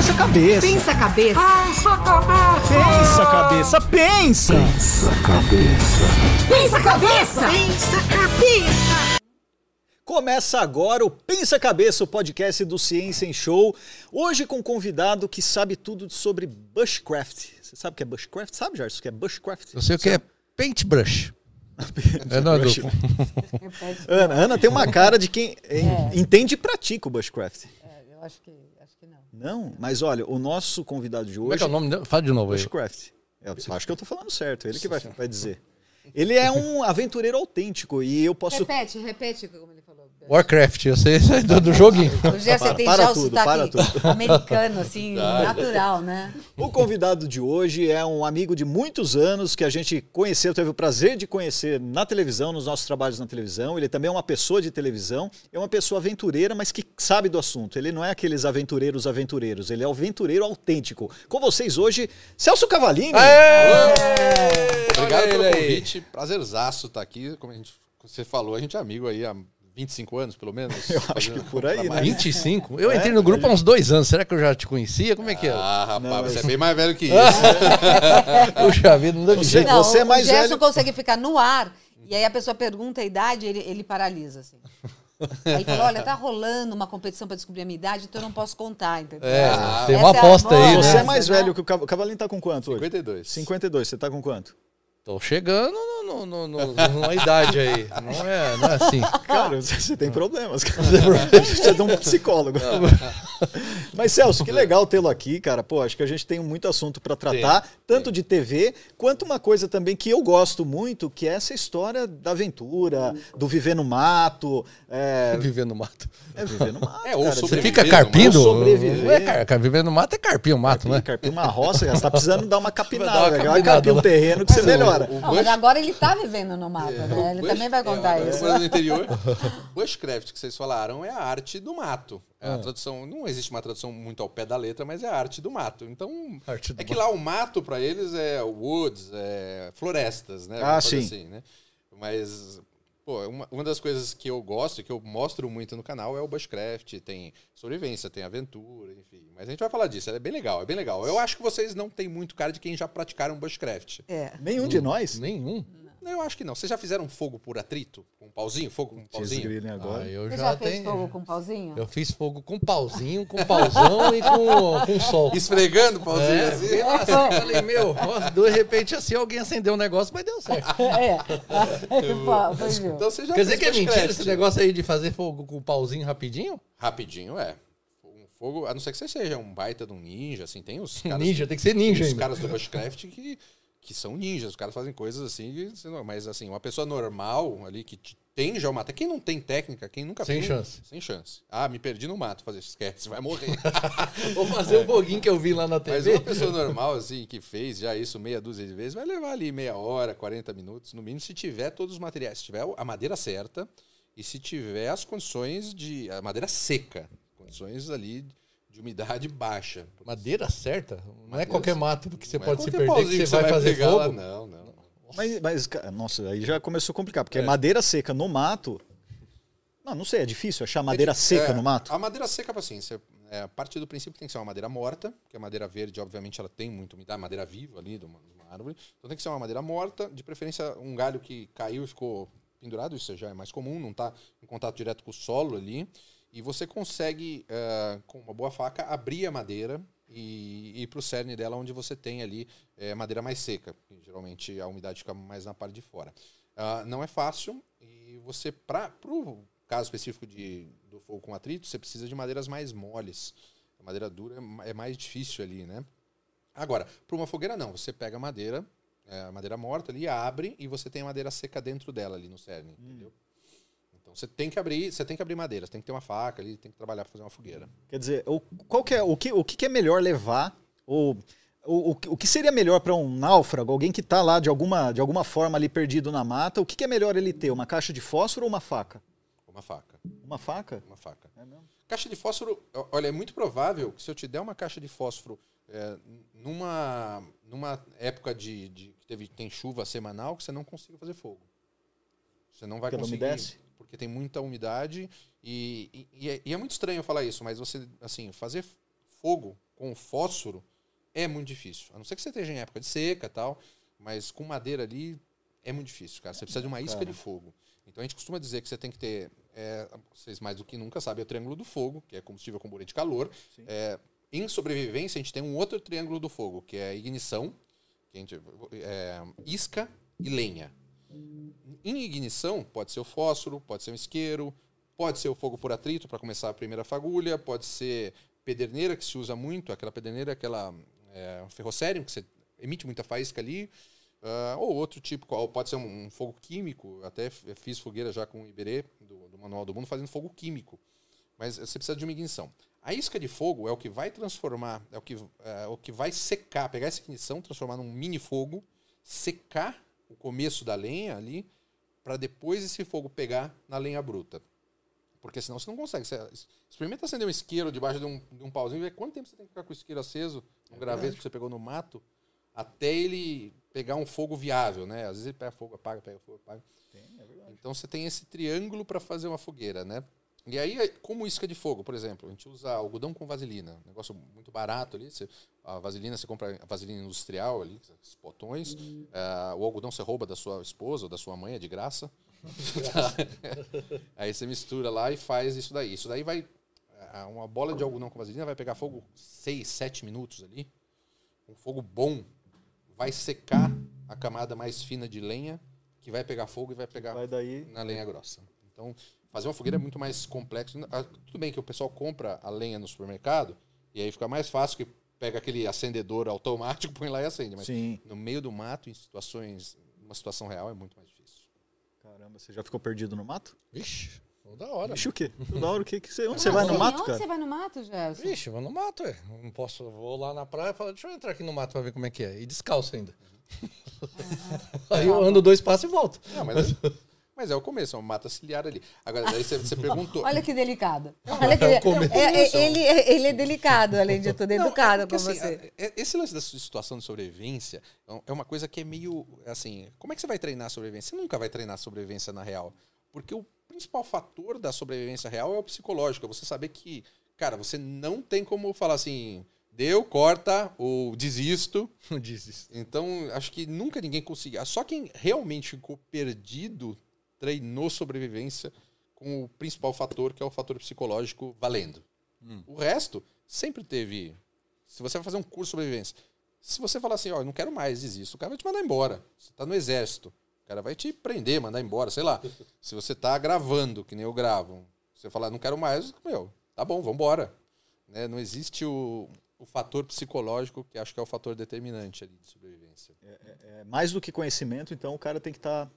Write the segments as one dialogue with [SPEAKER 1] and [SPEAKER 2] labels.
[SPEAKER 1] Pensa cabeça.
[SPEAKER 2] Pensa cabeça.
[SPEAKER 1] Pensa cabeça. Pensa.
[SPEAKER 2] Pensa cabeça.
[SPEAKER 3] Pensa cabeça.
[SPEAKER 1] Começa agora o Pensa Cabeça, o podcast do Ciência em Show. Hoje com um convidado que sabe tudo sobre bushcraft. Você sabe o que é bushcraft? Sabe, Jardim, o que é bushcraft?
[SPEAKER 4] Eu sei o que é paintbrush. É, não,
[SPEAKER 1] Bush-
[SPEAKER 4] do-
[SPEAKER 1] Ana, Ana tem uma cara de quem eh, entende e pratica o bushcraft.
[SPEAKER 5] É, eu acho que não.
[SPEAKER 1] Mas olha, o nosso convidado de
[SPEAKER 4] Como é
[SPEAKER 1] hoje
[SPEAKER 4] que é o nome dele? Fala de novo aí.
[SPEAKER 1] Bushcraft. Eu acho que eu tô falando certo, ele que vai, vai dizer. Ele é um aventureiro autêntico e eu posso.
[SPEAKER 5] Repete, repete como ele.
[SPEAKER 4] Warcraft, eu sei do, do joguinho.
[SPEAKER 5] O Gé, você
[SPEAKER 1] Para-
[SPEAKER 5] tem
[SPEAKER 1] para
[SPEAKER 5] já o
[SPEAKER 1] tudo,
[SPEAKER 5] sotaque
[SPEAKER 1] para tudo.
[SPEAKER 5] americano, assim, natural, né?
[SPEAKER 1] O convidado de hoje é um amigo de muitos anos que a gente conheceu, teve o prazer de conhecer na televisão, nos nossos trabalhos na televisão. Ele também é uma pessoa de televisão, é uma pessoa aventureira, mas que sabe do assunto. Ele não é aqueles aventureiros aventureiros, ele é o aventureiro autêntico. Com vocês hoje, Celso Cavalini.
[SPEAKER 6] Obrigado pelo convite. Prazerzaço estar aqui. Como a gente, você falou, a gente é amigo aí há 25 anos, pelo menos.
[SPEAKER 1] Eu acho que por aí, né?
[SPEAKER 4] 25? Eu entrei no grupo há uns dois anos. Será que eu já te conhecia? Como é que é?
[SPEAKER 6] Ah, rapaz,
[SPEAKER 1] Não,
[SPEAKER 6] você
[SPEAKER 1] mas-
[SPEAKER 6] é bem mais velho que isso.
[SPEAKER 4] Puxa vida, não deve.
[SPEAKER 5] Não,
[SPEAKER 1] você é mais
[SPEAKER 5] o Gerson
[SPEAKER 1] velho-
[SPEAKER 5] consegue ficar no ar e aí a pessoa pergunta a idade ele, ele paralisa, assim. Aí fala, olha, tá rolando uma competição para descobrir a minha idade, então eu não posso contar, entendeu?
[SPEAKER 4] É,
[SPEAKER 5] Essa-
[SPEAKER 4] tem
[SPEAKER 5] essa
[SPEAKER 4] uma
[SPEAKER 5] é
[SPEAKER 4] aposta aí,
[SPEAKER 5] moda,
[SPEAKER 1] Você
[SPEAKER 4] né?
[SPEAKER 1] é mais
[SPEAKER 5] né?
[SPEAKER 1] velho que o Cavalinho tá com quanto hoje?
[SPEAKER 6] 52.
[SPEAKER 1] 52, você tá com quanto?
[SPEAKER 4] Tô chegando no, no, no, no- numa idade aí. Não é, não é assim.
[SPEAKER 1] Cara, você tem problemas, cara. Você é de um psicólogo. Mas, Celso, que legal tê-lo aqui, cara. Pô, acho que a gente tem muito assunto para tratar, tanto de TV, quanto uma coisa também que eu gosto muito, que é essa história da aventura, do viver no mato. É,
[SPEAKER 4] Viver no mato.
[SPEAKER 1] é viver no mato.
[SPEAKER 6] É, ou
[SPEAKER 1] cara.
[SPEAKER 4] Você fica
[SPEAKER 6] no
[SPEAKER 4] carpindo?
[SPEAKER 1] Sobreviver.
[SPEAKER 4] Não é car- car- viver no mato é carpir o mato,
[SPEAKER 1] Carpir,
[SPEAKER 4] né?
[SPEAKER 1] carpir uma roça, você tá precisando dar uma
[SPEAKER 4] Vai
[SPEAKER 1] capinada.
[SPEAKER 4] dar uma
[SPEAKER 1] Vai
[SPEAKER 4] capinada
[SPEAKER 1] carpir um terreno que você
[SPEAKER 6] o- o
[SPEAKER 5] Não, mas
[SPEAKER 6] bush-
[SPEAKER 5] agora ele tá vivendo no mato, né? Ele
[SPEAKER 6] bush-
[SPEAKER 5] também vai contar
[SPEAKER 6] é,
[SPEAKER 5] isso.
[SPEAKER 6] moro no interior. Bushcraft, que vocês falaram, é a arte do mato. É a tradução, não existe uma tradução muito ao pé da letra, mas é a arte do mato. Então,
[SPEAKER 4] Arte do
[SPEAKER 6] é que lá o mato para eles é woods, é florestas, né?
[SPEAKER 1] Ah, sim.
[SPEAKER 6] Assim, né? Mas, pô, uma, uma das coisas que eu gosto, que eu mostro muito no canal é o bushcraft. Tem sobrevivência, tem aventura, enfim. Mas a gente vai falar disso, é bem legal, é bem legal. Eu acho que vocês não têm muito cara de quem já praticaram bushcraft.
[SPEAKER 5] É.
[SPEAKER 1] Nenhum de nós.
[SPEAKER 4] Nenhum.
[SPEAKER 6] Não, eu acho que não. Vocês já fizeram fogo por atrito? Com um pauzinho? Fogo com um pauzinho?
[SPEAKER 1] Desgrilem agora.
[SPEAKER 4] Ah, eu
[SPEAKER 5] Você
[SPEAKER 4] já,
[SPEAKER 5] já fez
[SPEAKER 4] tenho.
[SPEAKER 5] fogo com pauzinho?
[SPEAKER 4] Eu fiz fogo com pauzinho, com pauzão e com, com sol.
[SPEAKER 6] Esfregando o pauzinho
[SPEAKER 4] É,
[SPEAKER 6] assim?
[SPEAKER 4] nossa, eu falei, meu, nossa, de repente assim alguém acendeu um negócio, mas deu certo.
[SPEAKER 5] É.
[SPEAKER 6] Então você já
[SPEAKER 4] Quer dizer que é mentira esse negócio aí de fazer fogo com pauzinho rapidinho?
[SPEAKER 6] Rapidinho, é. Um fogo, a não ser que você seja um baita de um ninja, assim, tem os caras...
[SPEAKER 4] Ninja, tem que ser ninja
[SPEAKER 6] os
[SPEAKER 4] ainda.
[SPEAKER 6] caras do Bushcraft que, que são ninjas, os caras fazem coisas assim, mas assim, uma pessoa normal ali que te- tem já o mato, quem não tem técnica, quem nunca
[SPEAKER 4] Sem chance.
[SPEAKER 6] Sem chance. Ah, me perdi no mato, fazer esquece, vai morrer.
[SPEAKER 4] Vou fazer o foguinho que eu vi lá na
[SPEAKER 6] Mas
[SPEAKER 4] TV.
[SPEAKER 6] uma pessoa normal, assim, que fez já isso meia dúzia de vezes, vai levar ali meia hora, 40 minutos, no mínimo, se tiver todos os materiais. Se tiver a madeira certa e se tiver as condições de. a madeira seca. Condições ali de umidade baixa.
[SPEAKER 4] Madeira certa? Não é
[SPEAKER 6] Madeira
[SPEAKER 4] qualquer mato que você
[SPEAKER 6] Não é
[SPEAKER 4] pode se
[SPEAKER 6] qualquer
[SPEAKER 4] perder que
[SPEAKER 6] pauzinho
[SPEAKER 4] você vai fazer
[SPEAKER 6] pegar lá,
[SPEAKER 4] fogo.
[SPEAKER 6] não, não.
[SPEAKER 1] Mas, mas, nossa, aí já começou a complicar, porque
[SPEAKER 6] É.
[SPEAKER 1] madeira seca no mato. Não, não sei, é difícil achar madeira
[SPEAKER 6] É que-
[SPEAKER 1] seca
[SPEAKER 6] é,
[SPEAKER 1] no mato.
[SPEAKER 6] A madeira seca, assim, você, é, a partir do princípio tem que ser uma madeira morta, porque a madeira verde, obviamente, ela tem muito umidade, madeira viva ali de uma, de uma árvore. Então tem que ser uma madeira morta, de preferência um galho que caiu e ficou pendurado, isso já é mais comum, não está em contato direto com o solo ali. E você consegue, é, com uma boa faca, abrir a madeira e ir para o cerne dela, onde você tem ali é, madeira mais seca. Geralmente a umidade fica mais na parte de fora. Ah, não é fácil e você, para o caso específico de, do fogo com atrito, você precisa de madeiras mais moles. A madeira dura é é mais difícil ali, né? Agora, para uma fogueira não, você pega a madeira, é, a madeira morta ali, abre e você tem a madeira seca dentro dela ali no cerne, entendeu? Então você tem que abrir, você tem que abrir madeira, você tem que ter uma faca ali, tem que trabalhar para fazer uma fogueira.
[SPEAKER 1] Quer dizer, o, qual que é, o, que, o que é melhor levar? Ou, o, o, que- o que seria melhor para um náufrago, alguém que está lá de alguma, de alguma forma ali perdido na mata, o que, que é melhor ele ter? Uma caixa de fósforo ou uma faca?
[SPEAKER 6] Uma faca,
[SPEAKER 1] Uma faca?
[SPEAKER 6] uma faca.
[SPEAKER 1] É mesmo?
[SPEAKER 6] Caixa de fósforo, olha, é muito provável que se eu te der uma caixa de fósforo é, numa, numa época de, de que teve, tem chuva semanal, que você não consiga fazer fogo. Você não vai
[SPEAKER 1] Porque ela
[SPEAKER 6] conseguir.
[SPEAKER 1] umedece?
[SPEAKER 6] Porque tem muita umidade e, e- e é, e é muito estranho falar isso, mas você, assim, fazer fogo com fósforo é muito difícil. A não ser que você esteja em época de seca tal, mas com madeira ali é muito difícil, cara. Você precisa de uma isca de fogo. Então a gente costuma dizer que você tem que ter, é, vocês mais do que nunca sabem, é o triângulo do fogo, que é combustível, comburente e calor. É, em sobrevivência, a gente tem um outro triângulo do fogo, que é ignição, que a gente, é, isca e lenha. Em ignição, pode ser o fósforo, pode ser um isqueiro, pode ser o fogo por atrito para começar a primeira fagulha, pode ser pederneira, que se usa muito, aquela pederneira, aquela é, ferrocério, que você emite muita faísca ali, ah, ou outro tipo, pode ser um, um fogo químico, até fiz fogueira já com o Iberê, do, do Manual do Mundo, fazendo fogo químico. Mas você precisa de uma ignição. A isca de fogo é o que vai transformar, é o que, é o que vai secar, pegar essa ignição, transformar num mini fogo, secar o começo da lenha ali, para depois esse fogo pegar na lenha bruta. Porque senão você não consegue. Você experimenta acender um isqueiro debaixo de um, de um pauzinho e ver quanto tempo você tem que ficar com o isqueiro aceso, um graveto que você pegou no mato, até ele pegar um fogo viável, né? Às vezes ele pega fogo, apaga, pega fogo, apaga. Então você tem esse triângulo para fazer uma fogueira, né? E aí, como isca de fogo, por exemplo, a gente usa algodão com vaselina, um negócio muito barato ali. Você, a vaselina você compra a vaselina industrial ali, esses potões. Ah, o algodão você rouba da sua esposa ou da sua mãe, é de graça. aí você mistura lá e faz isso daí. Isso daí vai. ah, Uma bola de algodão com vaselina vai pegar fogo 6, 7 minutos ali. Um fogo bom vai secar a camada mais fina de lenha, que vai pegar fogo e vai pegar
[SPEAKER 1] Vai daí.
[SPEAKER 6] na lenha grossa. Então, fazer uma fogueira é muito mais complexo. Ah, Tudo bem que o pessoal compra a lenha no supermercado e aí fica mais fácil que pega aquele acendedor automático, põe lá e acende. Mas
[SPEAKER 1] Sim.
[SPEAKER 6] no meio do mato, em situações, numa situação real, é muito mais difícil.
[SPEAKER 1] Caramba, você já ficou perdido no mato?
[SPEAKER 4] Vixe, da hora.
[SPEAKER 1] Ixi, o quê? Toda hora o quê? Que você, onde você vai no mato,
[SPEAKER 5] onde
[SPEAKER 1] cara?
[SPEAKER 5] você vai no mato, Gerson?
[SPEAKER 4] Vixe, vou no mato, é. Não posso, vou lá na praia e falo, deixa eu entrar aqui no mato pra ver como é que é. E descalço ainda. Aí eu ando dois passos e volto.
[SPEAKER 6] Não, mas, mas é o começo, é uma mata ciliar ali. Agora, daí você, você perguntou.
[SPEAKER 5] Olha que delicado. Olha que
[SPEAKER 4] é começo.
[SPEAKER 5] é, é, ele, é- ele é delicado, além de tudo, é educado com
[SPEAKER 6] assim,
[SPEAKER 5] você.
[SPEAKER 6] a- é- Esse lance da situação de sobrevivência é um- é uma coisa que é meio assim. Como é que você vai treinar a sobrevivência? Você nunca vai treinar a sobrevivência na real. Porque o principal fator da sobrevivência real é o psicológico. É você saber que, cara, você não tem como falar assim, deu, corta, ou desisto.
[SPEAKER 4] Isso.
[SPEAKER 6] Então, acho que nunca ninguém conseguiu. Só quem realmente ficou perdido treinou sobrevivência com o principal fator, que é o fator psicológico, valendo. O resto sempre teve. Se você vai fazer um curso de sobrevivência, se você falar assim, ó, eu não quero mais, desisto, o cara vai te mandar embora. Você tá no exército. O cara vai te prender, mandar embora, sei lá. Se você tá gravando, que nem eu gravo, você falar, não quero mais, meu, tá bom, vambora. Né? Não existe o, o fator psicológico, que acho que é o fator determinante ali de sobrevivência.
[SPEAKER 1] É, mais do que conhecimento, então o cara tem que estar. tem,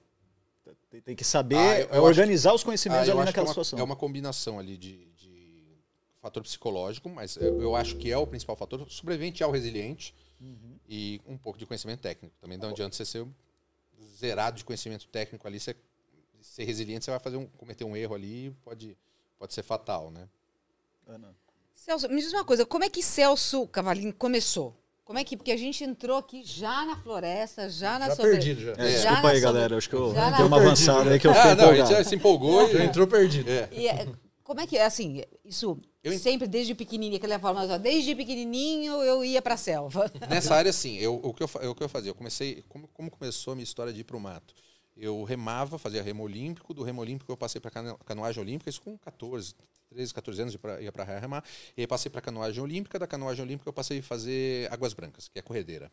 [SPEAKER 1] tem que saber
[SPEAKER 6] Ah, eu- eu
[SPEAKER 1] organizar os
[SPEAKER 6] Ah,
[SPEAKER 1] conhecimentos
[SPEAKER 6] eu
[SPEAKER 1] ali
[SPEAKER 6] que é
[SPEAKER 1] naquela
[SPEAKER 6] uma,
[SPEAKER 1] situação.
[SPEAKER 6] é uma combinação ali de, de fator psicológico, mas eu, eu acho que é o principal fator. Sobrevivente ao resiliente
[SPEAKER 1] Uhum.
[SPEAKER 6] e um pouco de conhecimento técnico. Também não adianta você ser zerado de conhecimento técnico ali, você ser resiliente, você vai fazer um, cometer um erro ali e pode, pode ser fatal, né?
[SPEAKER 1] Ana.
[SPEAKER 5] Celso, me diz uma coisa, como é que Celso Cavalinho começou? Como é que. Porque a gente entrou aqui já na floresta, já na
[SPEAKER 4] Já
[SPEAKER 5] sobre-
[SPEAKER 4] perdido já.
[SPEAKER 1] É,
[SPEAKER 5] Já
[SPEAKER 1] desculpa aí,
[SPEAKER 5] sobre-
[SPEAKER 1] galera. Acho que eu
[SPEAKER 5] já
[SPEAKER 1] dei uma avançada aí que eu fiquei
[SPEAKER 6] Ah, não, a gente
[SPEAKER 1] empolgado.
[SPEAKER 6] já se empolgou
[SPEAKER 4] Já
[SPEAKER 6] e...
[SPEAKER 4] entrou perdido.
[SPEAKER 6] É.
[SPEAKER 5] E é, como é que é assim? Isso
[SPEAKER 6] Eu
[SPEAKER 5] sempre desde pequenininho, aquela forma, ó, desde pequenininho eu ia pra selva.
[SPEAKER 6] Nessa área, sim. Eu, o, que eu, o que eu fazia? Eu comecei. Como, como começou a minha história de ir para o mato? Eu remava, fazia remo olímpico. Do remo olímpico eu passei para canoagem olímpica, isso com 14, 13, 14 anos, ia para remar. E aí passei para canoagem olímpica. Da canoagem olímpica eu passei a fazer águas brancas, que é corredeira.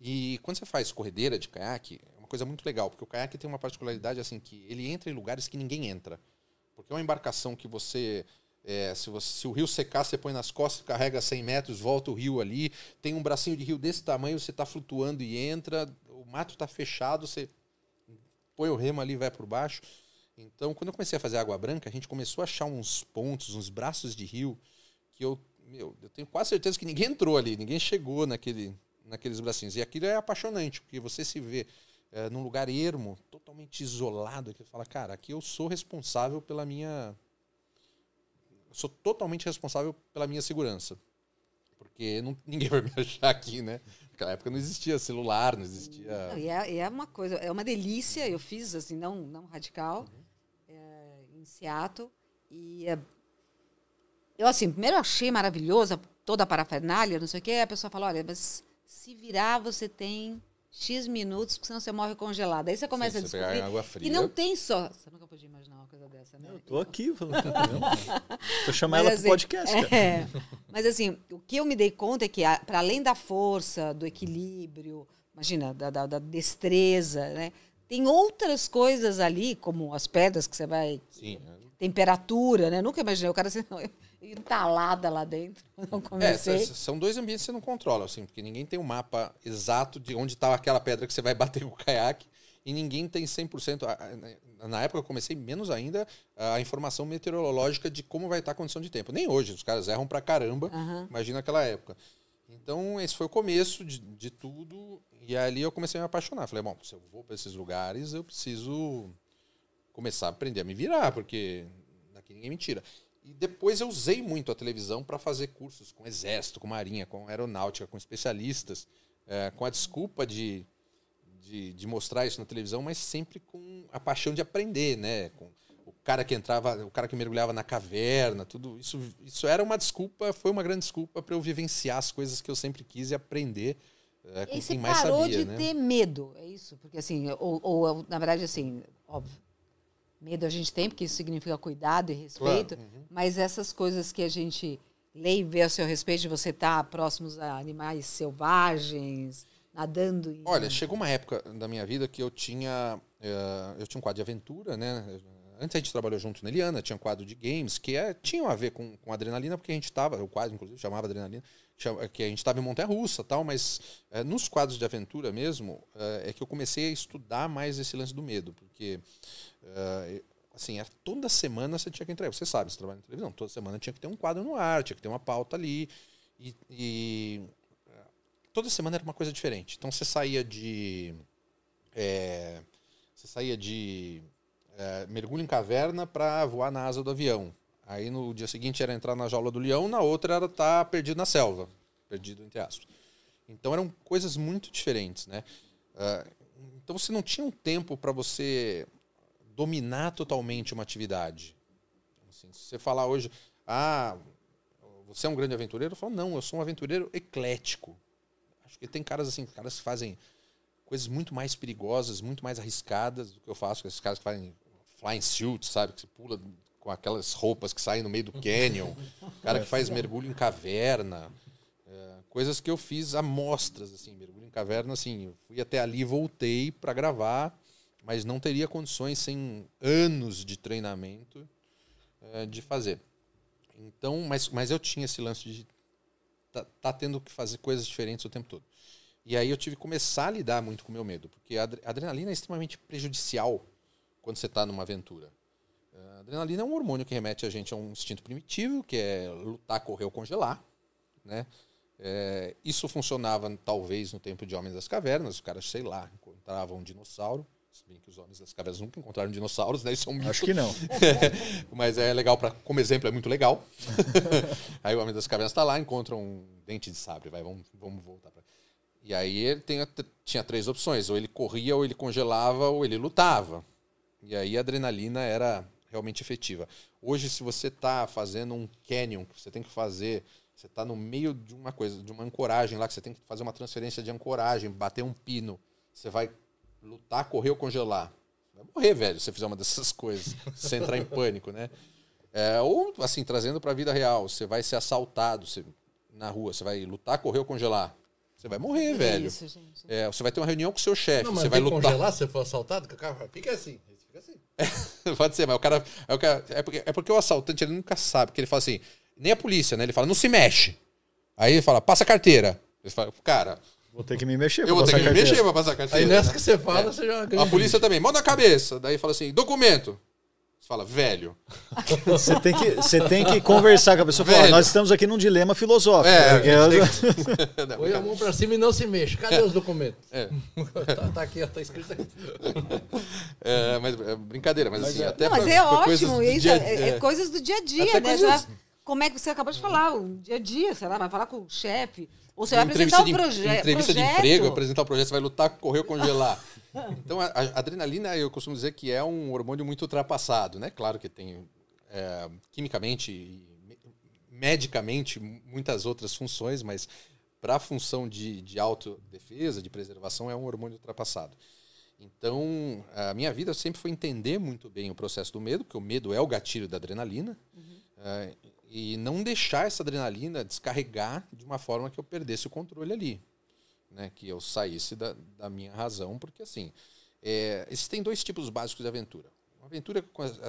[SPEAKER 6] E quando você faz corredeira de caiaque, é uma coisa muito legal, porque o caiaque tem uma particularidade assim que ele entra em lugares que ninguém entra. Porque é uma embarcação que você é, se, você- se o rio secar, você põe nas costas, carrega 100 metros, volta o rio ali. Tem um bracinho de rio desse tamanho, você está flutuando e entra. O mato está fechado, você põe o remo ali e vai por baixo. Então, quando eu comecei a fazer água branca, a gente começou a achar uns pontos, uns braços de rio que eu, meu, eu tenho quase certeza que ninguém entrou ali, ninguém chegou naquele, naqueles bracinhos. E aquilo é apaixonante, porque você se vê é, num lugar ermo, totalmente isolado, que fala, cara, aqui eu sou responsável pela minha eu sou totalmente responsável pela minha segurança. Porque não- ninguém vai me achar aqui, né? Naquela época não existia celular, não existia.
[SPEAKER 5] Não, e é, é uma coisa, é uma delícia. Eu fiz assim, não, não radical, é, em Seattle. E é, eu assim, primeiro achei maravilhosa toda a parafernália, não sei o quê, a pessoa fala, olha, mas se virar, você tem X minutos, porque senão você morre congelado. Aí você começa
[SPEAKER 6] Sim,
[SPEAKER 5] a
[SPEAKER 6] você pegar
[SPEAKER 5] descobrir.
[SPEAKER 6] água fria.
[SPEAKER 5] E não tem só. Você nunca podia imaginar uma coisa dessa, né?
[SPEAKER 1] Eu tô aqui falando. Chamando
[SPEAKER 5] Mas,
[SPEAKER 1] ela pro
[SPEAKER 5] assim,
[SPEAKER 1] podcast, cara.
[SPEAKER 5] é. Mas assim, o que eu me dei conta é que, para além da força, do equilíbrio, imagina, da, da- da destreza, né? Tem outras coisas ali, como as pedras que você vai.
[SPEAKER 6] Sim.
[SPEAKER 5] Temperatura, né? Nunca imaginei o cara sendo entalada lá dentro.
[SPEAKER 6] É,
[SPEAKER 5] comecei.
[SPEAKER 6] s- são dois ambientes que você não controla, assim, porque ninguém tem um mapa exato de onde está aquela pedra que você vai bater com o caiaque e ninguém tem 100%. a- a- Na época eu comecei menos ainda a informação meteorológica de como vai estar a condição de tempo. Nem hoje, os caras erram pra caramba,
[SPEAKER 5] Aham.
[SPEAKER 6] imagina aquela época. Então, esse foi o começo de, de tudo. E ali eu comecei a me apaixonar. Falei, bom, se eu vou para esses lugares, eu preciso começar a aprender a me virar, porque daqui ninguém me tira. E depois eu usei muito a televisão para fazer cursos com exército, com marinha, com aeronáutica, com especialistas, eh, com a desculpa de, de, de mostrar isso na televisão, mas sempre com a paixão de aprender, né? Com o cara que entrava, o cara que mergulhava na caverna, tudo isso, isso era uma desculpa, foi uma grande desculpa para eu vivenciar as coisas que eu sempre quis e aprender eh, com
[SPEAKER 5] E você
[SPEAKER 6] quem mais
[SPEAKER 5] parou
[SPEAKER 6] sabia,
[SPEAKER 5] de
[SPEAKER 6] né?
[SPEAKER 5] ter medo, é isso? Porque assim, ou, ou, na verdade, assim, óbvio, medo a gente tem, porque isso significa cuidado e respeito,
[SPEAKER 6] Claro, uhum.
[SPEAKER 5] mas essas coisas que a gente lê e vê a seu respeito, de você estar próximos a animais selvagens, nadando em...
[SPEAKER 6] Olha, chegou uma época da minha vida que eu tinha eh, eu tinha um quadro de aventura, né? Antes a gente trabalhou junto na Eliana, tinha um quadro de games que é, tinham a ver com, com adrenalina, porque a gente estava, o quadro inclusive chamava adrenalina, que a gente estava em montanha-russa tal, mas eh, nos quadros de aventura mesmo, eh, é que eu comecei a estudar mais esse lance do medo, porque eh, assim, era, toda semana você tinha que entregar. Você sabe, você trabalha na televisão, toda semana tinha que ter um quadro no ar, tinha que ter uma pauta ali. E, e, toda semana era uma coisa diferente. Então você saía de. eh, você saía de eh, mergulho em caverna para voar na asa do avião. Aí no dia seguinte era entrar na jaula do leão, na outra era estar perdido na selva. Perdido entre aspas. Então eram coisas muito diferentes, né? Ah, então você não tinha um tempo para você dominar totalmente uma atividade. Assim, se você falar hoje, ah, você é um grande aventureiro, eu falo, não, eu sou um aventureiro eclético. Acho que tem caras assim, caras que fazem coisas muito mais perigosas, muito mais arriscadas do que eu faço, com esses caras que fazem flying suits, sabe? Que você pula com aquelas roupas que saem no meio do canyon. cara que faz mergulho em caverna. É, coisas que eu fiz amostras, assim, mergulho em caverna, assim, fui até ali e voltei para gravar, mas não teria condições sem anos de treinamento é, de fazer. Então, mas, mas eu tinha esse lance de tá, tá tendo que fazer coisas diferentes o tempo todo. E aí eu tive que começar a lidar muito com o meu medo, porque a adre- a adrenalina é extremamente prejudicial quando você está numa aventura. A adrenalina é um hormônio que remete a gente a um instinto primitivo, que é lutar, correr ou congelar, né? É, isso funcionava talvez no tempo de Homens das Cavernas, os caras, sei lá, encontravam um dinossauro, se bem que os Homens das Cavernas nunca encontraram um dinossauro, né? Isso é um mito.
[SPEAKER 1] Acho que não.
[SPEAKER 6] Mas é legal para, como exemplo, é muito legal. aí o Homem das Cavernas está lá, encontra um dente de sabre, vai, vamos, vamos voltar para. E aí ele tem tinha três opções, ou ele corria, ou ele congelava, ou ele lutava. E aí a adrenalina era realmente efetiva. Hoje, se você está fazendo um canyon, que você tem que fazer, você está no meio de uma coisa, de uma ancoragem lá, que você tem que fazer uma transferência de ancoragem, bater um pino, você vai lutar, correr ou congelar. Vai morrer, velho, se você fizer uma dessas coisas, se você entrar em pânico, né? É, ou, assim, trazendo para a vida real, você vai ser assaltado você- na rua, você vai lutar, correr ou congelar. Você vai morrer,
[SPEAKER 5] É
[SPEAKER 6] velho.
[SPEAKER 5] Isso, gente.
[SPEAKER 6] É, você vai ter uma reunião com o seu chefe,
[SPEAKER 4] Não, mas
[SPEAKER 6] você vai lutar.
[SPEAKER 4] congelar se você for assaltado, que o cara fala, fica assim. Fica assim.
[SPEAKER 6] Pode ser, mas o cara. É, o cara- é porque, é porque o assaltante ele nunca sabe, porque ele fala assim, nem a polícia, né? Ele fala, não se mexe. Aí ele fala, passa a carteira. Ele fala, cara,
[SPEAKER 1] Vou ter que me mexer.
[SPEAKER 6] eu vou ter que me
[SPEAKER 1] carteira.
[SPEAKER 6] mexer pra passar a carteira.
[SPEAKER 4] Aí nessa que você fala, você já ganha.
[SPEAKER 6] A polícia também, mão na cabeça. Daí fala assim, documento. Você fala, velho.
[SPEAKER 1] Você tem que, você tem que conversar com a pessoa e falar, nós estamos aqui num dilema filosófico.
[SPEAKER 6] É,
[SPEAKER 1] porque eu-
[SPEAKER 6] Não,
[SPEAKER 4] Põe a mão pra cima e não se mexe. Cadê os documentos?
[SPEAKER 6] É.
[SPEAKER 4] tá, tá aqui, ó, tá escrito aqui.
[SPEAKER 6] É, mas é brincadeira, mas, assim, até
[SPEAKER 5] Não, mas
[SPEAKER 6] pra-
[SPEAKER 5] é
[SPEAKER 6] pra coisas
[SPEAKER 5] ótimo.
[SPEAKER 6] do
[SPEAKER 5] Isso
[SPEAKER 6] dia-
[SPEAKER 5] é, é coisas do dia a dia,
[SPEAKER 6] Até
[SPEAKER 5] né?
[SPEAKER 6] coisas-
[SPEAKER 5] Já- como é que você acabou de falar? O dia a dia, sei lá, vai falar com o chefe. Ou você vai apresentar o proje
[SPEAKER 6] entrevista
[SPEAKER 5] projeto.
[SPEAKER 6] de emprego, apresentar o projeto, você vai lutar, correr ou congelar. Então, a, a adrenalina, eu costumo dizer que é um hormônio muito ultrapassado, né? Claro que tem, é, quimicamente, me- medicamente muitas outras funções, mas para a função de, de autodefesa, de preservação, é um hormônio ultrapassado. Então, a minha vida sempre foi entender muito bem o processo do medo, porque o medo é o gatilho da adrenalina, uhum. uh, e não deixar essa adrenalina descarregar de uma forma que eu perdesse o controle ali, né? que eu saísse da, da minha razão, porque assim, é, existem dois tipos básicos de aventura. Uma aventura,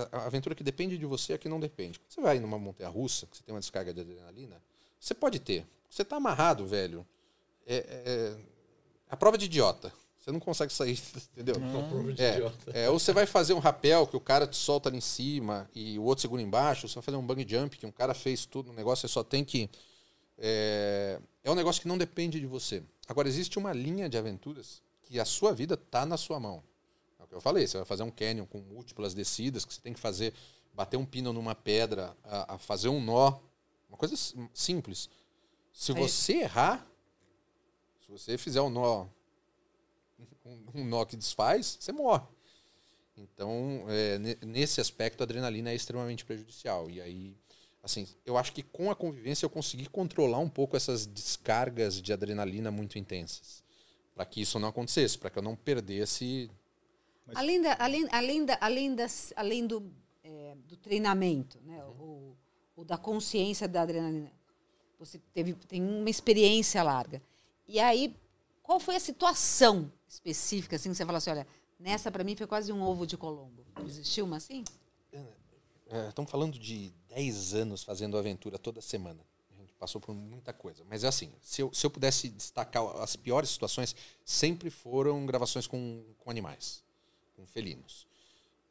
[SPEAKER 6] a aventura que depende de você, a que não depende. Quando você vai numa montanha russa, que você tem uma descarga de adrenalina, você pode ter. Você está amarrado, velho. É, é, a prova de idiota. Você não consegue sair, entendeu? É, é, ou você vai fazer um rapel que o cara te solta ali em cima e o outro segura embaixo, ou você vai fazer um bang jump que um cara fez tudo, um negócio você só tem que. É, é um negócio que não depende de você. Agora, existe uma linha de aventuras que a sua vida tá na sua mão. É o que eu falei, você vai fazer um canyon com múltiplas descidas, que você tem que fazer, bater um pino numa pedra, a, a fazer um nó, uma coisa simples. Se você errar, se você fizer um nó um nó que desfaz, você morre. Então, é, nesse aspecto, a adrenalina é extremamente prejudicial. E aí, assim, eu acho que com a convivência eu consegui controlar um pouco essas descargas de adrenalina muito intensas. Para que isso não acontecesse, para que eu não perdesse.
[SPEAKER 5] Mas... Além, da, além, além, da, além, das, além do, é, do treinamento, né? Uhum. Ou, ou da consciência da adrenalina, você teve, tem uma experiência larga. E aí, qual foi a situação específica, assim, que você fala assim, olha, nessa para mim foi quase um ovo de Colombo. Existiu uma assim?
[SPEAKER 6] É, estamos falando de 10 anos fazendo aventura toda semana. A gente passou por muita coisa. Mas é assim, se eu, se eu pudesse destacar as piores situações, sempre foram gravações com, com animais, com felinos.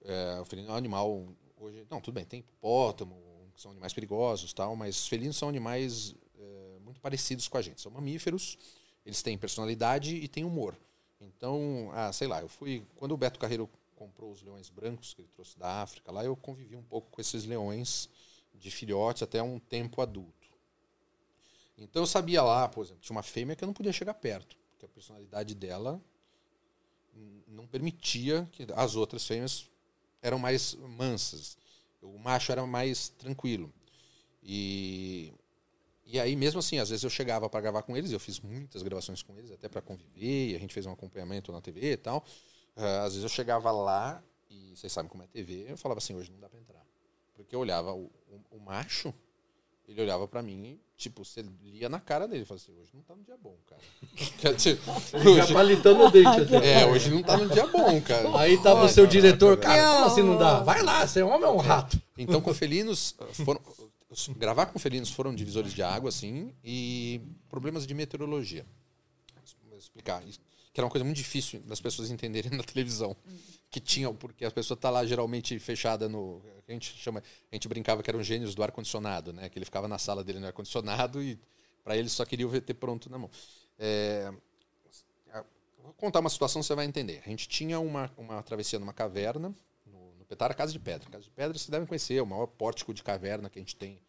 [SPEAKER 6] É, o felino é um animal, hoje, não, tudo bem, tem hipopótamo, que são animais perigosos tal, mas felinos são animais é, muito parecidos com a gente. São mamíferos, eles têm personalidade e têm humor. Então, ah, sei lá, eu fui. Quando o Beto Carreiro comprou os leões brancos que ele trouxe da África, lá eu convivi um pouco com esses leões de filhote até um tempo adulto. Então eu sabia lá, por exemplo, tinha uma fêmea que eu não podia chegar perto, porque a personalidade dela não permitia que as outras fêmeas eram mais mansas. O macho era mais tranquilo. E e aí, mesmo assim, às vezes eu chegava para gravar com eles, eu fiz muitas gravações com eles, até para conviver, e a gente fez um acompanhamento na TV e tal. Uh, às vezes eu chegava lá, e vocês sabem como é TV, eu falava assim: hoje não dá para entrar. Porque eu olhava o, o, o macho, ele olhava para mim tipo, você lia na cara dele, falava assim: hoje não tá no dia bom, cara.
[SPEAKER 4] hoje, palitando o dente. Assim.
[SPEAKER 6] É, hoje não tá no dia bom, cara.
[SPEAKER 4] Aí tava o seu diretor, cara, como assim não dá? Vai lá, você é um homem ou um rato?
[SPEAKER 6] Então, com felinos, foram, gravar com felinos foram divisores de água, assim, e problemas de meteorologia. Vou explicar. Que era uma coisa muito difícil das pessoas entenderem na televisão. Que tinha, porque a pessoa está lá geralmente fechada no. A gente chama. A gente brincava que eram gênios do ar-condicionado, né? Que ele ficava na sala dele no ar-condicionado e para ele só queria o VT pronto na mão. É, vou contar uma situação, você vai entender. A gente tinha uma, uma travessia numa caverna, Petara Casa de Pedra. Casa de Pedra vocês devem conhecer, é o maior pórtico de caverna que a gente tem,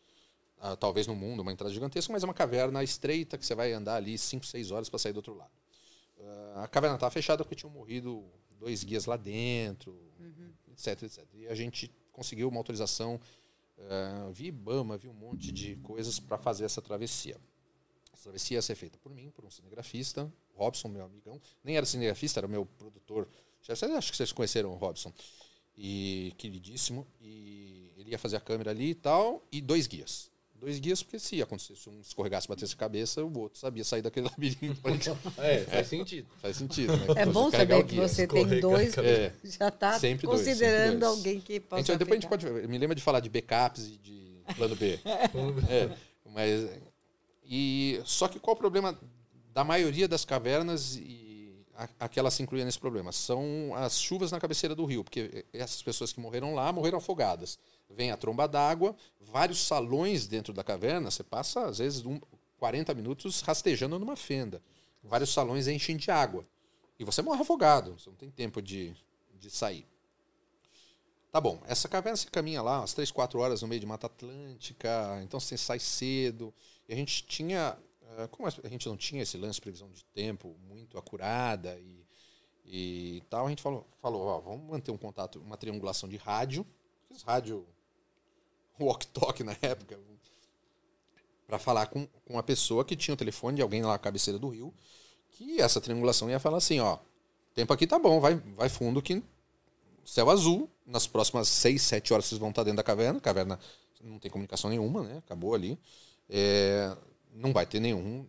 [SPEAKER 6] uh, talvez no mundo, uma entrada gigantesca, mas é uma caverna estreita que você vai andar ali 5, 6 horas para sair do outro lado. Uh, a caverna estava fechada porque tinham morrido dois guias lá dentro, uhum. etc, etc. E a gente conseguiu uma autorização uh, via Ibama, via um monte de coisas para fazer essa travessia. Essa travessia ia ser feita por mim, por um cinegrafista, Robson, meu amigão. Nem era cinegrafista, era meu produtor. Acho que vocês conheceram o Robson e queridíssimo. E ele ia fazer a câmera ali e tal, e dois guias. Dois guias, porque se acontecesse um escorregasse, batesse a cabeça, o outro sabia sair daquele labirinto.
[SPEAKER 4] é, faz sentido.
[SPEAKER 6] Faz sentido, né?
[SPEAKER 5] É bom saber que você tem dois, é, já está considerando dois, alguém que pode.
[SPEAKER 6] A gente, depois a gente pode. Me lembra de falar de backups e de plano B. é, mas. E, só que qual o problema da maioria das cavernas e aquela se incluía nesse problema. São as chuvas na cabeceira do rio, porque essas pessoas que morreram lá morreram afogadas. Vem a tromba d'água, vários salões dentro da caverna, você passa às vezes um, 40 minutos rastejando numa fenda. Vários salões enchem de água. E você morre afogado, você não tem tempo de, de sair. Tá bom, essa caverna você caminha lá umas 3, 4 horas no meio de Mata Atlântica, então você sai cedo. E a gente tinha como a gente não tinha esse lance de previsão de tempo muito acurada e, e tal, a gente falou, falou ó, vamos manter um contato, uma triangulação de rádio, fiz rádio walk-talk na época, para falar com, com a pessoa que tinha o telefone de alguém lá na cabeceira do rio, que essa triangulação ia falar assim, ó, tempo aqui tá bom, vai, vai fundo que céu azul, nas próximas 6, 7 horas vocês vão estar dentro da caverna, caverna não tem comunicação nenhuma, né? Acabou ali. É, não vai ter nenhum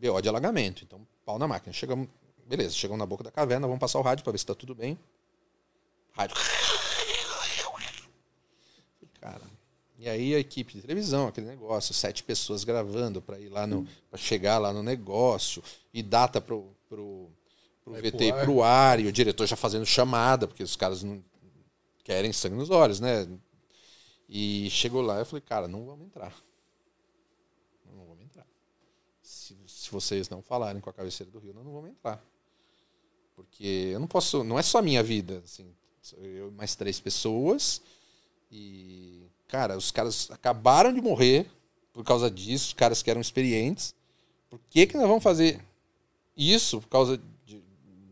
[SPEAKER 6] BO de alagamento. Então, pau na máquina. Chegamos, beleza, chegamos na boca da caverna, vamos passar o rádio para ver se está tudo bem. Rádio. Cara. E aí a equipe de televisão, aquele negócio, sete pessoas gravando para ir lá no. para chegar lá no negócio, e data pro, pro, pro
[SPEAKER 4] Vai
[SPEAKER 6] VT
[SPEAKER 4] pro
[SPEAKER 6] e
[SPEAKER 4] ar.
[SPEAKER 6] pro ar, e o diretor já fazendo chamada, porque os caras não querem sangue nos olhos, né? E chegou lá, eu falei, cara, não vamos entrar. Não vamos entrar. Se, vocês não falarem com a cabeceira do rio, nós não vamos entrar. Porque eu não posso, não é só a minha vida, assim, eu e mais três pessoas e cara, os caras acabaram de morrer por causa disso, caras que eram experientes. Por que que nós vamos fazer isso por causa de,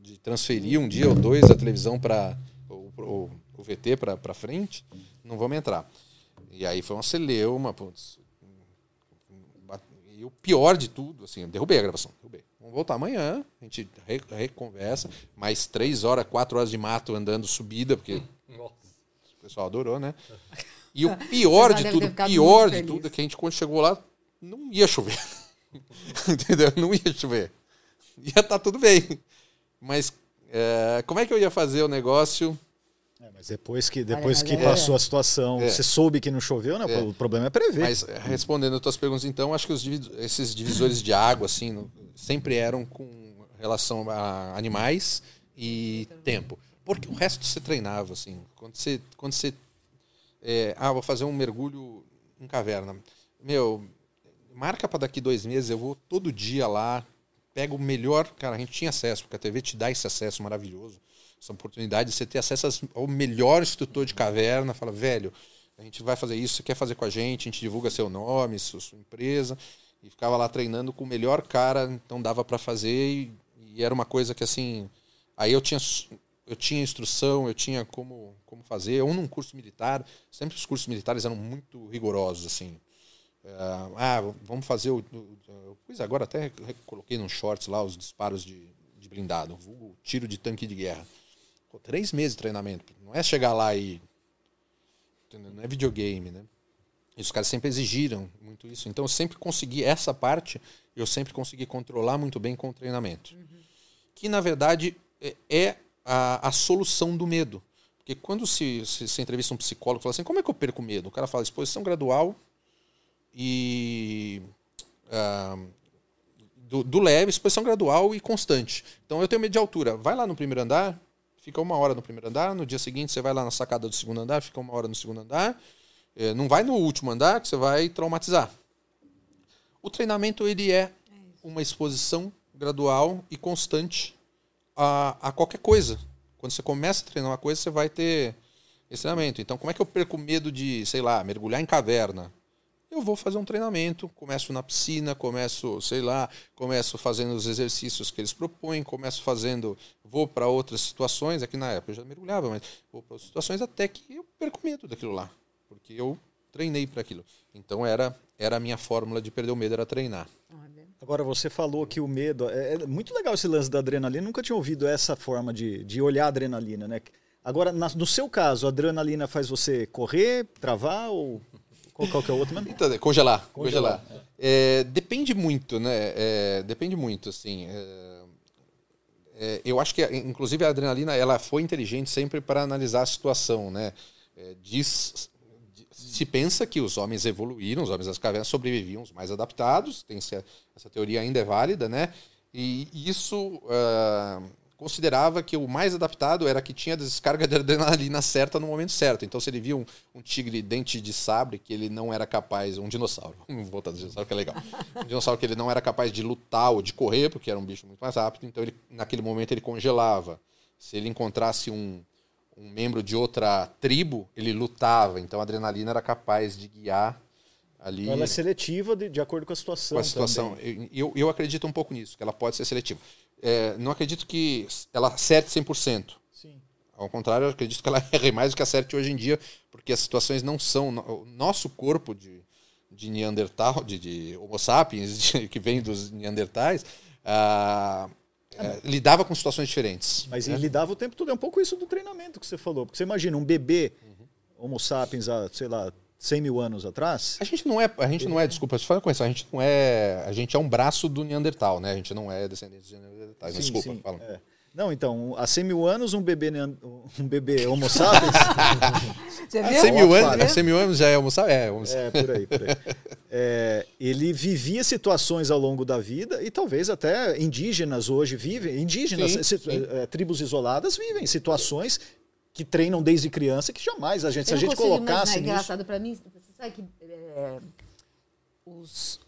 [SPEAKER 6] de transferir um dia ou dois a televisão para o VT para frente? Não vamos entrar. E aí foi uma celeuma, putz, e o pior de tudo, assim, eu derrubei a gravação, derrubei. Vamos voltar amanhã, a gente re- reconversa, mais três horas, quatro horas de mato andando subida, porque
[SPEAKER 4] Nossa.
[SPEAKER 6] o pessoal adorou, né? E o pior de tudo, pior de
[SPEAKER 5] feliz.
[SPEAKER 6] tudo é que a gente, quando chegou lá, não ia chover. Entendeu? Não ia chover. Ia estar tudo bem. Mas é, como é que eu ia fazer o negócio?
[SPEAKER 1] É, mas depois que, depois
[SPEAKER 5] mas
[SPEAKER 1] que
[SPEAKER 5] é-
[SPEAKER 1] passou a situação,
[SPEAKER 6] É.
[SPEAKER 1] você soube que não choveu, né?
[SPEAKER 6] É.
[SPEAKER 1] O problema é prever.
[SPEAKER 6] Mas eh, respondendo as tuas perguntas, então, acho que os esses divisores de água, assim, no- sempre eram com relação a animais e tempo. Porque o resto você treinava, assim. Quando você. Quando você é, ah, vou fazer um mergulho em caverna. Meu, marca para daqui dois meses, eu vou todo dia lá, pego o melhor. Cara, a gente tinha acesso, porque a TV te dá esse acesso maravilhoso. Essa oportunidade de você ter acesso ao melhor instrutor de caverna. Fala, velho, a gente vai fazer isso, você quer fazer com a gente, a gente divulga seu nome, sua, sua empresa. E ficava lá treinando com o melhor cara, então dava para fazer. E, e era uma coisa que assim. Aí eu tinha, eu tinha instrução, eu tinha como, como fazer. Ou num curso militar, sempre os cursos militares eram muito rigorosos, assim. Ah, ah, vamos fazer o. Eu agora até coloquei nos shorts lá os disparos de, de blindado, tiro de tanque de guerra. Pô, três meses de treinamento. Não é chegar lá e. entendeu? Não é videogame, né? E os caras sempre exigiram muito isso. Então eu sempre consegui, essa parte, eu sempre consegui controlar muito bem com o treinamento. Que na verdade é- é a, a solução do medo. Porque quando se, se, se entrevista um psicólogo fala assim, como é que eu perco medo? O cara fala exposição gradual e ah, do, do leve, exposição gradual e constante. Então eu tenho medo de altura. Vai lá no primeiro andar, fica uma hora no primeiro andar, no dia seguinte você vai lá na sacada do segundo andar, fica uma hora no segundo andar. Eh, não vai no último andar que você vai traumatizar. O treinamento ele é uma exposição gradual e constante a, a qualquer coisa. Quando você começa a treinar uma coisa, você vai ter esse treinamento. Então, como é que eu perco medo de, sei lá, mergulhar em caverna? Eu vou fazer um treinamento, começo na piscina, começo, sei lá, começo fazendo os exercícios que eles propõem, começo fazendo, vou para outras situações, aqui na época eu já mergulhava, mas vou para outras situações até que eu perco medo daquilo lá, porque eu treinei para aquilo. Então era era a minha fórmula de perder o medo era treinar.
[SPEAKER 1] Agora, você falou que o medo. É, é muito legal esse lance da adrenalina. Nunca tinha ouvido essa forma de, de olhar a adrenalina, né? Agora, na- no seu caso, a adrenalina faz você correr, travar ou qual, qual que é o outro mesmo?
[SPEAKER 6] Então, é, congelar,
[SPEAKER 1] Congelar,
[SPEAKER 6] congelar. É, depende muito, né? É, depende muito, assim. é, é, eu acho que, inclusive, a adrenalina ela foi inteligente sempre para analisar a situação, né? É, diz, se pensa que os homens evoluíram, os homens das cavernas sobreviviam os mais adaptados, tem essa, teoria ainda é válida, né? E isso ah, considerava que o mais adaptado era que tinha a descarga de adrenalina certa no momento certo. Então, se ele via um, um tigre dente de sabre que ele não era capaz, um dinossauro, vamos voltar do dinossauro que é legal, um dinossauro que ele não era capaz de lutar ou de correr, porque era um bicho muito mais rápido, então ele, naquele momento ele congelava. Se ele encontrasse um, um membro de outra tribo, ele lutava. Então a adrenalina era capaz de guiar ali
[SPEAKER 1] ela é seletiva de, de acordo com a situação.
[SPEAKER 6] com a situação.
[SPEAKER 1] também.
[SPEAKER 6] Eu, eu acredito um pouco nisso, que ela pode ser seletiva. É, não acredito que ela acerte 100%.
[SPEAKER 1] Sim.
[SPEAKER 6] Ao contrário, eu acredito que ela erre mais do que acerte hoje em dia, porque as situações não são. O nosso corpo de, de Neandertal, de, de Homo sapiens, de- que vem dos Neandertais, ah, é, lidava com situações diferentes.
[SPEAKER 1] Mas ele lidava o tempo todo. É um pouco isso do treinamento que você falou. Porque você imagina um bebê Homo sapiens há, sei lá, 100 mil anos atrás.
[SPEAKER 6] A gente não é, a gente não é, desculpa, se fala com isso, a gente não é, a gente é um braço do Neandertal, né? A gente não é descendente de Neandertais.
[SPEAKER 1] Sim,
[SPEAKER 6] desculpa,
[SPEAKER 1] sim,
[SPEAKER 6] fala.
[SPEAKER 1] é. Não, então, há 100 mil anos, um bebê, nean- um bebê Homo sapiens.
[SPEAKER 5] Você
[SPEAKER 6] Há
[SPEAKER 5] viu?
[SPEAKER 6] 100 mil, anos, há 100 mil anos já é Homo sapiens? É, Homo sapiens.
[SPEAKER 1] É, por aí, por aí. É, ele vivia situações ao longo da vida e talvez até indígenas hoje vivem, indígenas,
[SPEAKER 6] Sim,
[SPEAKER 1] si-
[SPEAKER 6] sim.
[SPEAKER 1] é, tribos isoladas vivem situações que treinam desde criança que jamais a gente, se a gente colocasse
[SPEAKER 5] imaginar, é
[SPEAKER 1] nisso,
[SPEAKER 5] engraçado para mim, você sabe que é, os,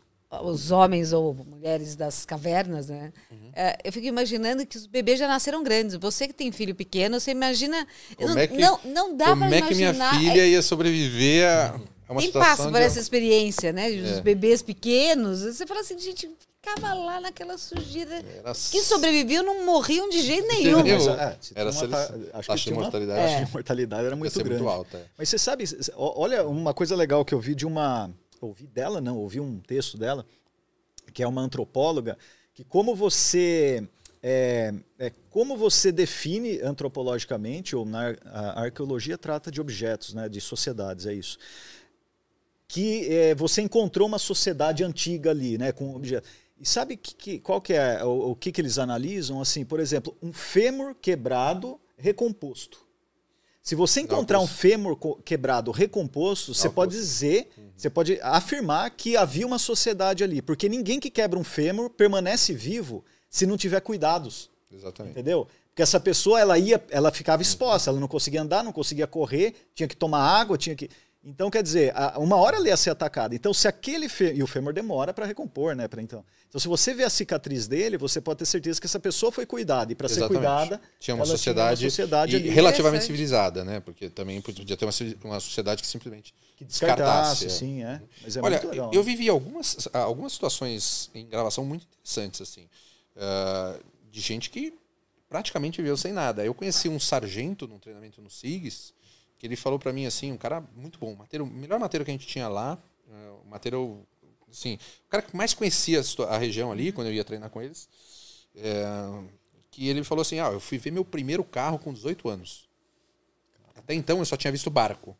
[SPEAKER 5] os homens ou mulheres das cavernas, né?
[SPEAKER 6] Uhum.
[SPEAKER 5] é, eu fico imaginando que os bebês já nasceram grandes. Você que tem filho pequeno, você imagina...
[SPEAKER 6] Como
[SPEAKER 5] não,
[SPEAKER 6] é que,
[SPEAKER 5] não, não dá
[SPEAKER 6] como é que minha filha
[SPEAKER 5] é,
[SPEAKER 6] ia sobreviver a, a uma
[SPEAKER 5] quem
[SPEAKER 6] situação
[SPEAKER 5] passa por
[SPEAKER 6] de-
[SPEAKER 5] essa experiência, né? Os
[SPEAKER 6] É.
[SPEAKER 5] bebês pequenos, você fala assim, gente, ficava lá naquela sujeira.
[SPEAKER 6] Era
[SPEAKER 5] Quem sobreviveu não morriam de jeito nenhum.
[SPEAKER 1] É,
[SPEAKER 6] Era
[SPEAKER 1] tinha uma acho que
[SPEAKER 6] Taxa de
[SPEAKER 1] tinha uma
[SPEAKER 6] mortalidade.
[SPEAKER 1] taxa de mortalidade era muito grande.
[SPEAKER 6] muito alta. é.
[SPEAKER 1] Mas você sabe, olha uma coisa legal que eu vi de uma. Ouvi dela, não, ouvi um texto dela, que é uma antropóloga, que como você. É, é, como você define antropologicamente, ou na a arqueologia trata de objetos, né, de sociedades, é isso. Que é, você encontrou uma sociedade antiga ali, né, com objetos. E sabe que, que- qual que é o, o que, que eles analisam? Assim, por exemplo, um fêmur quebrado recomposto. Se você encontrar um fêmur quebrado recomposto, você pode dizer, você pode afirmar que havia uma sociedade ali, porque ninguém que quebra um fêmur permanece vivo se não tiver cuidados,
[SPEAKER 6] Exatamente.
[SPEAKER 1] entendeu? Porque essa pessoa ela ia, ela ficava exposta, ela não conseguia andar, não conseguia correr, tinha que tomar água, tinha que então, quer dizer, uma hora ela ia ser atacada. Então, se aquele fêmur. E o fêmur demora para recompor, né? Pra então. então, se você vê a cicatriz dele, você pode ter certeza que essa pessoa foi cuidada. E para ser cuidada,
[SPEAKER 6] Tinha uma
[SPEAKER 1] ela
[SPEAKER 6] sociedade,
[SPEAKER 1] sociedade
[SPEAKER 6] e
[SPEAKER 1] ali
[SPEAKER 6] relativamente civilizada, né? Porque também podia ter uma, uma sociedade que simplesmente
[SPEAKER 1] que
[SPEAKER 6] descartasse.
[SPEAKER 1] descartasse,
[SPEAKER 6] é.
[SPEAKER 1] sim, é. Mas é
[SPEAKER 6] Olha,
[SPEAKER 1] muito legal.
[SPEAKER 6] eu
[SPEAKER 1] né?
[SPEAKER 6] vivi algumas, algumas situações em gravação muito interessantes, assim, ah, de gente que praticamente viveu sem nada. Eu conheci um sargento num treinamento no SIGS, que ele falou pra mim assim, um cara muito bom, o melhor mateiro que a gente tinha lá, ah, o mateiro, assim, o cara que mais conhecia a, região ali, quando eu ia treinar com eles, é, que ele falou assim, ah, eu fui ver meu primeiro carro com 18 anos. Até então eu só tinha visto barco.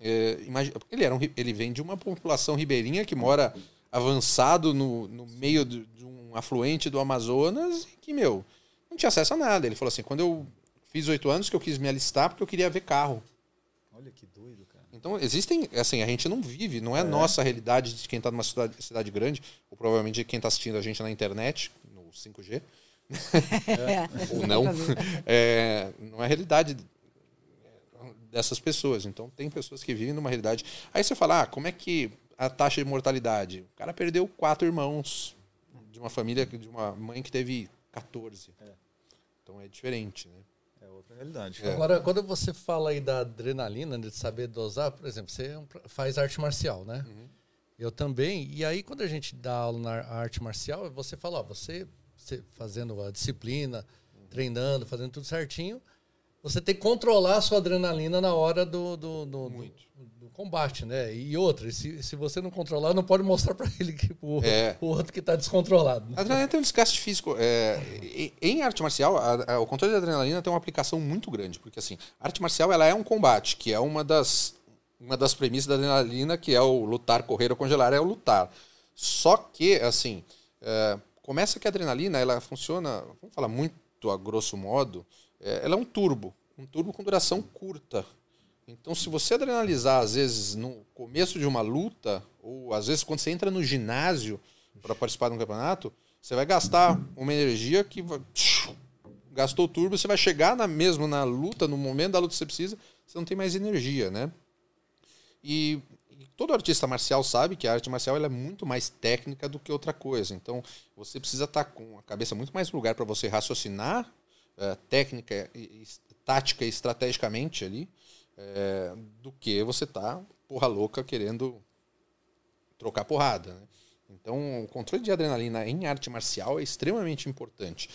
[SPEAKER 6] É, imagina, ele, era um, ele vem de uma população ribeirinha que mora avançado no, no meio de, de um afluente do Amazonas e que, meu, não tinha acesso a nada. Ele falou assim, quando eu fiz oito anos que eu quis me alistar porque eu queria ver carro.
[SPEAKER 1] Olha que doido, cara.
[SPEAKER 6] Então, existem, assim, a gente não vive, não é, nossa realidade de quem está numa cidade, cidade grande, ou provavelmente de quem está assistindo a gente na internet, no 5G,
[SPEAKER 5] É.
[SPEAKER 6] ou não, é, não é a realidade dessas pessoas. Então, tem pessoas que vivem numa realidade. Aí você fala, ah, como é que a taxa de mortalidade? O cara perdeu quatro irmãos de uma família, de uma mãe que teve 14. Então, é diferente, né?
[SPEAKER 1] É outra realidade.
[SPEAKER 4] Agora, quando você fala aí da adrenalina, de saber dosar, por exemplo, você é faz arte marcial, né? Eu também. E aí, quando a gente dá aula na arte marcial, você fala, ó, você, você fazendo a disciplina, treinando, fazendo tudo certinho, você tem que controlar a sua adrenalina na hora do, do, do, do- combate, né? E outra, se, se você não controlar, não pode mostrar para ele que o,
[SPEAKER 6] É.
[SPEAKER 4] o outro que está descontrolado.
[SPEAKER 6] A adrenalina tem um desgaste físico. é, em arte marcial, a- a- o controle da adrenalina tem uma aplicação muito grande, porque assim, a arte marcial ela é um combate, que é uma das, uma das premissas da adrenalina, que é o lutar, correr ou congelar, é o lutar. Só que, assim, é, começa que a adrenalina, ela funciona, vamos falar muito a grosso modo, ela é um turbo, um turbo com duração curta. Então, se você adrenalizar, às vezes, no começo de uma luta, ou às vezes quando você entra no ginásio para participar de um campeonato, você vai gastar uma energia que gastou o turbo, você vai chegar na, mesmo na luta, no momento da luta que você precisa, você não tem mais energia, né? E, e todo artista marcial sabe que a arte marcial é muito mais técnica do que outra coisa. Então, você precisa estar com a cabeça muito mais lugar para você raciocinar eh, técnica, tática e estrategicamente ali, eh, do que você tá porra louca querendo trocar porrada. Né? Então, o controle de adrenalina em arte marcial é extremamente importante.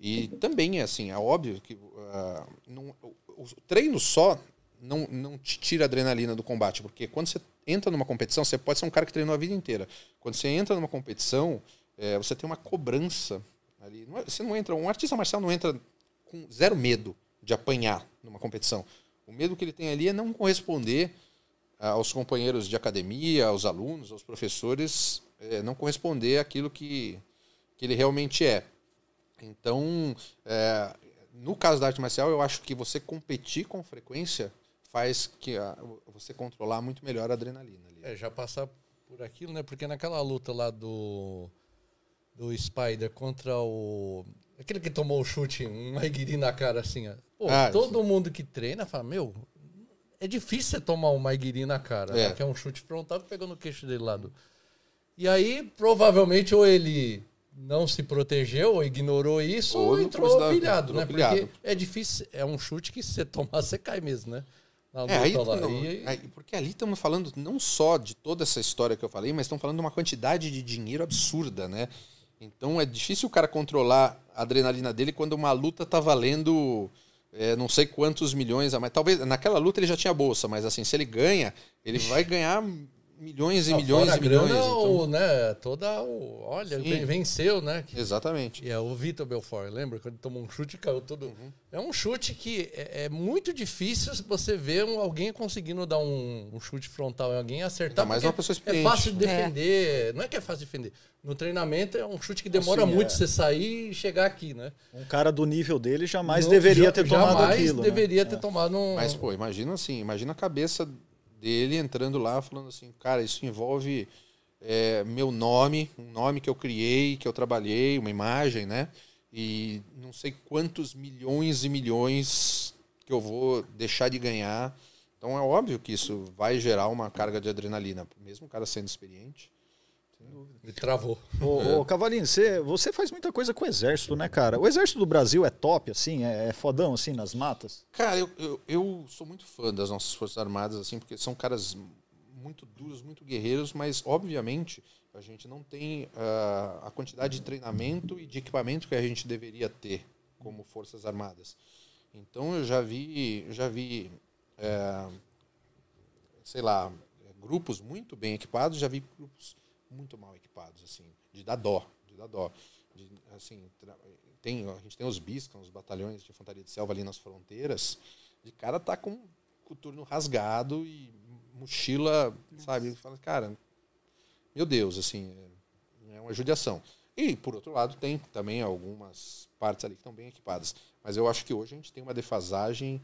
[SPEAKER 6] E também, assim, é óbvio que ah, não- o, o treino só não, não te tira adrenalina do combate, porque quando você entra numa competição, você pode ser um cara que treinou a vida inteira. Quando você entra numa competição, é, você tem uma cobrança ali. Não é- você não entra, um artista marcial não entra com zero medo de apanhar numa competição. O medo que ele tem ali é não corresponder ah, aos companheiros de academia, aos alunos, aos professores, é, não corresponder àquilo que, que ele realmente é. Então, é, no caso da arte marcial, eu acho que você competir com frequência faz que a- você controlar muito melhor a adrenalina ali.
[SPEAKER 4] É, já passar por aquilo, né? Porque naquela luta lá do do Spider contra o aquele que tomou o chute, um Maiguiri na cara assim, ó. Pô,
[SPEAKER 6] Ah,
[SPEAKER 4] todo mundo que treina fala, meu, é difícil você tomar um Maiguiri na cara,
[SPEAKER 6] É.
[SPEAKER 4] né? que é um chute frontal que pegou no queixo dele lá do. E aí, provavelmente, ou ele não se protegeu, ou ignorou isso,
[SPEAKER 6] Ou
[SPEAKER 4] ou, entrou
[SPEAKER 6] da-
[SPEAKER 4] pilhado, né?
[SPEAKER 6] pilhado.
[SPEAKER 4] Porque é difícil, é um chute que se você tomar, você cai mesmo, né? Na
[SPEAKER 6] É, aí, não,
[SPEAKER 4] aí-
[SPEAKER 6] porque ali estamos falando não só de toda essa história que eu falei, mas estamos falando de uma quantidade de dinheiro absurda, né? Então é difícil o cara controlar a adrenalina dele quando uma luta tá valendo é, não sei quantos milhões a mais. Talvez naquela luta ele já tinha bolsa, mas assim, se ele ganha, ele vai ganhar milhões e
[SPEAKER 4] Não,
[SPEAKER 6] milhões e milhões.
[SPEAKER 4] grana,
[SPEAKER 6] então-
[SPEAKER 4] o, né, toda o, olha,
[SPEAKER 6] Sim.
[SPEAKER 4] ven- venceu, né? Que-
[SPEAKER 6] Exatamente.
[SPEAKER 4] E é o Vitor Belfort, lembra? Quando ele tomou um chute e caiu todo.
[SPEAKER 6] Uhum.
[SPEAKER 4] É um chute que é, é muito difícil você ver um- alguém conseguindo dar um, um chute frontal em alguém e acertar.
[SPEAKER 6] Ainda mais uma pessoa
[SPEAKER 4] É
[SPEAKER 6] experiente.
[SPEAKER 4] fácil de defender. Não é que é fácil de defender. No treinamento é um chute que demora
[SPEAKER 1] Sim,
[SPEAKER 4] muito
[SPEAKER 1] é.
[SPEAKER 4] você sair e chegar aqui, né?
[SPEAKER 1] Um cara do nível dele jamais
[SPEAKER 4] Não-
[SPEAKER 1] deveria ter tomado
[SPEAKER 4] jamais
[SPEAKER 1] aquilo. né?
[SPEAKER 4] deveria ter tomado um.
[SPEAKER 6] Mas, pô, imagina assim, imagina a cabeça dele entrando lá falando assim, cara, isso envolve é, meu nome, um nome que eu criei, que eu trabalhei, uma imagem, né? E não sei quantos milhões e milhões que eu vou deixar de ganhar. Então é óbvio que isso vai gerar uma carga de adrenalina, mesmo o cara sendo experiente.
[SPEAKER 4] Ele travou.
[SPEAKER 1] Ô, ô Cavalinho, você, você faz muita coisa com o exército, né, cara? O exército do Brasil é top, assim? É, é fodão, assim, nas matas?
[SPEAKER 6] Cara, eu, eu, eu sou muito fã das nossas Forças Armadas, assim, porque são caras muito duros, muito guerreiros, mas, obviamente, a gente não tem ah, a quantidade de treinamento e de equipamento que a gente deveria ter como Forças Armadas. Então, eu já vi, já vi eh, sei lá, grupos muito bem equipados, já vi grupos muito mal equipados, assim, de dar dó, de dar dó. De, assim, tem, a gente tem os BISCA, os batalhões de infantaria de selva ali nas fronteiras, de cara tá com o turno rasgado e mochila, sabe? Ele fala, cara, meu Deus, assim, é, é uma judiação. E, por outro lado, tem também algumas partes ali que estão bem equipadas. Mas eu acho que hoje a gente tem uma defasagem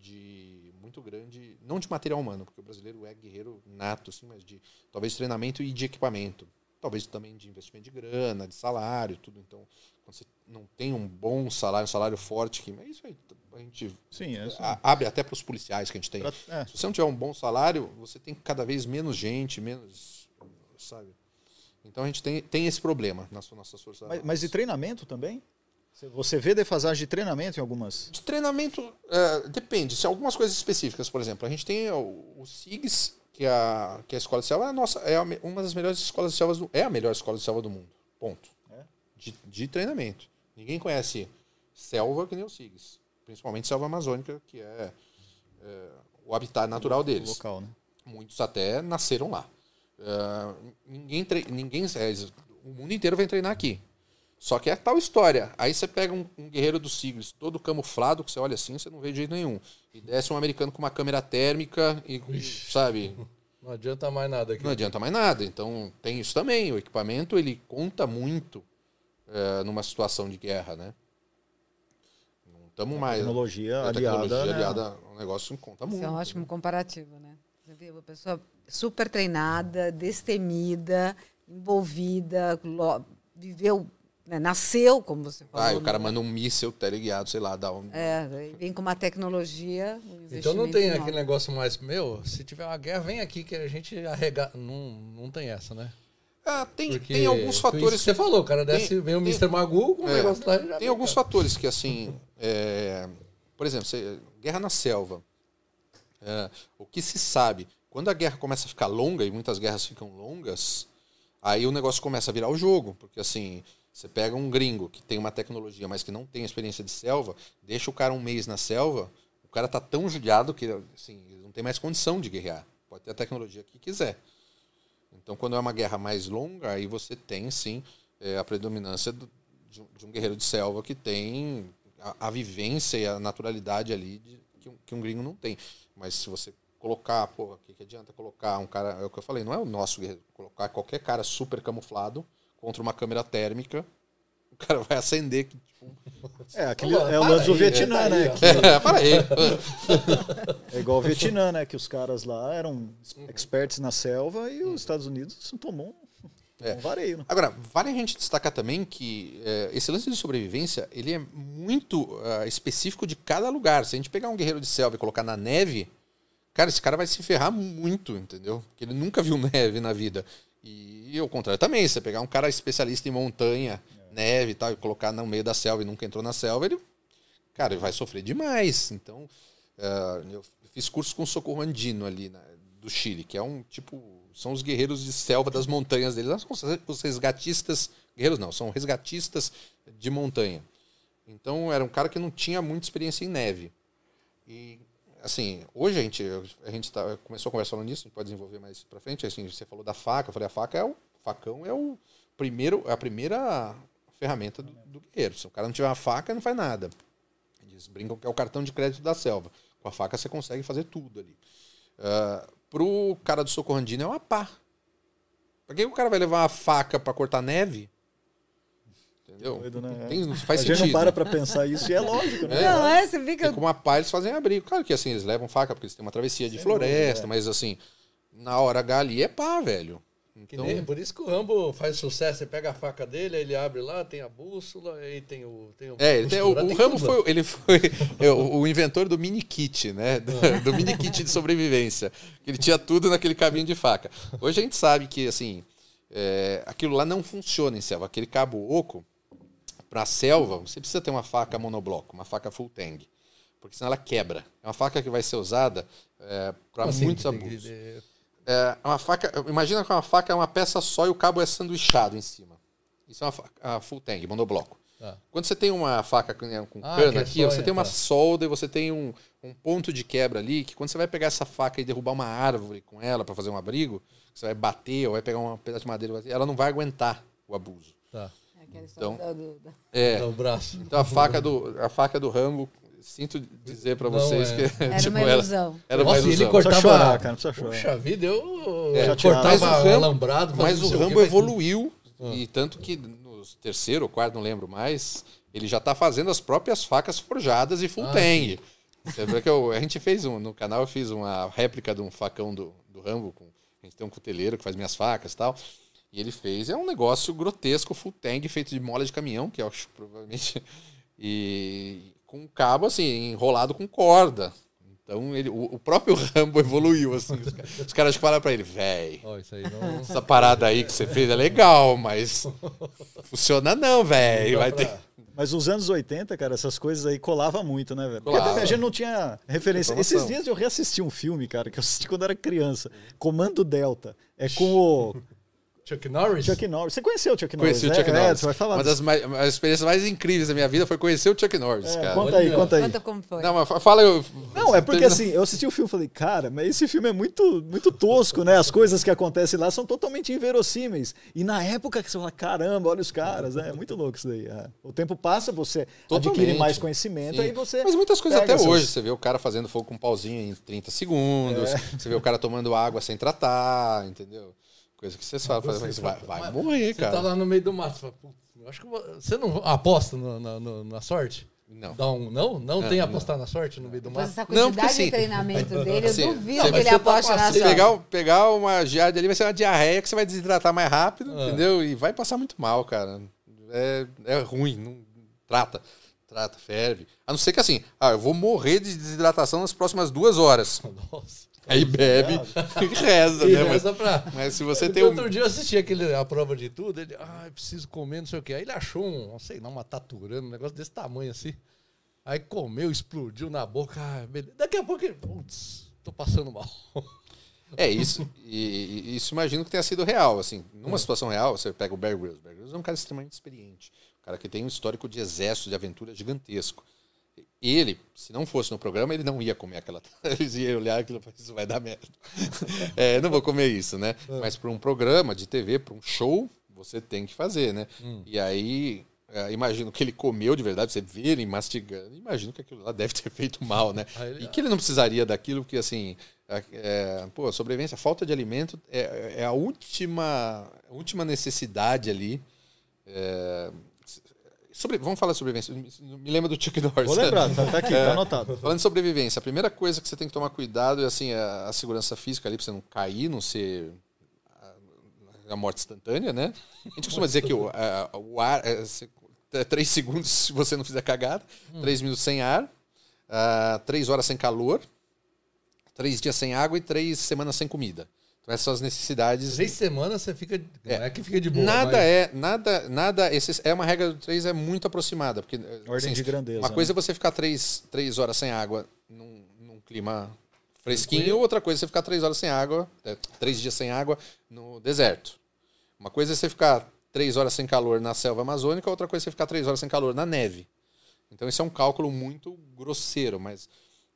[SPEAKER 6] de muito grande, não de material humano, porque o brasileiro é guerreiro nato, assim, mas de talvez treinamento e de equipamento. Talvez também de investimento de grana, de salário, tudo. Então, quando você não tem um bom salário, um salário forte, que é isso aí, a gente
[SPEAKER 1] Sim, é
[SPEAKER 6] abre até para os policiais que a gente tem.
[SPEAKER 1] É.
[SPEAKER 6] Se você não tiver um bom salário, você tem cada vez menos gente, menos, sabe? Então a gente tem, tem esse problema nas nossas forças
[SPEAKER 1] Mas,
[SPEAKER 6] armadas.
[SPEAKER 1] mas de treinamento também? Você- vê defasagem de treinamento em algumas.
[SPEAKER 6] De treinamento, é, depende. Se algumas coisas específicas, por exemplo, a gente tem o, o SIGS, que é a, que é a escola de selva, é, a nossa, é a uma das melhores escolas de selva, do, é a melhor escola de selva do mundo. Ponto.
[SPEAKER 1] É?
[SPEAKER 6] De, de treinamento. Ninguém conhece selva que nem o SIGS. Principalmente selva amazônica, que é, é, o habitat natural deles.
[SPEAKER 1] Local, né?
[SPEAKER 6] Muitos até nasceram lá. Ah, ninguém, ninguém, é, o mundo inteiro vem treinar aqui. Só que é tal história. Aí você pega um, um guerreiro dos siglos todo camuflado, que você olha assim, você não vê de jeito nenhum. E desce um americano com uma câmera térmica e, com- sabe,
[SPEAKER 4] Não adianta mais nada aqui.
[SPEAKER 6] não adianta mais nada. Então tem isso também. O equipamento ele conta muito eh, numa situação de guerra, né? Não estamos mais.
[SPEAKER 1] Tecnologia
[SPEAKER 6] a
[SPEAKER 1] aliada.
[SPEAKER 6] tecnologia
[SPEAKER 1] né?
[SPEAKER 6] aliada ao negócio conta muito.
[SPEAKER 5] Isso é um ótimo comparativo, né? Você vê uma pessoa super treinada, destemida, envolvida, viveu, né, nasceu, como você falou.
[SPEAKER 6] Ah, e o cara
[SPEAKER 5] né?
[SPEAKER 6] manda um míssel teleguiado, sei lá, dá um.
[SPEAKER 5] É, vem com uma tecnologia. Um
[SPEAKER 4] Então não tem
[SPEAKER 5] enorme.
[SPEAKER 4] aquele negócio mais, meu, se tiver uma guerra, vem aqui que a gente arrega. Não, não tem essa, né?
[SPEAKER 6] Ah, tem,
[SPEAKER 4] Porque
[SPEAKER 6] tem alguns fatores.
[SPEAKER 4] que você falou, o cara desce,
[SPEAKER 6] Tem-
[SPEAKER 4] vem o
[SPEAKER 6] tem-
[SPEAKER 4] Mr. Magoo com o
[SPEAKER 6] É,
[SPEAKER 4] negócio lá e já
[SPEAKER 6] Tem
[SPEAKER 4] vem,
[SPEAKER 6] alguns
[SPEAKER 4] cara.
[SPEAKER 6] fatores que, assim, é, por exemplo, você- guerra na selva. É, o que se sabe, quando a guerra começa a ficar longa, e muitas guerras ficam longas, aí o negócio começa a virar o jogo. Porque, assim, você pega um gringo que tem uma tecnologia, mas que não tem experiência de selva, deixa o cara um mês na selva, o cara tá tão judiado que assim, não tem mais condição de guerrear. Pode ter a tecnologia que quiser. Então, quando é uma guerra mais longa, aí você tem, sim, é, a predominância do, de, um, de, um, guerreiro de selva que tem a, a vivência e a naturalidade ali de, que, um, que um gringo não tem. Mas se você colocar, pô, o que, que adianta colocar um cara, é o que eu falei, não é o nosso guerreiro, colocar qualquer cara super camuflado contra uma câmera térmica, o cara vai acender. Tipo...
[SPEAKER 1] É, aquele, é o lance do Vietnã, né?
[SPEAKER 6] Que... É, para aí.
[SPEAKER 1] É igual o Vietnã, né? Que os caras lá eram experts na selva e os Estados Unidos tomou
[SPEAKER 6] é. Um vareio. Né? Agora, vale a gente destacar também que é, esse lance de sobrevivência ele é muito uh, específico de cada lugar. Se a gente pegar um guerreiro de selva e colocar na neve, cara, esse cara vai se ferrar muito, entendeu? Porque ele nunca viu neve na vida. E, e ao contrário também, se você pegar um cara especialista em montanha, é. neve e tal, e colocar no meio da selva e nunca entrou na selva, ele, cara, ele vai sofrer demais. Então, uh, eu fiz curso com o Socorro Andino ali na, do Chile, que é um tipo são os guerreiros de selva das montanhas deles. Não são os resgatistas. Guerreiros não, são resgatistas de montanha. Então era um cara que não tinha muita experiência em neve. E assim, hoje a gente, a gente tá, começou a conversar falando nisso, a gente pode desenvolver mais para frente. Assim, você falou da faca, eu falei, a faca é o facão é o primeiro, é a primeira ferramenta do, do guerreiro. Se o cara não tiver uma faca, não faz nada. Eles brincam que é o cartão de crédito da selva. Com a faca você consegue fazer tudo ali. Uh, pro cara do Socorrandino é uma pá. Pra que o cara vai levar uma faca para cortar neve? Entendeu? Doido, né? Tem, não faz
[SPEAKER 1] a
[SPEAKER 6] sentido.
[SPEAKER 1] gente não para pra pensar isso e é lógico, né?
[SPEAKER 5] Não, é, você fica.
[SPEAKER 6] Com uma pá eles fazem abrigo. Claro que assim, eles levam faca porque eles têm uma travessia de floresta, é. mas assim, na hora H ali é pá, velho.
[SPEAKER 4] Então... Nem, por isso que o Rambo faz sucesso. Você pega a faca dele, ele abre lá, tem a bússola, aí tem o. Tem o
[SPEAKER 6] é, ele tem, o, o Rambo foi, ele foi é, o, o, inventor do mini kit, né? Do, do, mini kit de sobrevivência. Ele tinha tudo naquele caminho de faca. Hoje a gente sabe que, assim, é, aquilo lá não funciona em selva. Aquele cabo oco, para selva, você precisa ter uma faca monobloco, uma faca full tang. Porque senão ela quebra. É uma faca que vai ser usada é, para assim, muitos abusos. É uma faca. Imagina que uma faca é uma peça só e o cabo é sanduichado em cima. Isso é uma faca, full tang, monobloco. Ah. Quando você tem uma faca com ah, cana aqui, você tem uma tá. solda e você tem um, um, ponto de quebra ali, que quando você vai pegar essa faca e derrubar uma árvore com ela para fazer um abrigo, você vai bater ou vai pegar um pedaço de madeira, ela não vai aguentar o abuso. Tá.
[SPEAKER 5] É então,
[SPEAKER 6] é, o braço. Então a faca do, a faca do Rambo sinto dizer para vocês é. que
[SPEAKER 5] era tipo, uma ilusão.
[SPEAKER 6] Era, era uma ilusão.
[SPEAKER 4] ele cortava chorar, cara, não precisa chorar. Puxa vida, eu é, cortava
[SPEAKER 6] mas o Rambo, alambrado. Mas o Rambo evoluiu mas... e tanto que no terceiro ou quarto, não lembro mais, ele já está fazendo as próprias facas forjadas e full ah, tang. que eu, a gente fez um, no canal eu fiz uma réplica de um facão do, do Rambo, com, a gente tem um cuteleiro que faz minhas facas e tal. E ele fez, é um negócio grotesco, full tang, feito de mola de caminhão, que eu acho provavelmente. E, com um cabo assim, enrolado com corda. Então ele, o, o próprio Rambo evoluiu, assim. Os, os caras falaram pra ele, véi, oh, não... essa parada aí que você fez é legal, mas funciona não, velho. Vai ter.
[SPEAKER 1] Mas nos anos 80, cara, essas coisas aí colava muito, né, velho? Porque a gente não tinha referência. Esses dias eu reassisti um filme, cara, que eu assisti quando era criança. Comando Delta. É com o.
[SPEAKER 4] Chuck Norris?
[SPEAKER 1] Chuck Norris. Você conheceu o Chuck Norris?
[SPEAKER 6] Conheci o Chuck é, Norris. É, você vai falar Uma das mais, as experiências mais incríveis da minha vida foi conhecer o Chuck Norris, é, cara.
[SPEAKER 1] Conta aí, conta aí.
[SPEAKER 5] Conta como foi.
[SPEAKER 6] Não, mas fala eu.
[SPEAKER 1] Não, é porque assim, eu assisti o filme e falei, cara, mas esse filme é muito, muito tosco, né? As coisas que acontecem lá são totalmente inverossímeis. E na época que você fala, caramba, olha os caras, né? É muito louco isso daí. É. O tempo passa, você totalmente. adquire mais conhecimento, Sim. aí você.
[SPEAKER 6] Mas muitas coisas até hoje. Você vê o cara fazendo fogo com um pauzinho em 30 segundos, é. você vê o cara tomando água sem tratar, entendeu? Coisa que você sabe, você vai, vai morrer,
[SPEAKER 4] você
[SPEAKER 6] cara.
[SPEAKER 4] Você tá lá no meio do mato, você fala, acho que você não aposta no, na, no, na sorte?
[SPEAKER 6] Não.
[SPEAKER 4] Dá um, não? Não, tem apostar na sorte no meio do mato?
[SPEAKER 5] Mas essa quantidade não, porque, assim, de treinamento dele, eu assim, duvido que ele aposte tá na sorte.
[SPEAKER 6] Pegar, pegar uma geada ali vai ser uma diarreia que você vai desidratar mais rápido, ah. entendeu? E vai passar muito mal, cara. É, é ruim, não trata. Trata, ferve. A não ser que assim, ah, eu vou morrer de desidratação nas próximas duas horas. Nossa. Aí bebe e reza, e né? Reza
[SPEAKER 4] mas, pra...
[SPEAKER 6] mas se você tem um...
[SPEAKER 4] Outro dia eu assisti aquele, a prova de tudo, ele, ah, preciso comer, não sei o quê. Aí ele achou um, não sei não, uma taturana, um negócio desse tamanho assim. Aí comeu, explodiu na boca. Ah, Daqui a pouco ele, putz, tô passando mal.
[SPEAKER 6] É isso, e, e, isso imagino que tenha sido real, assim, numa é. situação real, você pega o Bear Grylls, o Bear Grylls é um cara extremamente experiente, um cara que tem um histórico de exército, de aventura gigantesco. Ele, se não fosse no programa, ele não ia comer aquela. Eles iam olhar aquilo e falar, isso vai dar merda. é, não vou comer isso, né? Mas para um programa de TV, para um show, você tem que fazer, né? E aí, é, imagino que ele comeu de verdade, você vê ele mastigando, imagino que aquilo lá deve ter feito mal, né? E que ele não precisaria daquilo, porque assim, é, é, pô, a sobrevivência, falta de alimento é, é a última, a última necessidade ali. É, sobre, vamos falar de sobrevivência. Me lembra do Chuck Norris.
[SPEAKER 1] Vou lembrar, tá, tá aqui,
[SPEAKER 6] É.
[SPEAKER 1] tá anotado.
[SPEAKER 6] Falando de sobrevivência, a primeira coisa que você tem que tomar cuidado é assim, a, a segurança física ali, pra você não cair, não ser a, a morte instantânea, né? A gente costuma dizer que o, a- o ar. É, é três segundos se você não fizer cagada, três minutos sem ar, ah, três horas sem calor, três dias sem água e três semanas sem comida. Então, essas as necessidades.
[SPEAKER 4] Três semanas você fica. Não é que fica de boa.
[SPEAKER 6] Nada
[SPEAKER 4] mas-
[SPEAKER 6] é, nada, nada, esse, é uma regra do três é muito aproximada, porque
[SPEAKER 1] Ordem
[SPEAKER 6] assim,
[SPEAKER 1] de grandeza.
[SPEAKER 6] uma
[SPEAKER 1] né?
[SPEAKER 6] coisa é você ficar três, três horas sem água num, num clima fresquinho, outra coisa é você ficar três horas sem água, é, três dias sem água no deserto. Uma coisa é você ficar três horas sem calor na selva amazônica, outra coisa é você ficar três horas sem calor na neve. Então isso é um cálculo muito grosseiro, mas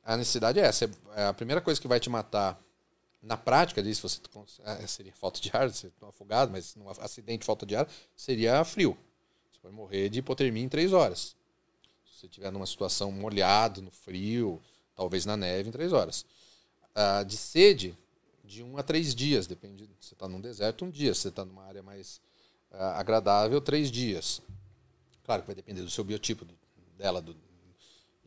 [SPEAKER 6] a necessidade é essa. É a primeira coisa que vai te matar na prática disso, você é, seria falta de ar, você está afogado, mas num acidente de falta de ar, seria frio. Você pode morrer de hipotermia em três horas. Se você estiver numa situação molhado, no frio, talvez na neve, em três horas. Ah, de sede, de um a três dias, depende. Você está num deserto, um dia. Se você está numa área mais ah, agradável, três dias. Claro que vai depender do seu biotipo, do- dela. Do,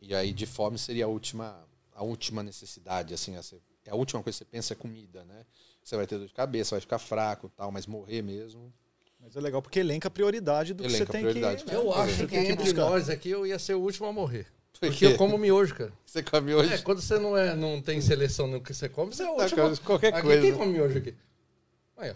[SPEAKER 6] e aí, de fome seria a última, a última necessidade, assim, a, ser- a última coisa que você pensa é comida, né? Você vai ter dor de cabeça, vai ficar fraco, tal, mas morrer mesmo.
[SPEAKER 1] Mas é legal porque elenca a prioridade do
[SPEAKER 6] Elenca
[SPEAKER 1] que você tem
[SPEAKER 6] prioridade.
[SPEAKER 1] que...
[SPEAKER 4] Eu acho que entre
[SPEAKER 1] buscar.
[SPEAKER 4] nós aqui eu ia ser o último a morrer.
[SPEAKER 6] Por
[SPEAKER 4] Porque eu como miojo, cara.
[SPEAKER 6] Você come hoje?
[SPEAKER 4] É, quando você não, é, não tem seleção no que você come, você é o
[SPEAKER 6] Tá,
[SPEAKER 4] último.
[SPEAKER 6] cara, qualquer
[SPEAKER 4] aqui,
[SPEAKER 6] coisa.
[SPEAKER 4] Quem come miojo aqui? Aí, ó.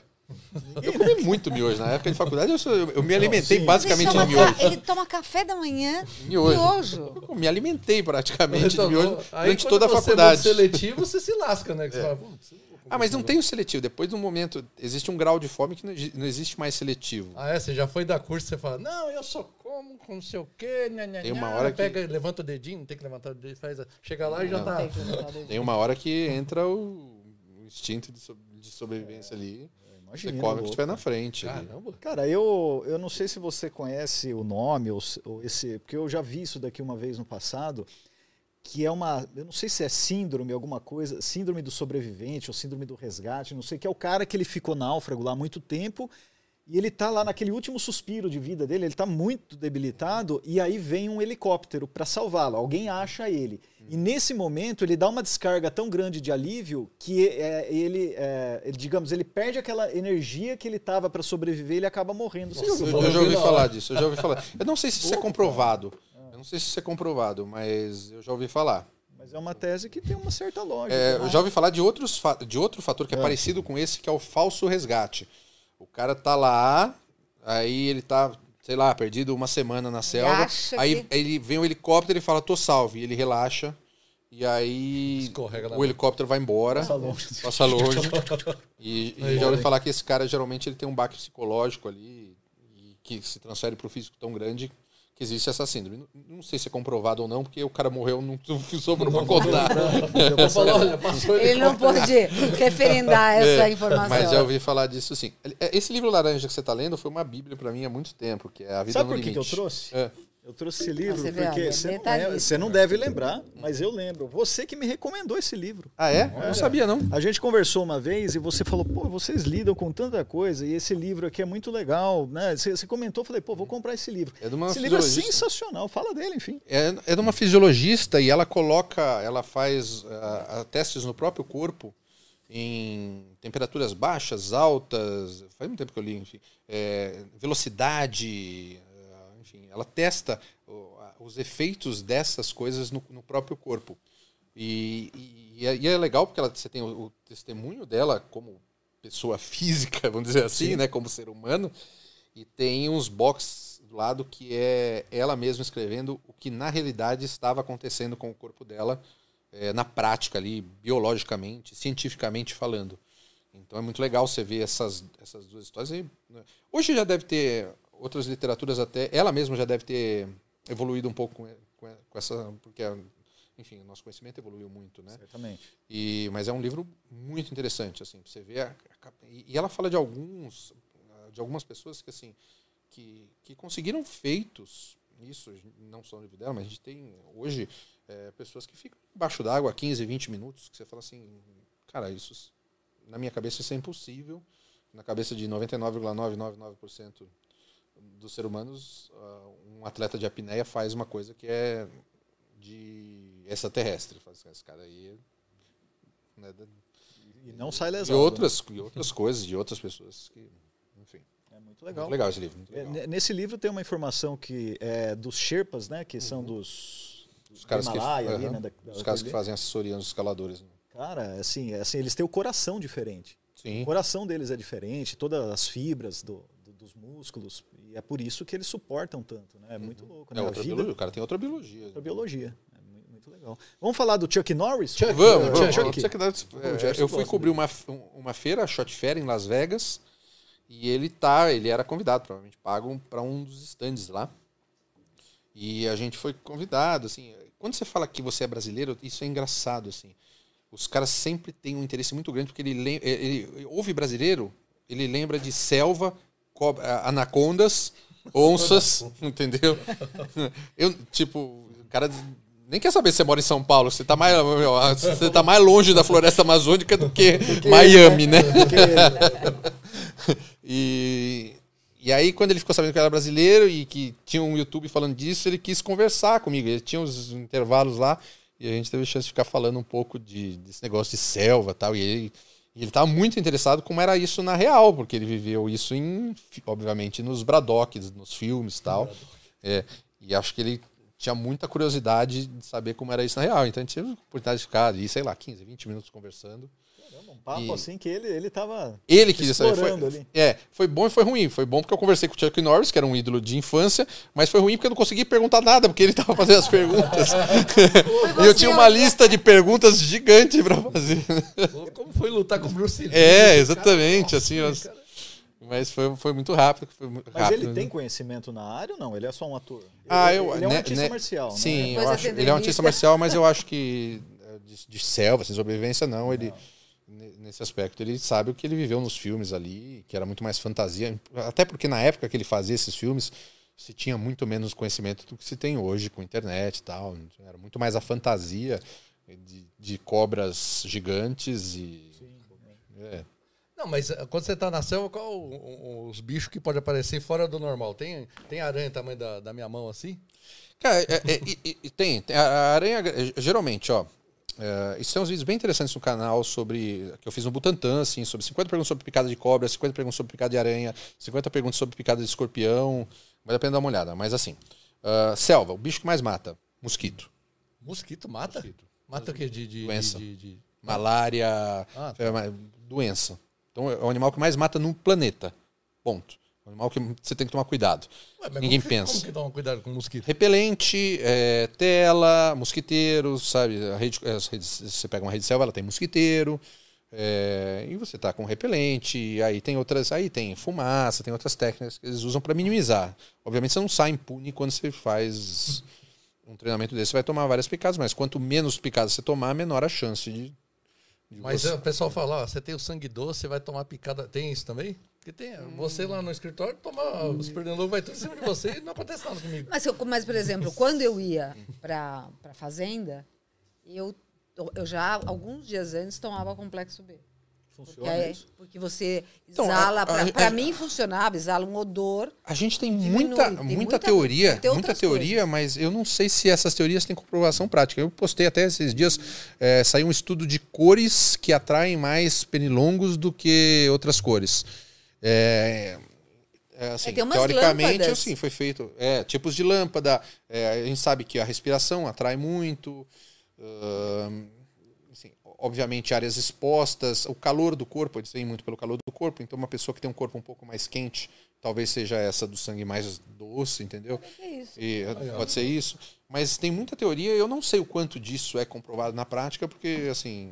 [SPEAKER 6] Eu comi muito miojo. Na época de faculdade, eu, sou- eu- eu me alimentei
[SPEAKER 1] sim.
[SPEAKER 6] basicamente de miojo.
[SPEAKER 5] ele toma café da manhã,
[SPEAKER 6] Miojo.
[SPEAKER 5] miojo.
[SPEAKER 6] Eu me alimentei praticamente de
[SPEAKER 4] Então,
[SPEAKER 6] miojo
[SPEAKER 4] aí
[SPEAKER 6] durante toda a
[SPEAKER 4] você é
[SPEAKER 6] faculdade.
[SPEAKER 4] seletivo, você se lasca, né? Que você fala, "Putz, eu não vou comer
[SPEAKER 6] Ah, mas não tem o seletivo. Depois de um momento, existe um grau de fome que não exi- não existe mais seletivo.
[SPEAKER 4] Ah, é? Você já foi dar curso, você fala, não, eu só como com não sei o quê, nha, nha,
[SPEAKER 6] Tem uma
[SPEAKER 4] nha",
[SPEAKER 6] hora que-
[SPEAKER 4] pega, levanta o dedinho, não tem que levantar o dedinho, faz, a- chega lá e já
[SPEAKER 6] Não.
[SPEAKER 4] tá.
[SPEAKER 6] Tem uma hora que entra o, instinto de, de sobrevivência ali. Você
[SPEAKER 1] Imagina,
[SPEAKER 6] come o que na frente. ali.
[SPEAKER 4] Caramba.
[SPEAKER 1] Cara, eu, eu não sei se você conhece o nome ou, ou esse, porque eu já vi isso daqui uma vez no passado, que é uma, eu não sei se é síndrome, alguma coisa, síndrome do sobrevivente ou síndrome do resgate, não sei, que é o cara que ele ficou náufrago lá há muito tempo e ele tá lá naquele último suspiro de vida dele, ele tá muito debilitado e aí vem um helicóptero para salvá-lo, alguém acha ele. E nesse momento ele dá uma descarga tão grande de alívio que é, ele, é, digamos, ele perde aquela energia que ele tava para sobreviver e ele acaba morrendo. Você já ouviu
[SPEAKER 6] Eu, eu já ouvi falar disso, eu já ouvi falar. Eu não sei se isso é comprovado. Eu não sei se isso é comprovado, mas eu já ouvi falar.
[SPEAKER 1] Mas é uma tese que tem uma certa lógica.
[SPEAKER 6] É,
[SPEAKER 1] né?
[SPEAKER 6] eu já ouvi falar de, outros, de outro fator que é,
[SPEAKER 1] É.
[SPEAKER 6] parecido com esse, que é o falso resgate. O cara tá lá, aí ele tá, sei lá, perdido uma semana na selva.
[SPEAKER 5] acha
[SPEAKER 6] Aí
[SPEAKER 5] que-
[SPEAKER 6] ele vem o helicóptero e fala, tô salvo. E ele relaxa. E aí o helicóptero vai embora.
[SPEAKER 1] Passa longe.
[SPEAKER 6] Passa longe. E, e já ouvi
[SPEAKER 4] olha.
[SPEAKER 6] falar que esse cara geralmente ele tem um baque psicológico ali e que se transfere pro físico tão grande que existe essa síndrome. Não, não sei se é comprovado ou não, porque o cara morreu, não, não sobrou pra contar.
[SPEAKER 5] Ele não pôde referendar essa
[SPEAKER 6] É,
[SPEAKER 5] informação.
[SPEAKER 6] Mas já ouvi falar disso sim. Esse livro laranja que você está lendo foi uma bíblia para mim há muito tempo, que é A Vida
[SPEAKER 1] Sabe
[SPEAKER 6] no
[SPEAKER 1] por que, que eu
[SPEAKER 6] Limite.
[SPEAKER 1] trouxe?
[SPEAKER 6] É.
[SPEAKER 1] Eu trouxe esse livro
[SPEAKER 5] Você
[SPEAKER 1] porque você não, lembra- você não deve lembrar, mas eu lembro. Você que me recomendou esse livro.
[SPEAKER 6] Ah, é? Eu não sabia, não.
[SPEAKER 1] A gente conversou uma vez e você falou, pô, vocês lidam com tanta coisa e esse livro aqui é muito legal, né? Você, você comentou, eu falei, pô, vou comprar esse livro.
[SPEAKER 6] É de uma
[SPEAKER 1] esse livro é sensacional, fala dele, enfim.
[SPEAKER 6] É, é de uma fisiologista e ela coloca, ela faz ah, testes no próprio corpo em temperaturas baixas, altas, faz muito tempo que eu li, enfim, é, velocidade, ela testa os efeitos dessas coisas no, no próprio corpo. E, e- e é, e é legal porque ela, você tem o, o testemunho dela como pessoa física, vamos dizer assim, né, como ser humano, e tem uns box do lado que é ela mesma escrevendo o que na realidade estava acontecendo com o corpo dela eh, na prática ali, biologicamente, cientificamente falando. Então é muito legal você ver essas, essas duas histórias. E, né, hoje já deve ter outras literaturas até, ela mesma já deve ter evoluído um pouco com, com essa. Porque, enfim, o nosso conhecimento evoluiu muito, né?
[SPEAKER 1] Certamente.
[SPEAKER 6] E, mas é um livro muito interessante, assim, você ver. a- a e e ela fala de alguns, de algumas pessoas que, assim, que, que conseguiram feitos, isso não só no livro dela, mas a gente tem hoje é, pessoas que ficam embaixo d'água 15, 20 minutos, que você fala assim, cara, isso, na minha cabeça isso é impossível. Na cabeça de 99,999% dos seres humanos, ah, um atleta de apneia faz uma coisa que é de extraterrestre. Assim, Esse cara aí é, né,
[SPEAKER 1] E não sai
[SPEAKER 6] e
[SPEAKER 1] lesado. né?
[SPEAKER 6] outras, e outras coisas de outras pessoas que, enfim.
[SPEAKER 1] É muito legal.
[SPEAKER 6] Muito legal esse livro.
[SPEAKER 1] É,
[SPEAKER 6] legal.
[SPEAKER 1] ne- Nesse livro tem uma informação que é dos Sherpas, né? Que são dos,
[SPEAKER 6] Uhum. Os caras, que,
[SPEAKER 1] Himalaia ali,
[SPEAKER 6] aham,
[SPEAKER 1] né? da- da-
[SPEAKER 6] os caras que fazem assessoria nos escaladores. né?
[SPEAKER 1] Cara, assim, assim, eles têm o coração diferente.
[SPEAKER 6] Sim.
[SPEAKER 1] O coração deles é diferente, todas as fibras do- dos músculos. E é por isso que eles suportam tanto, né? É muito louco, né?
[SPEAKER 6] É outra
[SPEAKER 1] vida,
[SPEAKER 6] biologia, o cara tem outra biologia.
[SPEAKER 1] outra biologia. É mu- muito legal. Vamos falar do Chuck Norris?
[SPEAKER 4] Chuck,
[SPEAKER 6] Vamos,
[SPEAKER 1] Chuck.
[SPEAKER 6] vamos.
[SPEAKER 1] Chuck.
[SPEAKER 6] Chuck Norris, é, eu fui cobrir uma, uma feira, a Shot Fair, em Las Vegas. E ele tá, ele era convidado, provavelmente pago para um dos stands lá. E a gente foi convidado, assim. Quando você fala que você é brasileiro, isso é engraçado, assim. Os caras sempre têm um interesse muito grande, porque ele, ele, ele ouve brasileiro, ele lembra de selva, cobra, anacondas, onças, entendeu? Eu, tipo, o cara nem quer saber se você mora em São Paulo, você tá mais, meu, você tá mais longe da floresta amazônica do que Miami, né? E, e aí, quando ele ficou sabendo que eu era brasileiro e que tinha um YouTube falando disso, ele quis conversar comigo. Ele tinha uns intervalos lá e a gente teve a chance de ficar falando um pouco de, desse negócio de selva e tal. E ele, e ele estava muito interessado como era isso na real, porque ele viveu isso, em, obviamente, nos Braddocks, nos filmes e tal. É, e acho que ele tinha muita curiosidade de saber como era isso na real. Então a gente teve a oportunidade de ficar ali, sei lá, 15, 20 minutos conversando.
[SPEAKER 1] Um papo
[SPEAKER 6] E-
[SPEAKER 1] assim que ele, ele tava
[SPEAKER 6] Ele queria saber. Foi,
[SPEAKER 1] explorando ali.
[SPEAKER 6] é, foi bom e foi ruim. Foi bom porque eu conversei com o Chuck Norris, que era um ídolo de infância, mas foi ruim porque eu não consegui perguntar nada, porque ele tava fazendo as perguntas. e eu tinha uma lista de perguntas gigante para fazer.
[SPEAKER 4] Como foi lutar com o Bruce Lee?
[SPEAKER 6] É, exatamente,
[SPEAKER 4] Nossa,
[SPEAKER 6] assim, eu-
[SPEAKER 4] cara.
[SPEAKER 6] Mas foi, foi muito rápido. Foi muito
[SPEAKER 1] Mas
[SPEAKER 6] rápido,
[SPEAKER 1] ele
[SPEAKER 6] né?
[SPEAKER 1] tem conhecimento na área ou não? Ele é só um ator?
[SPEAKER 6] Ah,
[SPEAKER 1] ele,
[SPEAKER 6] eu,
[SPEAKER 1] ele é um
[SPEAKER 6] né-
[SPEAKER 1] artista
[SPEAKER 6] né-
[SPEAKER 1] marcial,
[SPEAKER 6] Sim,
[SPEAKER 1] né?
[SPEAKER 6] eu
[SPEAKER 5] Depois
[SPEAKER 6] acho, ele é um artista marcial, mas eu acho que eh, de, de selva, assim, sobrevivência, não. Ele, ne- nesse aspecto, ele sabe o que ele viveu nos filmes ali, que era muito mais fantasia. Até porque na época que ele fazia esses filmes, se tinha muito menos conhecimento do que se tem hoje com internet e tal. Era muito mais a fantasia de, de cobras gigantes e. É.
[SPEAKER 4] Não, mas eh, quando você tá na selva, qual os bichos que pode aparecer fora do normal? Tem, tem aranha tamanho da, da minha mão assim?
[SPEAKER 6] Cara, é- é- tem, tem. A aranha, geralmente, ó. É, isso tem uns vídeos bem interessantes no canal sobre. que eu fiz no Butantan, assim, sobre 50 perguntas sobre picada de cobra, 50 perguntas sobre picada de aranha, 50 perguntas sobre picada de escorpião. Vale a pena dar uma olhada. Mas assim. ah, selva, o bicho que mais mata. Mosquito.
[SPEAKER 4] Mosquito mata?
[SPEAKER 6] Mosquito.
[SPEAKER 4] Mata o quê? De, de,
[SPEAKER 6] Doença.
[SPEAKER 4] de- de-
[SPEAKER 6] Malária.
[SPEAKER 4] Ah,
[SPEAKER 6] é, ma- doença. Então é o animal que mais mata no planeta. Ponto. É um animal que você tem que tomar cuidado.
[SPEAKER 4] Ué,
[SPEAKER 6] Ninguém
[SPEAKER 4] como que-
[SPEAKER 6] pensa.
[SPEAKER 4] Como que toma cuidado com mosquito?
[SPEAKER 6] Repelente, é, tela, mosquiteiro, sabe? A rede, as redes- você pega uma rede de selva, ela tem mosquiteiro. é, e você tá com repelente, aí tem outras, aí tem fumaça, tem outras técnicas que eles usam para minimizar. Obviamente você não sai impune quando você faz um treinamento desse, você vai tomar várias picadas, mas quanto menos picadas você tomar, menor a chance de, de
[SPEAKER 4] Mas
[SPEAKER 6] você-
[SPEAKER 4] é, o pessoal fala, ó, você tem o sangue doce, você vai tomar picada. Tem isso também? Porque tem. Você lá no escritório toma. Os pernilongos vai tudo em cima de você e não acontece nada comigo.
[SPEAKER 5] Mas, eu- mas, por exemplo, quando eu ia para a fazenda, eu, eu já, alguns dias antes, tomava complexo B. Porque,
[SPEAKER 1] Funciona
[SPEAKER 5] aí-
[SPEAKER 1] isso?
[SPEAKER 5] porque você
[SPEAKER 6] Então,
[SPEAKER 5] exala,
[SPEAKER 6] a- a-
[SPEAKER 5] para
[SPEAKER 6] a-
[SPEAKER 5] mim funcionava, exala um odor.
[SPEAKER 6] A gente tem
[SPEAKER 5] Diminui,
[SPEAKER 6] muita,
[SPEAKER 5] tem
[SPEAKER 6] muita,
[SPEAKER 5] muita-
[SPEAKER 6] teoria,
[SPEAKER 5] tem
[SPEAKER 6] muita teoria, mas eu não sei se essas teorias têm comprovação prática. Eu postei até esses dias, é, saiu um estudo de cores que atraem mais pernilongos do que outras cores. É, é, assim,
[SPEAKER 5] É, tem umas
[SPEAKER 6] teoricamente,
[SPEAKER 5] lâmpadas.
[SPEAKER 6] assim, foi feito é, tipos de lâmpada. é, a gente sabe que a respiração atrai muito. assim, obviamente, áreas expostas, o calor do corpo, eles vêm muito pelo calor do corpo. Então, uma pessoa que tem um corpo um pouco mais quente, talvez seja essa do sangue mais doce, entendeu?
[SPEAKER 5] É isso.
[SPEAKER 6] E pode ser isso. Mas tem muita teoria, eu não sei o quanto disso é comprovado na prática, porque, assim,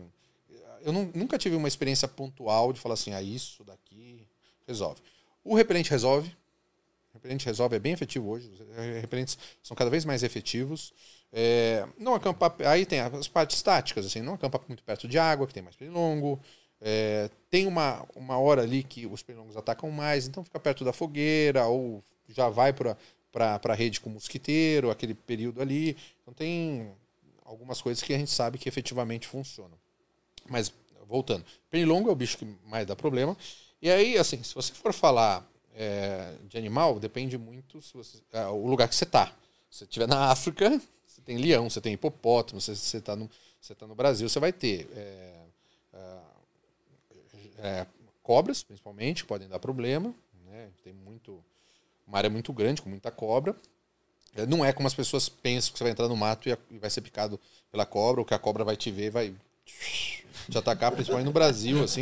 [SPEAKER 6] eu não- nunca tive uma experiência pontual de falar assim, ah, isso daqui resolve. O repelente resolve. O repelente resolve, é bem efetivo hoje. Os repelentes são cada vez mais efetivos. É, não acampar. Aí tem as partes táticas, assim, não acampar muito perto de água, que tem mais pernilongo. É, tem uma, uma hora ali que os pernilongos atacam mais, então fica perto da fogueira, ou já vai para a rede com mosquiteiro, aquele período ali. Então tem algumas coisas que a gente sabe que efetivamente funcionam. Mas, voltando, pernilongo é o bicho que mais dá problema. E aí, assim, se você for falar é, de animal, depende muito você, é, o lugar que você está. Se você estiver na África, você tem leão, você tem hipopótamo, se você está no, tá no Brasil, você vai ter é, é, é, cobras, principalmente, podem dar problema. Né? Tem muito. Uma área muito grande, com muita cobra. É, não é como as pessoas pensam que você vai entrar no mato e vai ser picado pela cobra, ou que a cobra vai te ver e vai te atacar, principalmente no Brasil, assim.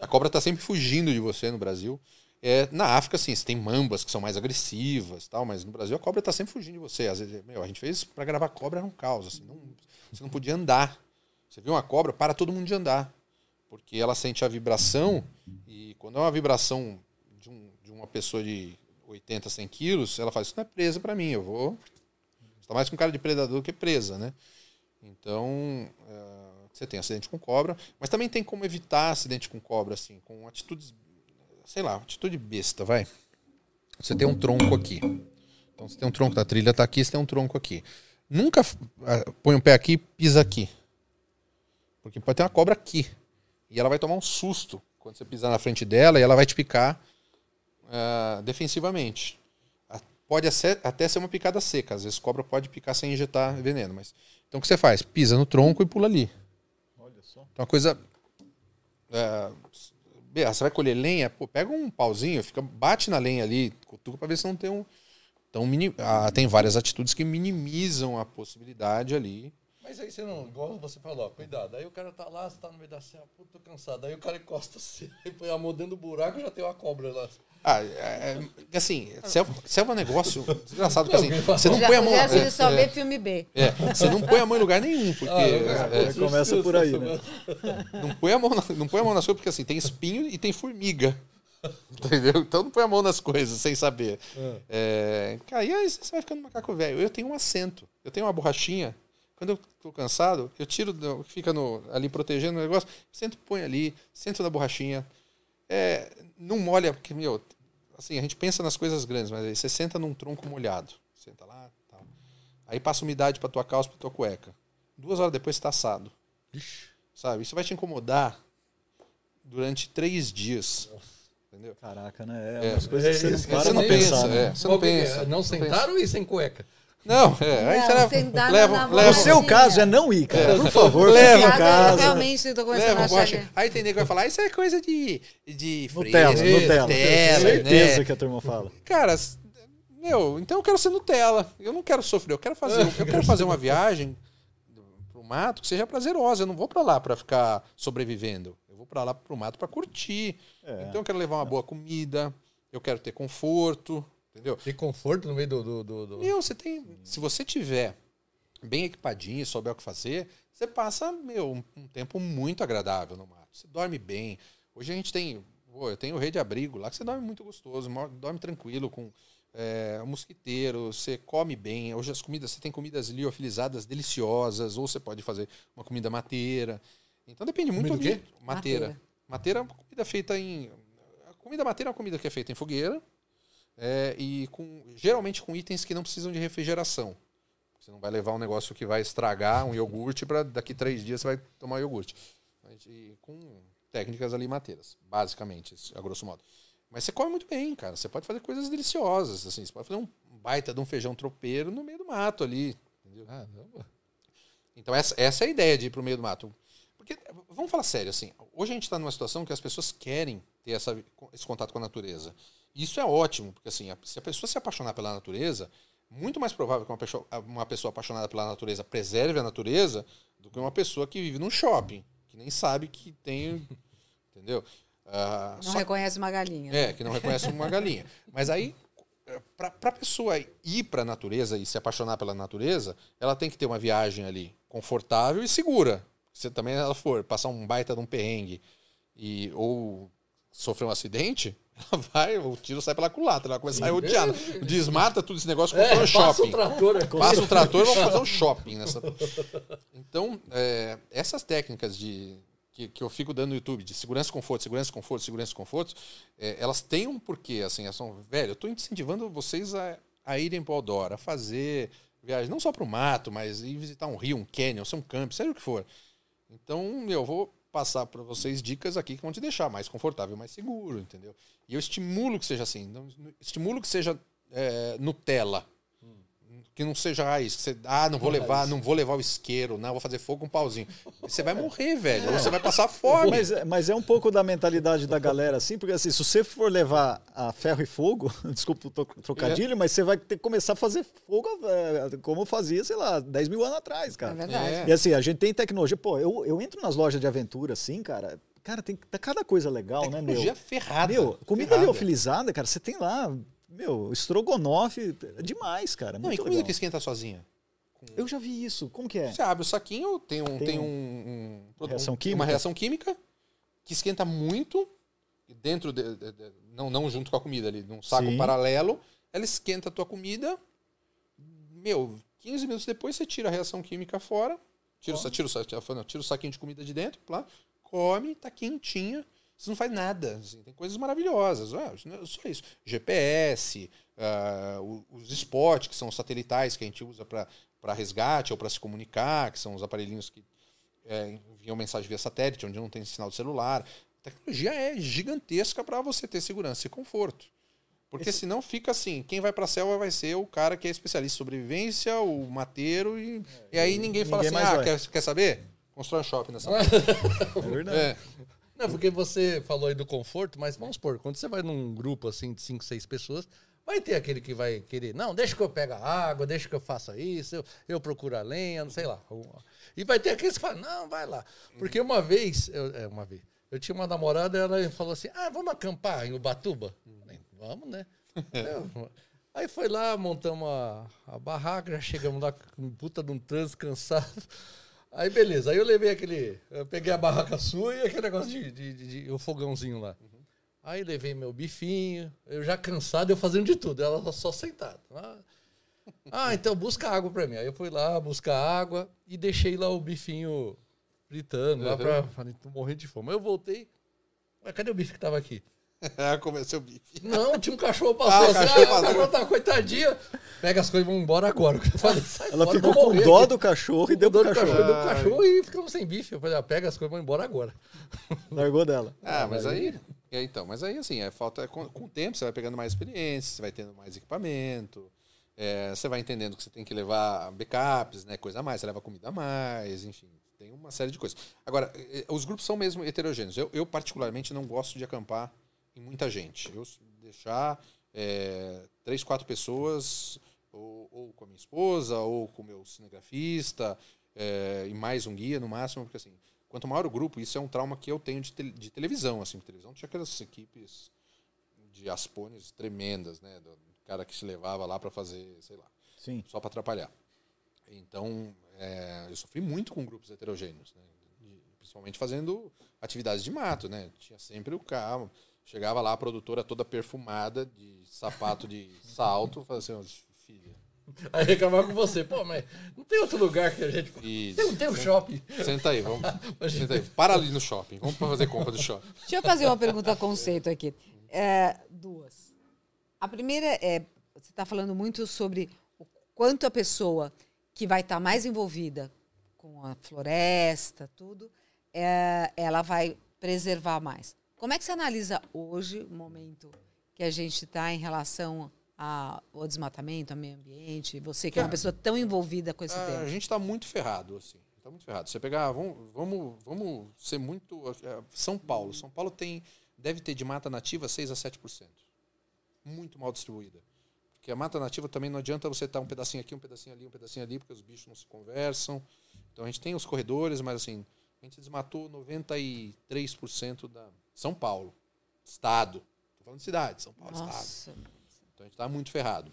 [SPEAKER 6] A cobra está sempre fugindo de você no Brasil. É, na África, sim, você tem mambas que são mais agressivas tal, mas no Brasil a cobra está sempre fugindo de você. Às vezes, meu, a gente fez para gravar cobra era um caos, assim, não, você não podia andar. Você viu uma cobra, para todo mundo de andar. Porque ela sente a vibração, e quando é uma vibração de, um, de uma pessoa de 80, 100 quilos, ela fala, isso não é presa para mim, eu vou... Está mais com cara de predador que presa, né? Então, é, você tem acidente com cobra, mas também tem como evitar acidente com cobra, assim, com atitudes sei lá, atitude besta, vai. Você tem um tronco aqui. Então você tem um tronco da trilha, tá aqui, você tem um tronco aqui. Nunca ah, põe um pé aqui pisa aqui. Porque pode ter uma cobra aqui. E ela vai tomar um susto quando você pisar na frente dela e ela vai te picar uh, defensivamente. Pode até ser uma picada seca. Às vezes cobra pode picar sem injetar veneno. Mas... Então o que você faz? Pisa no tronco e pula ali. Então uma coisa. Uh, você vai colher lenha, pô, pega um pauzinho, fica, bate na lenha ali, cutuca para ver se não tem um. Então, mini, ah, tem várias atitudes que minimizam a possibilidade ali.
[SPEAKER 4] Mas aí você não, igual você falou, ó, cuidado. Aí o cara tá lá, você tá no meio da serra, puto, tô cansado. Aí o cara encosta assim, põe a mão dentro do buraco já tem uma cobra lá.
[SPEAKER 6] Ah, é, é, assim, selva, selva é um negócio desgraçado, porque assim, você não põe a mão.
[SPEAKER 5] Já é, só é, vê filme B.
[SPEAKER 6] É, você não põe a mão em lugar nenhum, porque. Ah,
[SPEAKER 1] é, é, começa por aí, né?
[SPEAKER 6] Não põe a mão, na, não põe a mão nas coisas, porque assim, tem espinho e tem formiga. Entendeu? Então não põe a mão nas coisas sem saber. É. cara, e aí você vai ficando macaco velho. Eu tenho um assento, eu tenho uma borrachinha. Quando eu tô cansado, eu tiro, fica no, ali protegendo o negócio, sento, põe ali, sento na borrachinha. É, não molha, porque, meu, assim, a gente pensa nas coisas grandes, mas aí você senta num tronco molhado. Senta lá, tal. Aí passa umidade pra tua calça, pra tua cueca. Duas horas depois você tá assado. Ixi. Sabe? Isso vai te incomodar durante três dias. Entendeu?
[SPEAKER 1] Caraca, né? É, é umas coisas que você não,
[SPEAKER 6] você não pensa. Né? É, você não pensa.
[SPEAKER 4] Não sentaram e sem cueca?
[SPEAKER 6] Não, é. Aí você leva, leva, leva.
[SPEAKER 1] O seu caso é não ir, cara. É. Por favor, leva em casa.
[SPEAKER 5] Realmente, tô começando leva, a achar.
[SPEAKER 6] Aí tem nego que vai falar, isso é coisa de, de
[SPEAKER 1] Nutella,
[SPEAKER 6] fresco,
[SPEAKER 1] Nutella. Nutella certeza né? que a turma fala.
[SPEAKER 6] Cara, meu, então eu quero ser Nutella. Eu não quero sofrer, eu quero fazer, eu quero fazer uma viagem pro mato que seja prazerosa. Eu não vou para lá para ficar sobrevivendo. Eu vou para lá pro mato para curtir. É. Então eu quero levar uma boa comida, eu quero ter conforto, Entendeu?
[SPEAKER 4] Tem conforto no meio do. do, do, do...
[SPEAKER 6] Meu, você tem. Se você tiver bem equipadinho, souber o que fazer, você passa, meu, um, um tempo muito agradável no mato. Você dorme bem. Hoje a gente tem. Pô, eu tenho o rei de abrigo lá que você dorme muito gostoso, dorme tranquilo com é, um mosquiteiro, você come bem. Hoje as comidas, você tem comidas liofilizadas deliciosas, ou você pode fazer uma comida mateira. Então depende muito
[SPEAKER 4] do quê?
[SPEAKER 6] Mateira. Mateira é uma comida feita em. A comida mateira é uma comida que é feita em fogueira é, e com, geralmente com itens que não precisam de refrigeração. Você não vai levar um negócio que vai estragar um iogurte para daqui três dias você vai tomar iogurte. E com técnicas alimenteiras, basicamente, a grosso modo. Mas você come muito bem, cara. Você pode fazer coisas deliciosas. Assim. Você pode fazer um baita de um feijão tropeiro no meio do mato ali. Entendeu? Ah, então, essa, essa é a ideia de ir para o meio do mato. Porque, vamos falar sério, assim. Hoje a gente está numa situação que as pessoas querem ter essa, esse contato com a natureza. Isso é ótimo, porque assim, se a pessoa se apaixonar pela natureza, muito mais provável que uma pessoa, uma pessoa apaixonada pela natureza preserve a natureza do que uma pessoa que vive num shopping, que nem sabe que tem. Entendeu?
[SPEAKER 5] Uh, não só, reconhece uma galinha.
[SPEAKER 6] É, que não reconhece uma galinha. Mas aí, para a pessoa ir para a natureza e se apaixonar pela natureza, ela tem que ter uma viagem ali confortável e segura. Se também ela for passar um baita de um perrengue e, ou sofrer um acidente, ela vai, o tiro sai pela culatra, ela começa a sair odiada. Desmata tudo esse negócio,
[SPEAKER 4] É,
[SPEAKER 6] compra um
[SPEAKER 4] passa o
[SPEAKER 6] shopping.
[SPEAKER 4] trator aqui.
[SPEAKER 6] Passa o trator, vamos fazer um shopping nessa. Então, é, essas técnicas de que, que eu fico dando no YouTube, de segurança e conforto, segurança e conforto, segurança e conforto, é, elas têm um porquê, assim, elas são, velho, eu estou incentivando vocês a, a irem para o outdoor, a fazer viagem, não só para o mato, mas ir visitar um rio, um canyon, ser um campo, seja o que for. Então, eu vou passar para vocês dicas aqui que vão te deixar mais confortável, mais seguro, entendeu? E eu estimulo que seja assim, estimulo que seja é, Nutella, que não seja raiz. Que você, ah, não vou levar, não vou levar o isqueiro, não, vou fazer fogo com um pauzinho. Você vai morrer, velho. Ou você vai passar fome.
[SPEAKER 1] Mas, é- mas é um pouco da mentalidade da galera, assim, porque assim, se você for levar a ferro e fogo, desculpa o tro- trocadilho, mas você vai ter que começar a fazer fogo é, como fazia, sei lá, 10 mil anos atrás,
[SPEAKER 5] É
[SPEAKER 1] cara.
[SPEAKER 5] verdade.
[SPEAKER 6] É.
[SPEAKER 1] E assim, a gente tem tecnologia. Pô, eu, eu entro nas lojas de aventura, assim, cara. Cara, tem cada coisa legal, né, meu?
[SPEAKER 6] Tecnologia ferrada.
[SPEAKER 1] Meu, comida
[SPEAKER 6] ferrada.
[SPEAKER 1] liofilizada, cara, você tem lá, meu, estrogonofe, é demais, cara.
[SPEAKER 6] Não, e comida
[SPEAKER 1] legal.
[SPEAKER 6] que esquenta sozinha?
[SPEAKER 1] Eu já vi isso. Como que é?
[SPEAKER 6] Você abre o saquinho, tem um,
[SPEAKER 1] Tem
[SPEAKER 6] tem
[SPEAKER 1] um-
[SPEAKER 6] um, um-
[SPEAKER 1] Reação química?
[SPEAKER 6] uma reação química que esquenta muito dentro de, de- de- não não junto com a comida ali, num saco
[SPEAKER 1] Sim.
[SPEAKER 6] paralelo, ela esquenta a tua comida. Meu, 15 minutos depois você tira a reação química fora, tira, o, sa- tira, sa- não, tira o saquinho de comida de dentro, lá, come, tá quentinha. Você não faz nada. assim, tem coisas maravilhosas. Ah, é só isso. GPS, ah, o- os spots, que são os satelitais que a gente usa para resgate ou para se comunicar, que são os aparelhinhos que é, enviam mensagem via satélite, onde não tem sinal de celular. A tecnologia é gigantesca para você ter segurança e conforto. Porque senão fica assim, quem vai para a selva vai ser o cara que é especialista em sobrevivência, o mateiro, e, e aí ninguém fala
[SPEAKER 1] ninguém
[SPEAKER 6] assim,
[SPEAKER 1] mais
[SPEAKER 6] ah,
[SPEAKER 1] vai."
[SPEAKER 6] quer, quer saber? Constrói um shopping nessa
[SPEAKER 1] É verdade.
[SPEAKER 6] é.
[SPEAKER 4] Não, porque você falou aí do conforto, mas vamos supor, quando você vai num grupo assim de 5, 6 pessoas, vai ter aquele que vai querer, não, deixa que eu pegue a água, deixa que eu faça isso, eu, eu procuro a lenha, não sei lá. E vai ter aqueles que falam, não, vai lá. Porque uma vez, eu, é, uma vez, eu tinha uma namorada, ela falou assim, ah, vamos acampar em Ubatuba? Falei, Vamos, né? Eu- Aí foi lá, montamos a, a barraca, já chegamos lá com puta de um trânsito cansado. Aí beleza, aí eu levei aquele. Eu peguei a barraca sua e aquele negócio de, de, de- de- o fogãozinho lá. Aí levei meu bifinho, eu já cansado, eu fazendo de tudo, ela só, sentada. Ah, ah, então busca água pra mim. Aí eu fui lá buscar água e deixei lá o bifinho fritando, lá pra. Falei, tô morrendo de fome. Aí eu voltei. Mas cadê o bife que tava aqui?
[SPEAKER 6] Ah, Comecei o bife.
[SPEAKER 4] Não, tinha um cachorro
[SPEAKER 6] Ah,
[SPEAKER 4] passou
[SPEAKER 6] o
[SPEAKER 4] assim,
[SPEAKER 6] cachorro
[SPEAKER 4] ah, o cachorro tá coitadinha. Pega as coisas e vamos embora agora. Eu falei, sai
[SPEAKER 1] Ela
[SPEAKER 4] fora,
[SPEAKER 1] ficou com dó
[SPEAKER 4] aqui.
[SPEAKER 1] do cachorro e deu
[SPEAKER 4] dó
[SPEAKER 1] pro
[SPEAKER 4] do
[SPEAKER 1] cachorro.
[SPEAKER 4] cachorro, deu pro cachorro e ficamos sem bife. Eu falei, ah, pega as coisas e vamos embora agora.
[SPEAKER 1] Largou dela.
[SPEAKER 6] Ah, mas aí. é, então, mas aí assim, é falta. Com, com o tempo você vai pegando mais experiência, você vai tendo mais equipamento, é, você vai entendendo que você tem que levar backups, né? Coisa a mais, você leva comida a mais, enfim. Tem uma série de coisas. Agora, eh, os grupos são mesmo heterogêneos. Eu, eu particularmente, não gosto de acampar em muita gente. Eu deixar é, três, quatro pessoas, ou, ou com a minha esposa, ou com o meu cinegrafista, é, e mais um guia no máximo, porque assim, quanto maior o grupo, isso é um trauma que eu tenho de, tel- de televisão, assim, televisão tinha aquelas equipes de aspones tremendas, né, do cara que se levava lá para fazer, sei lá,
[SPEAKER 1] Sim.
[SPEAKER 6] só para atrapalhar. Então, é, eu sofri muito com grupos heterogêneos, né? principalmente fazendo atividades de mato, né? Tinha sempre o carro, chegava lá a produtora toda perfumada de sapato de salto, falava assim, "Ô, filha,
[SPEAKER 4] Aí reclamar com você. Pô, mas não tem outro lugar que a gente.
[SPEAKER 6] e
[SPEAKER 4] Tem, tem um shopping.
[SPEAKER 6] senta aí, vamos, senta aí, para ali no shopping, vamos fazer compra do shopping.
[SPEAKER 5] Deixa eu fazer uma pergunta conceito aqui. É, duas. A primeira é, você está falando muito sobre o quanto a pessoa que vai estar mais envolvida com a floresta, tudo, é, ela vai preservar mais. Como é que você analisa hoje o momento que a gente está em relação a- ao desmatamento, ao meio ambiente? Você que é uma
[SPEAKER 6] Cara,
[SPEAKER 5] pessoa tão envolvida com esse
[SPEAKER 6] Ah,
[SPEAKER 5] tema.
[SPEAKER 6] a gente está muito ferrado, assim. Tá muito ferrado. Você pegar, vamos, vamos, vamos ser muito. eh, São Paulo. São Paulo tem, deve ter de mata nativa 6 a 7%. Muito mal distribuída. Porque a mata nativa também não adianta você estar um pedacinho aqui, um pedacinho ali, um pedacinho ali, porque os bichos não se conversam. Então a gente tem os corredores, mas assim, a gente desmatou 93% da. São Paulo. Estado. Estou falando de cidade, São Paulo, estado.
[SPEAKER 5] Nossa.
[SPEAKER 6] Então a gente está muito ferrado.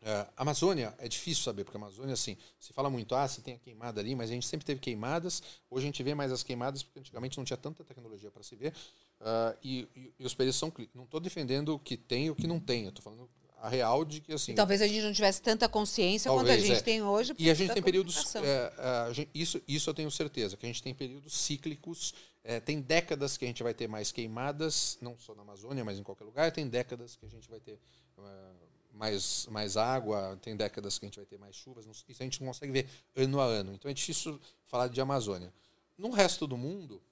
[SPEAKER 6] É, Amazônia é difícil saber, porque a Amazônia, assim, se fala muito, ah, se tem a queimada ali, mas a gente sempre teve queimadas. Hoje a gente vê mais as queimadas, porque antigamente não tinha tanta tecnologia para se ver. Uh, e, e, e, os períodos são. Não estou defendendo o que tem e o que não tem. Eu estou falando a real de que assim.
[SPEAKER 5] E talvez a gente não tivesse tanta consciência
[SPEAKER 6] talvez,
[SPEAKER 5] quanto a gente
[SPEAKER 6] é.
[SPEAKER 5] tem hoje.
[SPEAKER 6] E a gente tem períodos. É, gente, isso, isso eu tenho certeza, que a gente tem períodos cíclicos. É, tem décadas que a gente vai ter mais queimadas, não só na Amazônia, mas em qualquer lugar. Tem décadas que a gente vai ter é, mais, mais água, tem décadas que a gente vai ter mais chuvas. Isso a gente não consegue ver ano a ano. Então é difícil falar de Amazônia. No resto do mundo,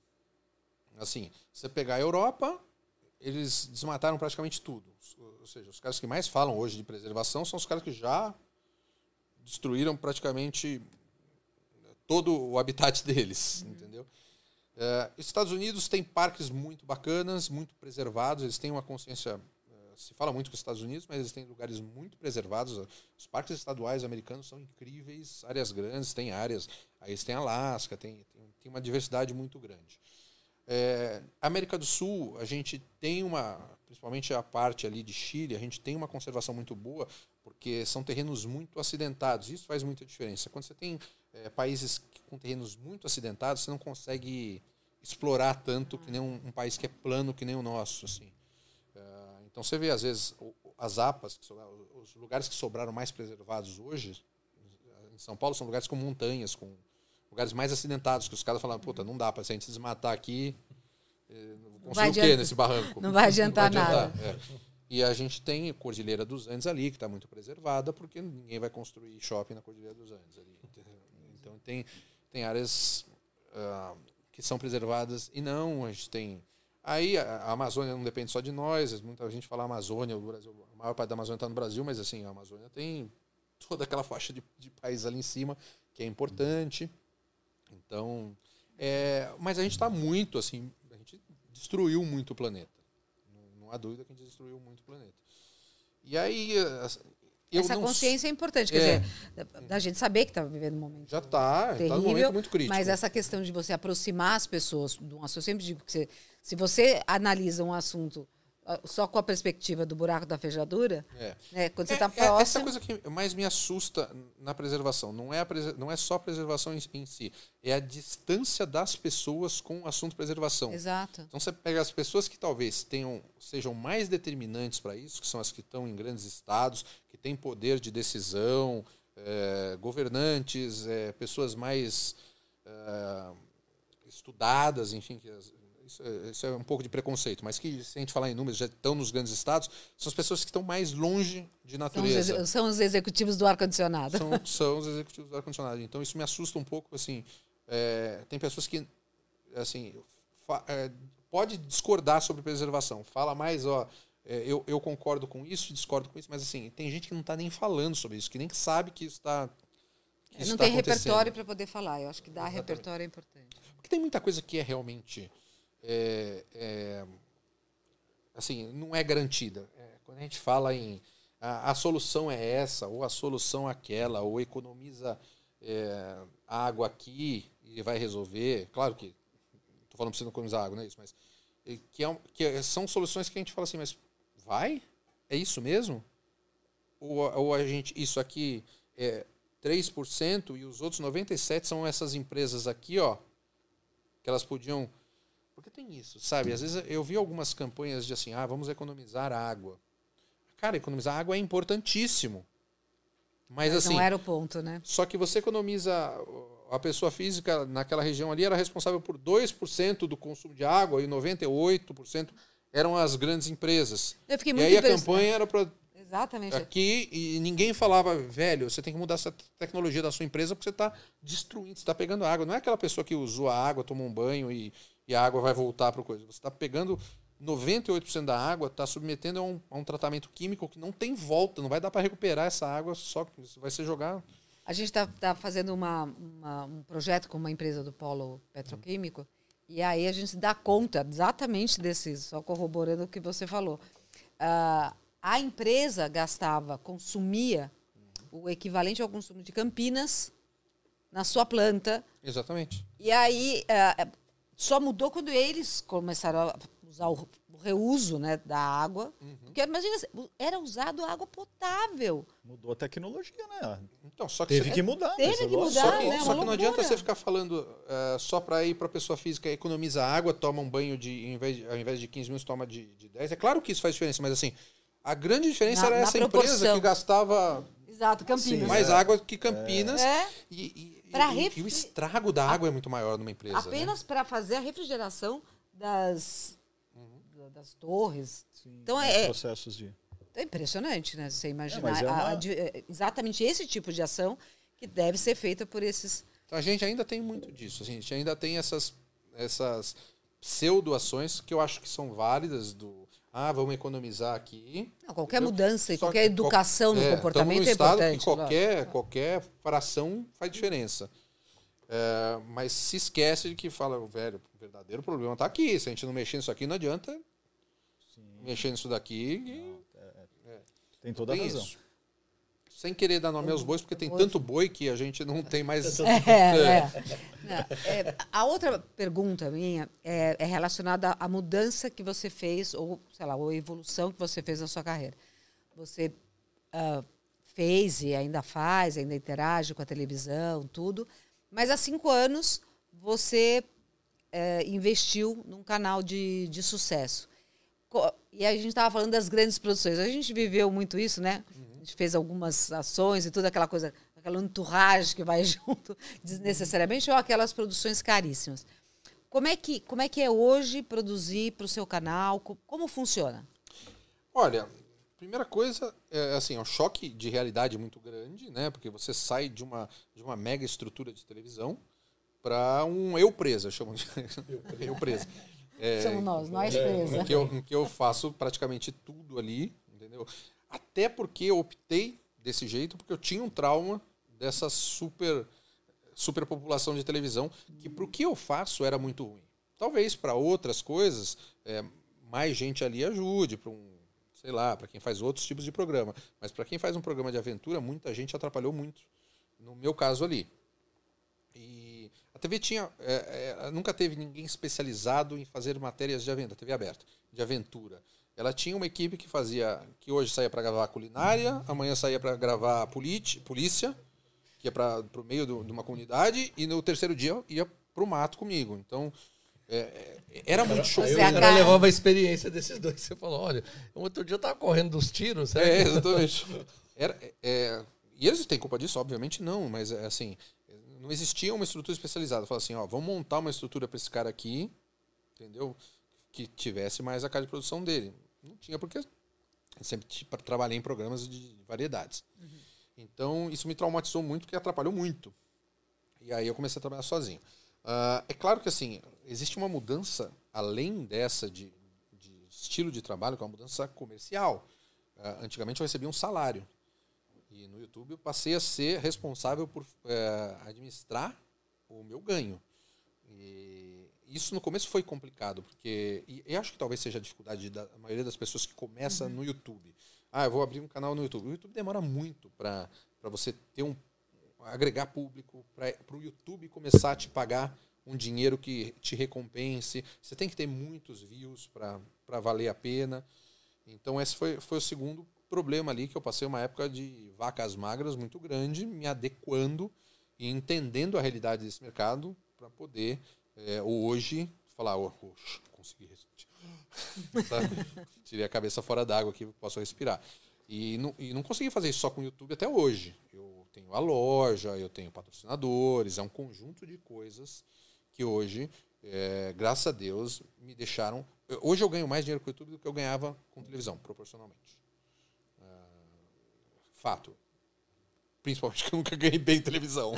[SPEAKER 6] assim, você pegar a Europa, eles desmataram praticamente tudo. Ou seja, os caras que mais falam hoje de preservação são os caras que já destruíram praticamente todo o habitat deles, uhum. entendeu? É, Estados Unidos tem parques muito bacanas, muito preservados, eles têm uma consciência. É, se fala muito com os Estados Unidos, mas eles têm lugares muito preservados. Os parques estaduais americanos são incríveis, áreas grandes, tem áreas. Aí eles têm Alasca, tem, tem, tem uma diversidade muito grande. É, América do Sul, a gente tem uma, principalmente a parte ali de Chile, a gente tem uma conservação muito boa, porque são terrenos muito acidentados. Isso faz muita diferença. Quando você tem é, países com terrenos muito acidentados, você não consegue explorar tanto que nem um, um país que é plano que nem o nosso. Assim. É, então você vê, às vezes, as APAs, os lugares que sobraram mais preservados hoje, em São Paulo, são lugares com montanhas, com lugares mais acidentados, que os caras falam, puta, não dá se a gente desmatar aqui, eh, o quê nesse barranco?
[SPEAKER 5] Não vai adiantar, não vai adiantar
[SPEAKER 6] nada. É. E a gente tem a Cordilheira dos Andes ali, que está muito preservada, porque ninguém vai construir shopping na Cordilheira dos Andes ali. Então tem, tem áreas uh, que são preservadas e não, a gente tem. Aí a Amazônia não depende só de nós, muita gente fala Amazônia, o Brasil, a maior parte da Amazônia está no Brasil, mas assim, a Amazônia tem toda aquela faixa de, de países ali em cima que é importante. Então, é, mas a gente está muito, assim, a gente destruiu muito o planeta. Não, não, há dúvida que a gente destruiu muito o planeta. E aí.
[SPEAKER 5] Essa consciência é importante, quer é, dizer, da gente saber que está vivendo um momento.
[SPEAKER 6] Já está, está num momento muito crítico.
[SPEAKER 5] Mas essa questão de você aproximar as pessoas do assunto, eu sempre digo que você, se você analisa um assunto só com a perspectiva do buraco da fechadura, é. Né, quando você está é, é, próximo...
[SPEAKER 6] Essa coisa que mais me assusta na preservação não é, a não é só a preservação em, em, si, é a distância das pessoas com o assunto preservação.
[SPEAKER 5] Exato.
[SPEAKER 6] Então você pega as pessoas que talvez tenham, sejam mais determinantes para isso, que são as que estão em grandes estados, que têm poder de decisão, é, governantes, é, pessoas mais é, estudadas, enfim, que isso é, isso é, um pouco de preconceito, mas que se a gente falar em números, já estão nos grandes estados, são as pessoas que estão mais longe de natureza.
[SPEAKER 5] São os, são os executivos do ar-condicionado.
[SPEAKER 6] São, são, os executivos do ar-condicionado. Então isso me assusta um pouco, assim, é, tem pessoas que, assim, é, pode discordar sobre preservação, fala mais, ó, é, eu, eu concordo com isso, discordo com isso, mas assim, tem gente que não está nem falando sobre isso, que nem sabe que isso está
[SPEAKER 5] não tá tem repertório para poder falar. Eu acho que dar Exatamente. repertório é importante.
[SPEAKER 6] Porque tem muita coisa que é realmente é, é, assim, não é garantida. É, quando a gente fala em a, a, solução é essa, ou a solução é aquela, ou economiza é, água aqui e vai resolver. Claro que estou falando para você não economizar água, não é isso, mas que, é, que são soluções que a gente fala assim, mas vai? É isso mesmo? Ou, ou a gente, isso aqui é 3% e os outros 97% são essas empresas aqui, ó, que elas podiam porque tem isso, sabe? Às vezes eu vi algumas campanhas de assim, ah, vamos economizar água. Cara, economizar água é importantíssimo. Mas, Mas assim.
[SPEAKER 5] Não era o ponto, né?
[SPEAKER 6] Só que você economiza. A pessoa física naquela região ali era responsável por 2% do consumo de água e 98% eram as grandes empresas.
[SPEAKER 5] Eu fiquei
[SPEAKER 6] muito e aí a campanha era para
[SPEAKER 5] Exatamente.
[SPEAKER 6] Aqui, e ninguém falava, velho, você tem que mudar essa tecnologia da sua empresa porque você está destruindo, você está pegando água. Não é aquela pessoa que usou a água, tomou um banho e, e a água vai voltar para o coisa. Você está pegando 98% da água, está submetendo a um, a um, tratamento químico que não tem volta, não vai dar para recuperar essa água, só que vai ser jogado.
[SPEAKER 5] A gente está tá fazendo uma, uma, um projeto com uma empresa do polo petroquímico hum. e aí a gente se dá conta exatamente desse, só corroborando o que você falou. Uh, a empresa gastava, consumia o equivalente ao consumo de Campinas na sua planta.
[SPEAKER 6] Exatamente.
[SPEAKER 5] E aí uh, só mudou quando eles começaram a usar o reuso né, da água. Porque imagina, era usado água potável.
[SPEAKER 1] Mudou a tecnologia, né?
[SPEAKER 6] Então, só que
[SPEAKER 1] Teve
[SPEAKER 6] você-
[SPEAKER 1] que mudar.
[SPEAKER 5] Teve
[SPEAKER 1] mas é
[SPEAKER 5] que mudar,
[SPEAKER 6] Só que,
[SPEAKER 5] né?
[SPEAKER 6] só
[SPEAKER 5] Uma
[SPEAKER 6] que não adianta você ficar falando eh, só para ir para pessoa física economiza água, toma um banho de, em vez, ao invés de 15 minutos, toma de, de 10. É claro que isso faz diferença, mas assim, a grande diferença
[SPEAKER 5] Na-
[SPEAKER 6] era
[SPEAKER 5] na
[SPEAKER 6] essa empresa
[SPEAKER 5] proporção.
[SPEAKER 6] que gastava
[SPEAKER 5] Exato, Campinas.
[SPEAKER 6] mais água que Campinas.
[SPEAKER 5] É.
[SPEAKER 6] E, e-
[SPEAKER 5] Pra
[SPEAKER 6] e- e
[SPEAKER 5] refri-
[SPEAKER 6] o estrago da água é muito maior numa empresa. né?
[SPEAKER 5] Apenas para fazer a refrigeração das,
[SPEAKER 6] Uhum.
[SPEAKER 5] das torres.
[SPEAKER 1] Sim,
[SPEAKER 5] Então
[SPEAKER 1] os
[SPEAKER 5] é-
[SPEAKER 1] processos de.
[SPEAKER 5] É impressionante, né? Você imaginar
[SPEAKER 1] é
[SPEAKER 5] a-
[SPEAKER 1] uma-
[SPEAKER 5] a é exatamente esse tipo de ação que deve ser feita por esses.
[SPEAKER 6] Então a gente ainda tem muito disso. a gente ainda tem essas, essas pseudo-ações que eu acho que são válidas do. Ah, vamos economizar aqui.
[SPEAKER 5] Não, qualquer
[SPEAKER 6] Entendeu?
[SPEAKER 5] mudança e qualquer
[SPEAKER 6] que
[SPEAKER 5] educação
[SPEAKER 6] qual-
[SPEAKER 5] no
[SPEAKER 6] é,
[SPEAKER 5] comportamento é
[SPEAKER 6] num estado
[SPEAKER 5] importante.
[SPEAKER 6] Que qualquer, qualquer fração faz diferença. É, mas se esquece de que fala, velho, o verdadeiro problema está aqui. Se a gente não mexer nisso aqui, não adianta mexer nisso daqui. e
[SPEAKER 1] Tem toda a
[SPEAKER 6] tem
[SPEAKER 1] razão.
[SPEAKER 6] isso. Sem querer dar nome aos bois, porque tem tanto boi que a gente não tem mais.
[SPEAKER 5] É, é. É, a outra pergunta minha é, é relacionada à mudança que você fez, ou, sei lá, ou evolução que você fez na sua carreira. Você ah, fez e ainda faz, ainda interage com a televisão, tudo, mas há cinco anos você eh, investiu num canal de, de sucesso. E a gente estava falando das grandes produções. A gente viveu muito isso, né? A gente fez algumas ações e tudo aquela coisa, aquela entourage que vai junto desnecessariamente, ou aquelas produções caríssimas. Como é que, como é, que é hoje produzir para o seu canal? Co- Como funciona?
[SPEAKER 6] Olha, primeira coisa, é assim, é um choque de realidade muito grande, né? Porque você sai de uma, de uma mega estrutura de televisão para um eu presa, chamam de eu presa. É,
[SPEAKER 5] Somos nós, nós presa.
[SPEAKER 6] em que, eu, em que eu faço praticamente tudo ali, entendeu? Até porque eu optei desse jeito, porque eu tinha um trauma dessa super superpopulação de televisão, que pro que eu faço era muito ruim. Talvez para outras coisas, é, mais gente ali ajude, para um, sei lá, para quem faz outros tipos de programa. Mas para quem faz um programa de aventura, muita gente atrapalhou muito. No meu caso ali. E a TV tinha. é, é, nunca teve ninguém especializado em fazer matérias de aventura, TV aberta, de aventura. Ela tinha uma equipe que fazia. que hoje saía para gravar culinária, amanhã saía para gravar polícia, que ia para o meio do- de uma comunidade, e no terceiro dia ia para o mato comigo. Então. é, é, era muito show.
[SPEAKER 4] Aí o cara levava a experiência desses dois. Você falou, olha, outro dia eu tava correndo dos tiros, certo?
[SPEAKER 6] É, exatamente. Era, é, e eles têm culpa disso? Obviamente não, mas é, assim, não existia uma estrutura especializada. Fala assim, ó, vamos montar uma estrutura para esse cara aqui, entendeu? Que tivesse mais a cara de produção dele. Não tinha, porque eu sempre trabalhei em programas de variedades. Então, isso me traumatizou muito, porque atrapalhou muito. E aí eu comecei a trabalhar sozinho. Ah, é claro que, assim, existe uma mudança, além dessa de, de estilo de trabalho, que é uma mudança comercial. Ah, antigamente eu recebia um salário. E no YouTube eu passei a ser responsável por eh, administrar o meu ganho. E isso no começo foi complicado, porque. E, e acho que talvez seja a dificuldade da maioria das pessoas que começa no YouTube. Ah, eu vou abrir um canal no YouTube. O YouTube demora muito para você ter um. agregar público, para o YouTube começar a te pagar um dinheiro que te recompense. Você tem que ter muitos views para valer a pena. Então, esse foi, foi o segundo problema ali, que eu passei uma época de vacas magras muito grande, me adequando e entendendo a realidade desse mercado para poder é, hoje falar, oh, oxe, consegui? Tirei a cabeça fora d'água aqui, posso respirar. E não, e não consegui fazer isso só com o YouTube até hoje. Eu tenho a loja, eu tenho patrocinadores, é um conjunto de coisas que hoje, é, graças a Deus, me deixaram. Hoje eu ganho mais dinheiro com o YouTube do que eu ganhava com televisão, proporcionalmente. Ah, fato. Principalmente que eu nunca ganhei bem em televisão.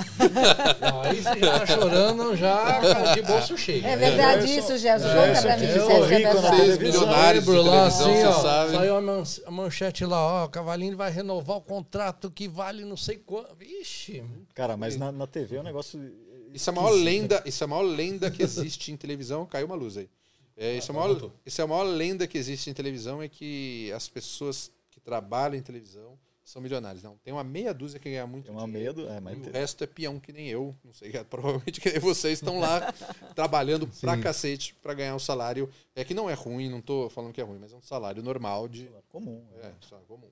[SPEAKER 4] Não, aí você já tá chorando, já de bolso cheio.
[SPEAKER 5] É verdade
[SPEAKER 1] Gerson-
[SPEAKER 5] isso. Gerson, Conta pra mim
[SPEAKER 1] eu
[SPEAKER 5] é
[SPEAKER 1] rico na televisão.
[SPEAKER 6] milionários de
[SPEAKER 4] Lembro lá,
[SPEAKER 6] televisão,
[SPEAKER 4] assim,
[SPEAKER 6] você
[SPEAKER 4] ó,
[SPEAKER 6] sabe.
[SPEAKER 4] Saiu a, man- a manchete lá, ó, Cavalinho vai renovar o contrato que vale não sei quanto. Vixe,
[SPEAKER 1] Cara, mas na, na TV é um negócio.
[SPEAKER 6] Isso é a maior lenda, isso é a maior lenda que existe em televisão. Caiu uma luz aí. É, isso, é a maior, isso é a maior lenda que existe em televisão é que as pessoas que trabalham em televisão são milionários. Não, tem uma meia dúzia que ganha muito
[SPEAKER 1] Tem uma
[SPEAKER 6] dinheiro.
[SPEAKER 1] meia do. É, mas
[SPEAKER 6] E o resto é peão que nem eu. Não sei, provavelmente que nem vocês estão lá trabalhando pra
[SPEAKER 4] Sim.
[SPEAKER 6] cacete pra ganhar um salário. É que não é ruim, não tô falando que é ruim, mas é um salário normal de.
[SPEAKER 1] comum.
[SPEAKER 6] É, salário comum.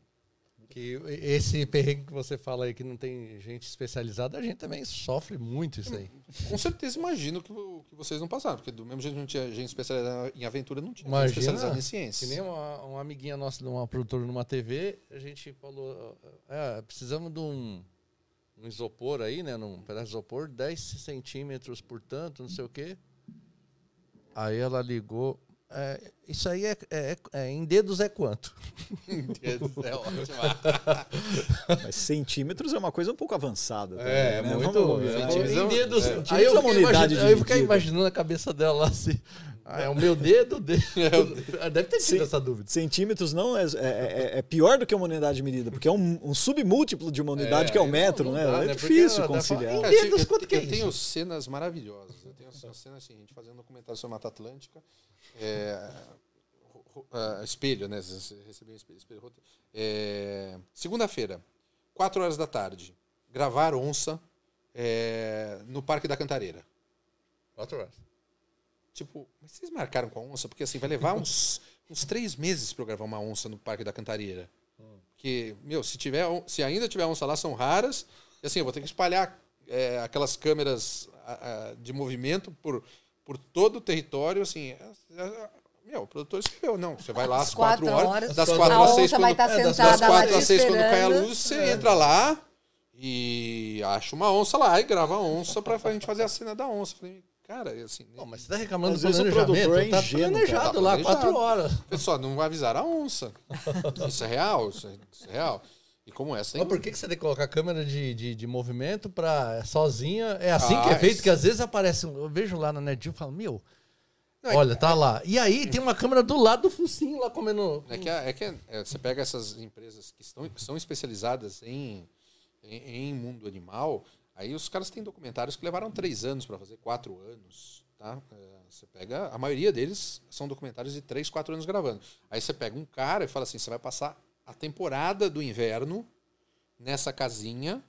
[SPEAKER 4] Que esse perrengue que você fala aí que não tem gente especializada, a gente também sofre muito isso aí.
[SPEAKER 6] Com certeza imagino que, que vocês não passaram, porque do mesmo jeito que não tinha gente especializada em aventura, não tinha gente
[SPEAKER 4] Imagina,
[SPEAKER 6] especializada em
[SPEAKER 4] Que
[SPEAKER 6] ciências.
[SPEAKER 4] nem uma, uma amiguinha nossa, de uma produtora numa TV, a gente falou, é, precisamos de um, um isopor aí, né? Num pedaço de isopor, 10 centímetros por tanto, não sei o quê. Aí ela ligou. É, isso aí é, é- é- em dedos é quanto?
[SPEAKER 6] é ótimo.
[SPEAKER 1] Mas centímetros é uma coisa um pouco avançada. também,
[SPEAKER 4] É,
[SPEAKER 1] né?
[SPEAKER 4] muito.
[SPEAKER 1] Vamos-
[SPEAKER 4] é,
[SPEAKER 6] centímetros é
[SPEAKER 4] em dedos.
[SPEAKER 6] é.
[SPEAKER 4] Aí eu
[SPEAKER 1] Centímetros é uma
[SPEAKER 4] fiquei,
[SPEAKER 1] unidade
[SPEAKER 4] imagina- aí eu fiquei imaginando a cabeça dela lá assim. Ah, é o meu dedo, o dedo. Deve ter
[SPEAKER 1] Sim.
[SPEAKER 4] essa dúvida.
[SPEAKER 1] Centímetros não é, é, é- é pior do que uma unidade de medida, porque é um, um submúltiplo de uma unidade
[SPEAKER 4] É,
[SPEAKER 1] que é o
[SPEAKER 4] aí
[SPEAKER 1] metro,
[SPEAKER 4] não- não
[SPEAKER 1] né?
[SPEAKER 4] dá,
[SPEAKER 1] é
[SPEAKER 4] né?
[SPEAKER 1] Difícil
[SPEAKER 4] ela
[SPEAKER 1] conciliar.
[SPEAKER 4] dedos,
[SPEAKER 6] eu,
[SPEAKER 4] quanto que é
[SPEAKER 6] eu tenho
[SPEAKER 4] isso?
[SPEAKER 6] cenas maravilhosas. Eu tenho umas cenas assim, a gente fazendo um documentário sobre a Mata Atlântica. É, ah, espelho, né? Recebeu um espelho. espelho roteiro. É, Segunda-feira, 4 horas da tarde, gravar onça é, no Parque da Cantareira.
[SPEAKER 4] Quatro horas.
[SPEAKER 6] Tipo, mas vocês marcaram com a onça? Porque assim, vai levar uns, uns três meses para eu gravar uma onça no Parque da Cantareira. Porque, meu, se, tiver, se ainda tiver onça lá, são raras. E assim, eu vou ter que espalhar é, aquelas câmeras ah, ah, de movimento por, por todo o território. Assim, é- é- meu, o produtor escreveu. Não, você vai lá às quatro
[SPEAKER 5] quatro
[SPEAKER 6] horas,
[SPEAKER 5] horas,
[SPEAKER 6] das
[SPEAKER 4] a
[SPEAKER 6] quatro às seis,
[SPEAKER 5] onça vai
[SPEAKER 6] quando,
[SPEAKER 5] estar
[SPEAKER 4] é, das
[SPEAKER 5] sentada
[SPEAKER 6] das quatro às seis, quando cai a luz, você entra lá e acha uma onça lá e grava a onça pra gente fazer a cena da onça. Falei, cara, assim,
[SPEAKER 4] mas você tá reclamando
[SPEAKER 1] Às
[SPEAKER 4] do
[SPEAKER 1] vezes o
[SPEAKER 4] planejamento?
[SPEAKER 1] produtor é
[SPEAKER 4] tá
[SPEAKER 1] ingênuo,
[SPEAKER 4] planejado.
[SPEAKER 6] Tá
[SPEAKER 4] lá, quatro horas.
[SPEAKER 6] Pessoal, não avisaram a onça. Isso é real, isso é, isso é real. E como essa tem.
[SPEAKER 4] Mas por que, que você tem que colocar câmera de, de, de movimento pra sozinha? É assim que
[SPEAKER 6] Ah,
[SPEAKER 4] é feito,
[SPEAKER 6] isso.
[SPEAKER 4] que às vezes aparece. Eu vejo lá na NetGeo e falo, meu,
[SPEAKER 6] Não, é
[SPEAKER 4] olha, tá lá. E aí tem uma câmera do lado do focinho lá comendo.
[SPEAKER 6] É que, é que é, você pega essas empresas que, estão, que são especializadas em, em, em mundo animal, aí os caras têm documentários que levaram três anos para fazer, quatro anos. Tá? É, você pega, a maioria deles são documentários de três, quatro anos gravando. Aí você pega um cara e fala assim: você vai passar a temporada do inverno nessa casinha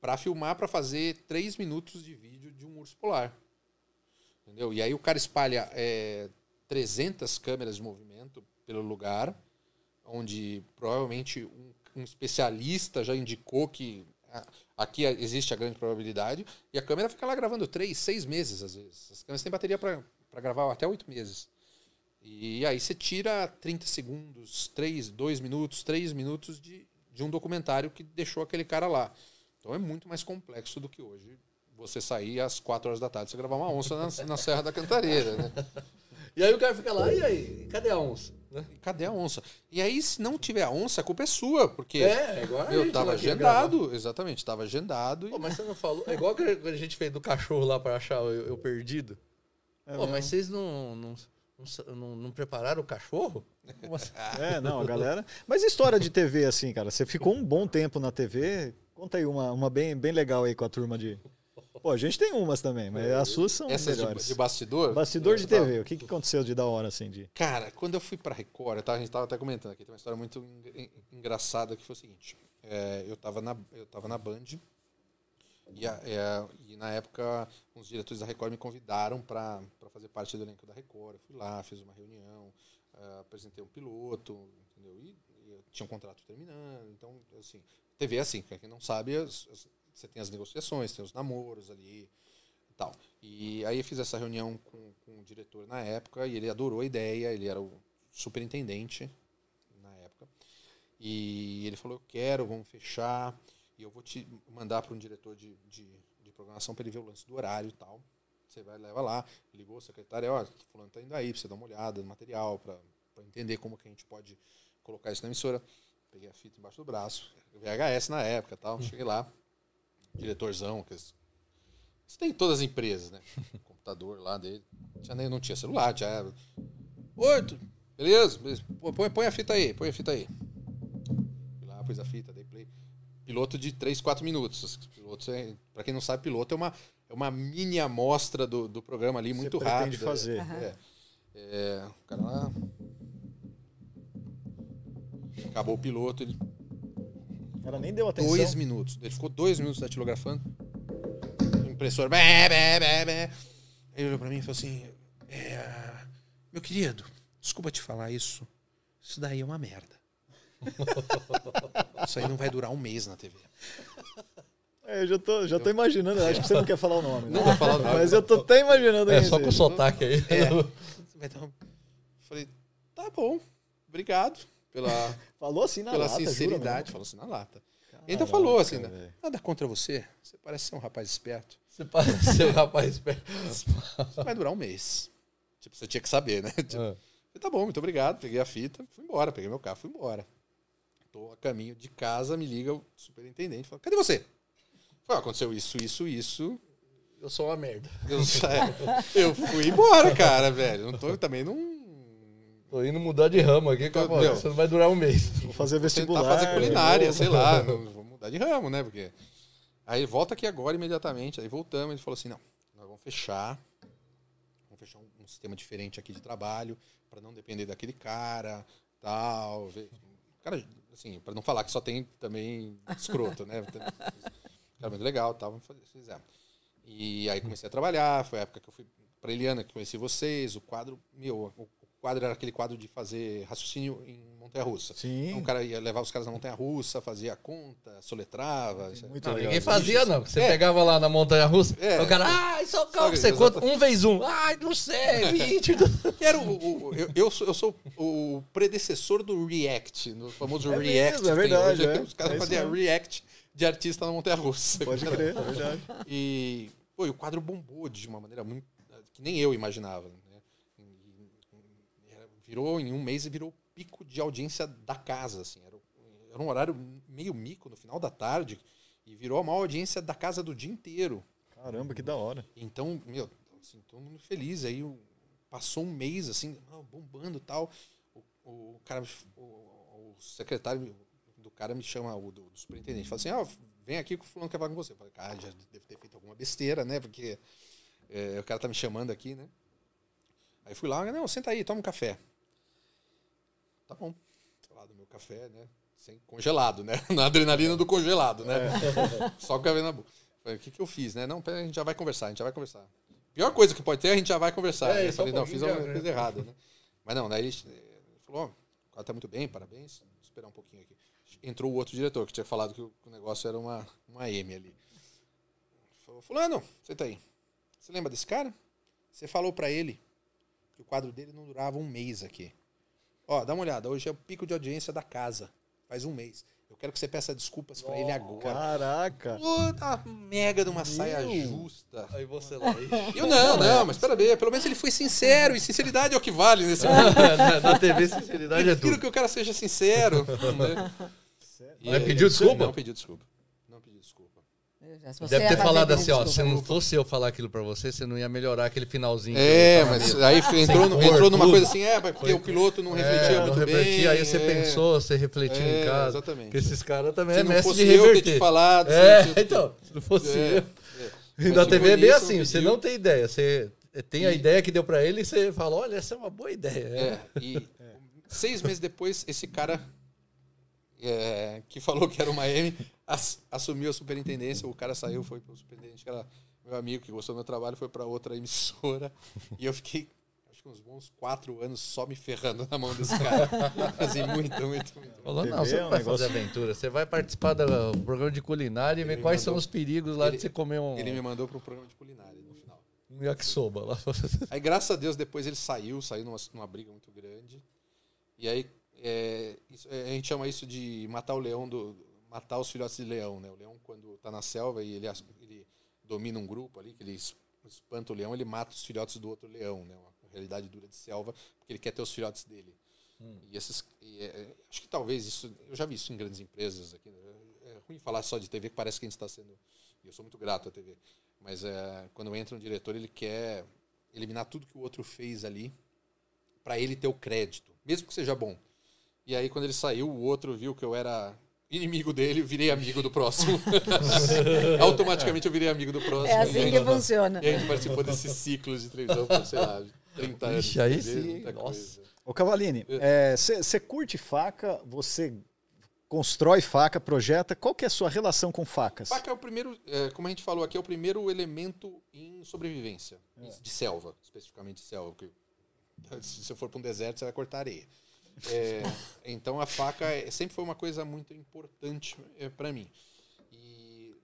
[SPEAKER 6] para filmar, para fazer três minutos de vídeo de um urso polar. Entendeu? E aí o cara espalha é, 300 câmeras de movimento pelo lugar, onde provavelmente um, um especialista já indicou que ah, aqui existe a grande probabilidade, e a câmera fica lá gravando três, seis meses às vezes. As câmeras têm bateria para gravar até oito meses. E aí você tira 30 segundos, 3, 2 minutos, 3 minutos de, de um documentário que deixou aquele cara lá. Então é muito mais complexo do que hoje você sair às 4 horas da tarde e gravar uma onça na, na Serra da Cantareira, né?
[SPEAKER 4] E aí o cara fica lá, e aí? Cadê a onça? Né?
[SPEAKER 6] Cadê a onça? E aí, se não tiver a onça, a culpa é sua, porque
[SPEAKER 4] É, a
[SPEAKER 6] eu tava
[SPEAKER 4] gravar.
[SPEAKER 6] agendado, exatamente, tava agendado. E...
[SPEAKER 4] Pô, mas você não falou. É igual que a gente fez do cachorro lá pra achar eu, eu perdido.
[SPEAKER 1] É
[SPEAKER 4] Pô, mas vocês não, não, não, não- prepararam o cachorro? Assim?
[SPEAKER 1] É, não, a galera. Mas história de TV, assim, cara, você ficou um bom tempo na TV. Conta aí uma, uma bem, bem legal aí com a turma de. Pô, a gente tem umas também, mas as suas são
[SPEAKER 6] Essas de,
[SPEAKER 1] melhores.
[SPEAKER 6] de bastidor.
[SPEAKER 1] Bastidor de
[SPEAKER 6] tava-
[SPEAKER 1] TV, o que, que aconteceu de da hora, assim, de.
[SPEAKER 6] Cara, quando eu fui pra Record, a gente tava até comentando aqui, tem uma história muito en- en- engraçada que foi o seguinte. é, eu, tava na, eu tava na Band e, a- é, e na época os diretores da Record me convidaram para fazer parte do elenco da Record. Eu fui lá, fiz uma reunião, é, apresentei um piloto, entendeu? E, e tinha um contrato terminando, então, assim, TV é assim, quem não sabe, as- as- você tem as negociações, tem os namoros ali e tal. E aí eu fiz essa reunião com, com o diretor na época e ele adorou a ideia, ele era o superintendente na época. E ele falou, eu quero, vamos fechar, e eu vou te mandar para um diretor de, de, de programação para ele ver o lance do horário e tal. Você vai, leva lá, ligou a secretária, ó, fulano tá indo aí, pra você dar uma olhada no material, para entender como que a gente pode colocar isso na emissora. Peguei a fita embaixo do braço, VHS na época e tal, cheguei lá, diretorzão, que isso tem em todas as empresas, né? computador lá dele. Tinha, nem- não tinha celular, tinha. Oi, tu- beleza? Põe, põe a fita aí, põe a fita aí. Fui lá, pus a fita, dei play. Piloto de 3, 4 minutos. Os Pilotos é, pra quem não sabe, piloto é uma, é uma mini amostra do, do programa ali, muito rápido.
[SPEAKER 1] fazer.
[SPEAKER 6] É, é, o cara lá. Acabou o piloto, ele
[SPEAKER 1] Cara nem deu atenção.
[SPEAKER 6] dois minutos. Ele ficou dois minutos datilografando. O impressor. Bé, bé, bé, bé. Ele olhou pra mim e falou assim: é, Meu querido, desculpa te falar isso. Isso daí é uma merda. Isso aí não vai durar um mês na TV.
[SPEAKER 1] É, eu já tô, já tô imaginando. Acho que você não quer falar o nome. né?
[SPEAKER 6] Não vou falar o nome.
[SPEAKER 1] Mas eu tô até imaginando
[SPEAKER 4] É, só com o sotaque aí.
[SPEAKER 6] É. Um- Falei, tá bom, obrigado pela,
[SPEAKER 1] Falou assim na
[SPEAKER 6] pela
[SPEAKER 1] lata,
[SPEAKER 6] sinceridade. Falou assim na lata.
[SPEAKER 1] Caraca,
[SPEAKER 6] falou assim:
[SPEAKER 1] velho.
[SPEAKER 6] nada contra você. Você parece ser um rapaz esperto.
[SPEAKER 4] Você parece ser um rapaz esperto.
[SPEAKER 6] Vai durar um mês. Tipo, você tinha que saber, né? Tipo,
[SPEAKER 4] Ah.
[SPEAKER 6] Tá bom, muito obrigado. Peguei a fita, fui embora. Peguei meu carro, fui embora. Tô a caminho de casa, me liga o superintendente. Fala, cadê você? Falei, "Ah, aconteceu isso, isso, isso.
[SPEAKER 4] Eu sou uma merda.
[SPEAKER 6] Eu, eu fui embora, cara, velho. Não tô, também não...
[SPEAKER 4] Tô indo mudar de ramo aqui, calma,
[SPEAKER 6] meu.
[SPEAKER 4] isso não vai durar um mês.
[SPEAKER 1] Vou fazer
[SPEAKER 6] tentar
[SPEAKER 1] vestibular.
[SPEAKER 6] fazer culinária, sei lá. Vou mudar de ramo, né? Porque... Aí volta aqui agora imediatamente. Aí voltamos. Ele falou assim, não, nós vamos fechar. Vamos fechar um, um sistema diferente aqui de trabalho para não depender daquele cara, tal. Cara, assim, para não falar que só tem também escroto, né? Cara, muito legal, tal. Vamos fazer, fizemos. E aí comecei a trabalhar. Foi a época que eu fui para Eliana, que conheci vocês. O quadro, meu, o o quadro era aquele quadro de fazer raciocínio em montanha-russa.
[SPEAKER 1] Sim.
[SPEAKER 6] Então o cara ia levar os caras na montanha-russa, fazia a conta, soletrava.
[SPEAKER 1] Muito
[SPEAKER 4] Não,
[SPEAKER 1] legal.
[SPEAKER 4] ninguém fazia, não. Você
[SPEAKER 6] É.
[SPEAKER 4] pegava lá na montanha russa,
[SPEAKER 6] É.
[SPEAKER 4] o cara, ai, só calma, você conta um vezes um. Ai, não sei, 20.
[SPEAKER 6] E era o, o- eu, eu, sou, eu sou o predecessor do React, no famoso
[SPEAKER 1] É
[SPEAKER 6] React.
[SPEAKER 1] mesmo, é verdade,
[SPEAKER 6] hoje.
[SPEAKER 1] é.
[SPEAKER 6] Os caras
[SPEAKER 1] É
[SPEAKER 6] faziam. React de artista na montanha russa.
[SPEAKER 1] Pode crer, é verdade.
[SPEAKER 6] E, pô, e o quadro bombou de uma maneira muito. que nem eu imaginava. Virou, em um mês, e virou pico de audiência da casa. Assim. Era, era um horário meio mico no final da tarde. E virou a maior audiência da casa do dia inteiro.
[SPEAKER 1] Caramba, que da hora.
[SPEAKER 6] Então, meu, assim, todo mundo feliz. Aí passou um mês, assim, ah, bombando e tal. O, o cara, o, o secretário do cara me chama, o do, do superintendente, fala assim: ah, vem aqui que o fulano quer falar com você. Eu falei, cara, já deve ter feito alguma besteira, né? Porque é, o cara tá me chamando aqui, né? Aí fui lá, não, senta aí, toma um café. Tá bom. Lá do meu café, né? Sem congelado, né? Na adrenalina do congelado, né? Só o café na boca. Falei, o que, que eu fiz, né? Não, pera, a gente já vai conversar, a gente já vai conversar. Pior coisa que pode ter, a gente já vai conversar.
[SPEAKER 4] É,
[SPEAKER 6] Aí eu falei, não, fiz alguma
[SPEAKER 4] né?
[SPEAKER 6] coisa errada, né? Mas não, daí ele, falou, ó, o cara tá muito bem, parabéns. Vou esperar um pouquinho aqui. Entrou o outro diretor, que tinha falado que o, negócio era uma, uma M ali. Falou, fulano, senta aí. Você lembra desse cara? Você falou pra ele que o quadro dele não durava um mês aqui. Ó, dá uma olhada, hoje é o pico de audiência da casa. Faz um mês. Eu quero que você peça desculpas pra ele agora.
[SPEAKER 1] Caraca.
[SPEAKER 6] Puta mega de uma saia
[SPEAKER 1] Meu.
[SPEAKER 6] justa.
[SPEAKER 4] Aí você lá.
[SPEAKER 6] Eu não, não, mas pera aí, pelo menos ele foi sincero, e sinceridade é o que vale nesse mundo.
[SPEAKER 4] na, na TV, sinceridade é
[SPEAKER 6] Prefiro
[SPEAKER 4] tudo.
[SPEAKER 6] que o cara seja sincero. né? E
[SPEAKER 4] Mas
[SPEAKER 6] aí-
[SPEAKER 4] pediu desculpa?
[SPEAKER 6] Não pediu desculpa. Não pediu desculpa.
[SPEAKER 5] Se você
[SPEAKER 4] Deve ter falado assim, ó, se não fosse eu falar aquilo pra você, você não ia melhorar aquele finalzinho.
[SPEAKER 6] É, mas aí entrou,
[SPEAKER 4] cor,
[SPEAKER 6] entrou numa coisa assim, é, porque o piloto não refletia
[SPEAKER 4] É, não
[SPEAKER 6] muito
[SPEAKER 4] refletia,
[SPEAKER 6] bem.
[SPEAKER 4] aí você
[SPEAKER 6] é.
[SPEAKER 4] pensou, você refletiu
[SPEAKER 6] É,
[SPEAKER 4] em casa.
[SPEAKER 6] exatamente.
[SPEAKER 4] Porque esses caras também
[SPEAKER 6] Se
[SPEAKER 4] é
[SPEAKER 6] não
[SPEAKER 4] mestre
[SPEAKER 6] fosse
[SPEAKER 4] de
[SPEAKER 6] eu ter
[SPEAKER 4] reverter.
[SPEAKER 6] te falado,
[SPEAKER 4] É,
[SPEAKER 6] se- se-
[SPEAKER 4] então, se não fosse
[SPEAKER 6] É,
[SPEAKER 4] eu.
[SPEAKER 6] é.
[SPEAKER 4] E na TV é bem assim,
[SPEAKER 6] não
[SPEAKER 4] você não tem ideia. Você tem a
[SPEAKER 6] E-
[SPEAKER 4] ideia que deu pra ele e você fala, olha, essa é uma boa ideia.
[SPEAKER 6] É, e seis meses depois, esse cara é, que falou que era uma M assumiu a superintendência. O cara saiu, foi pro superintendente, que era meu amigo, que gostou do meu trabalho, foi para outra emissora. E eu fiquei, acho que uns bons quatro anos só me ferrando na mão desse cara. Assim, muito, muito, muito.
[SPEAKER 4] Falou, não, você
[SPEAKER 1] é
[SPEAKER 4] não
[SPEAKER 1] um
[SPEAKER 4] vai
[SPEAKER 1] negócio-
[SPEAKER 4] fazer aventura, você vai participar do programa de culinária e ver quais são
[SPEAKER 6] mandou-
[SPEAKER 4] os perigos lá de
[SPEAKER 6] ele-
[SPEAKER 4] você comer um,
[SPEAKER 6] Ele me mandou para um programa de culinária no final.
[SPEAKER 4] um yakisoba lá.
[SPEAKER 6] Aí, graças a Deus, depois ele saiu, saiu numa, numa briga muito grande. E aí, é, isso- é, a gente chama isso de matar o leão, do, matar os filhotes de leão, né? O leão, quando tá na selva e ele, ele domina um grupo ali, que ele es- espanta o leão, ele mata os filhotes do outro leão, né? Uma realidade dura de selva, porque ele quer ter os filhotes dele. E esses, e, é, acho que talvez isso, eu já vi isso em grandes empresas aqui. né? É ruim falar só de TV, que parece que a gente está sendo, e eu sou muito grato à TV, mas é, quando entra um diretor, ele quer eliminar tudo que o outro fez ali para ele ter o crédito, mesmo que seja bom. E aí quando ele saiu, o outro viu que eu era inimigo dele, eu virei amigo do próximo. Automaticamente eu virei amigo do próximo.
[SPEAKER 5] É assim que funciona.
[SPEAKER 6] e a gente participou desses ciclos de televisão por, sei lá, 30 anos.
[SPEAKER 4] Ixi, aí sim, nossa.
[SPEAKER 6] coisa.
[SPEAKER 1] Ô Cavalini, você curte faca, você constrói faca, projeta. Qual que é a sua relação com facas?
[SPEAKER 6] Faca é o primeiro, é, como a gente falou aqui, é o primeiro elemento em sobrevivência, de selva, especificamente de selva. Porque se você for para um deserto, você vai cortar areia. É, então a faca é- sempre foi uma coisa muito importante para mim. E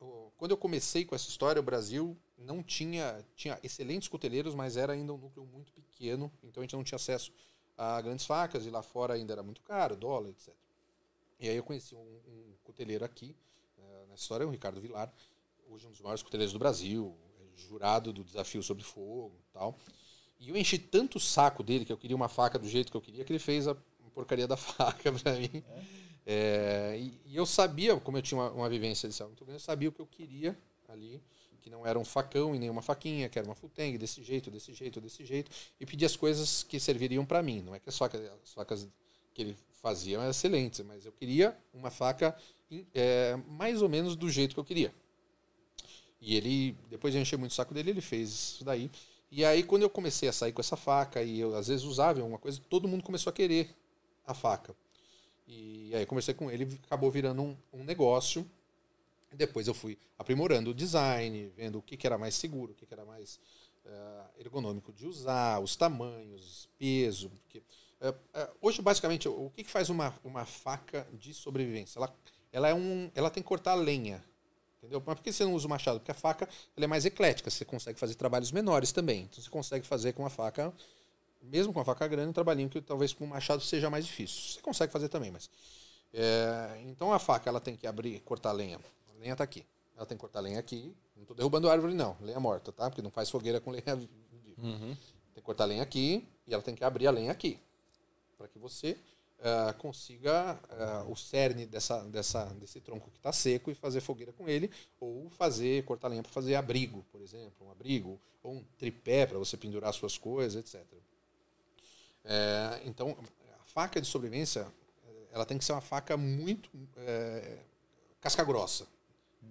[SPEAKER 6] o- quando eu comecei com essa história, o Brasil não tinha tinha excelentes coteleiros, mas era ainda um núcleo muito pequeno, então a gente não tinha acesso a grandes facas e lá fora ainda era muito caro, dólar, etc. E aí eu conheci um, um cuteleiro aqui, eh, nessa história, o Ricardo Vilar, hoje um dos maiores cuteleiros do Brasil, é jurado do Desafio Sobre Fogo tal. E eu enchi tanto o saco dele que eu queria uma faca do jeito que eu queria, que ele fez a porcaria da faca pra mim. É, e, e eu sabia, como eu tinha uma, uma vivência de selva muito grande, eu sabia o que eu queria ali, que não era um facão e nem uma faquinha, que era uma futeng, desse jeito, desse jeito, desse jeito, e pedi as coisas que serviriam para mim. Não é que as facas, as facas que ele fazia eram excelentes, mas eu queria uma faca é, mais ou menos do jeito que eu queria. E ele, depois de encher muito o saco dele, ele fez isso daí. E aí, quando eu comecei a sair com essa faca, e eu às vezes usava alguma coisa, todo mundo começou a querer a faca. E aí conversei com ele, acabou virando um, um negócio. Depois eu fui aprimorando o design, vendo o que, que era mais seguro, o que, que era mais eh, ergonômico de usar, os tamanhos, peso. Porque, eh, eh, hoje, basicamente, o que, que faz uma, uma faca de sobrevivência? Ela, ela, é um, ela tem que cortar lenha. Entendeu? Mas por que você não usa o machado? Porque a faca ela é mais eclética, você consegue fazer trabalhos menores também. Então você consegue fazer com a faca, mesmo com a faca grande, um trabalhinho que talvez com o machado seja mais difícil. Você consegue fazer também, mas. é, então a faca ela tem que abrir, cortar lenha. A lenha está aqui. Ela tem que cortar lenha aqui. Não estou derrubando árvore, não. Lenha morta, tá? Porque não faz fogueira com lenha viva. Tem que cortar lenha aqui e ela tem que abrir a lenha aqui. Para que você ah, consiga ah, o cerne dessa, dessa, desse tronco que está seco e fazer fogueira com ele, ou fazer, cortar lenha para fazer abrigo, por exemplo, um abrigo, ou um tripé para você pendurar suas coisas, etc. É, então, a faca de sobrevivência, eh, ela tem que ser uma faca muito eh, casca grossa,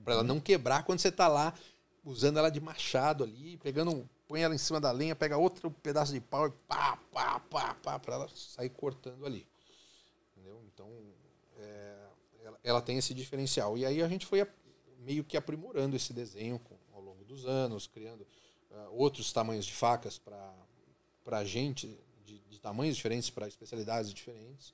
[SPEAKER 6] para ela não quebrar quando você está lá usando ela de machado ali, pegando, põe ela em cima da lenha, pega outro pedaço de pau e pá, pá, pá, pá, para ela sair cortando ali. Então, é, ela, ela tem esse diferencial. E aí a gente foi a- meio que aprimorando esse desenho com- ao longo dos anos, criando ah, outros tamanhos de facas para a gente, de, de tamanhos diferentes, para especialidades diferentes.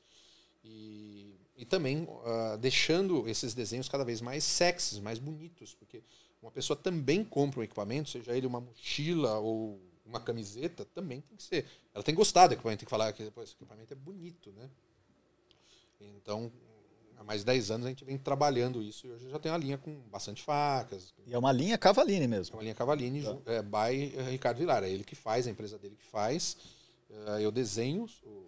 [SPEAKER 6] E, e também ah, deixando esses desenhos cada vez mais sexys, mais bonitos, porque uma pessoa também compra um equipamento, seja ele uma mochila ou uma camiseta, também tem que ser. Ela tem que gostar do equipamento, tem que falar que pô, esse equipamento é bonito, né? Então, há mais de 10 anos a gente vem trabalhando isso e hoje já tem uma linha com bastante facas,
[SPEAKER 1] E é uma linha Cavalini
[SPEAKER 6] é
[SPEAKER 1] mesmo.
[SPEAKER 6] uma linha Cavalini, ju- é, by eh, Ricardo Vilar. É ele que faz, a empresa dele que faz. Eh, eu desenho, o,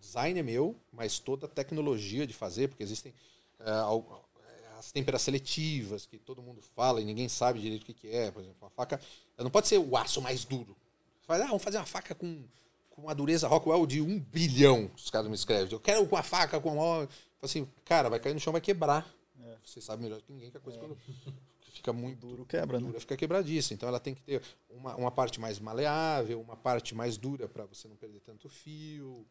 [SPEAKER 6] design é meu, mas toda a tecnologia de fazer, porque existem eh, as têmperas seletivas, que todo mundo fala e ninguém sabe direito o que, é. Por exemplo, uma faca. Não pode ser o aço mais duro. Você fala, ah, vamos fazer uma faca com, com uma dureza Rockwell de um bilhão. Os caras me escrevem. Eu quero uma faca com falo assim, cara, vai cair no chão, vai quebrar. Você sabe melhor que ninguém que a coisa quando fica muito
[SPEAKER 1] Duro quebra, né?
[SPEAKER 6] dura fica quebradiça. Então ela tem que ter uma, uma parte mais maleável, uma parte mais dura para você não perder tanto fio.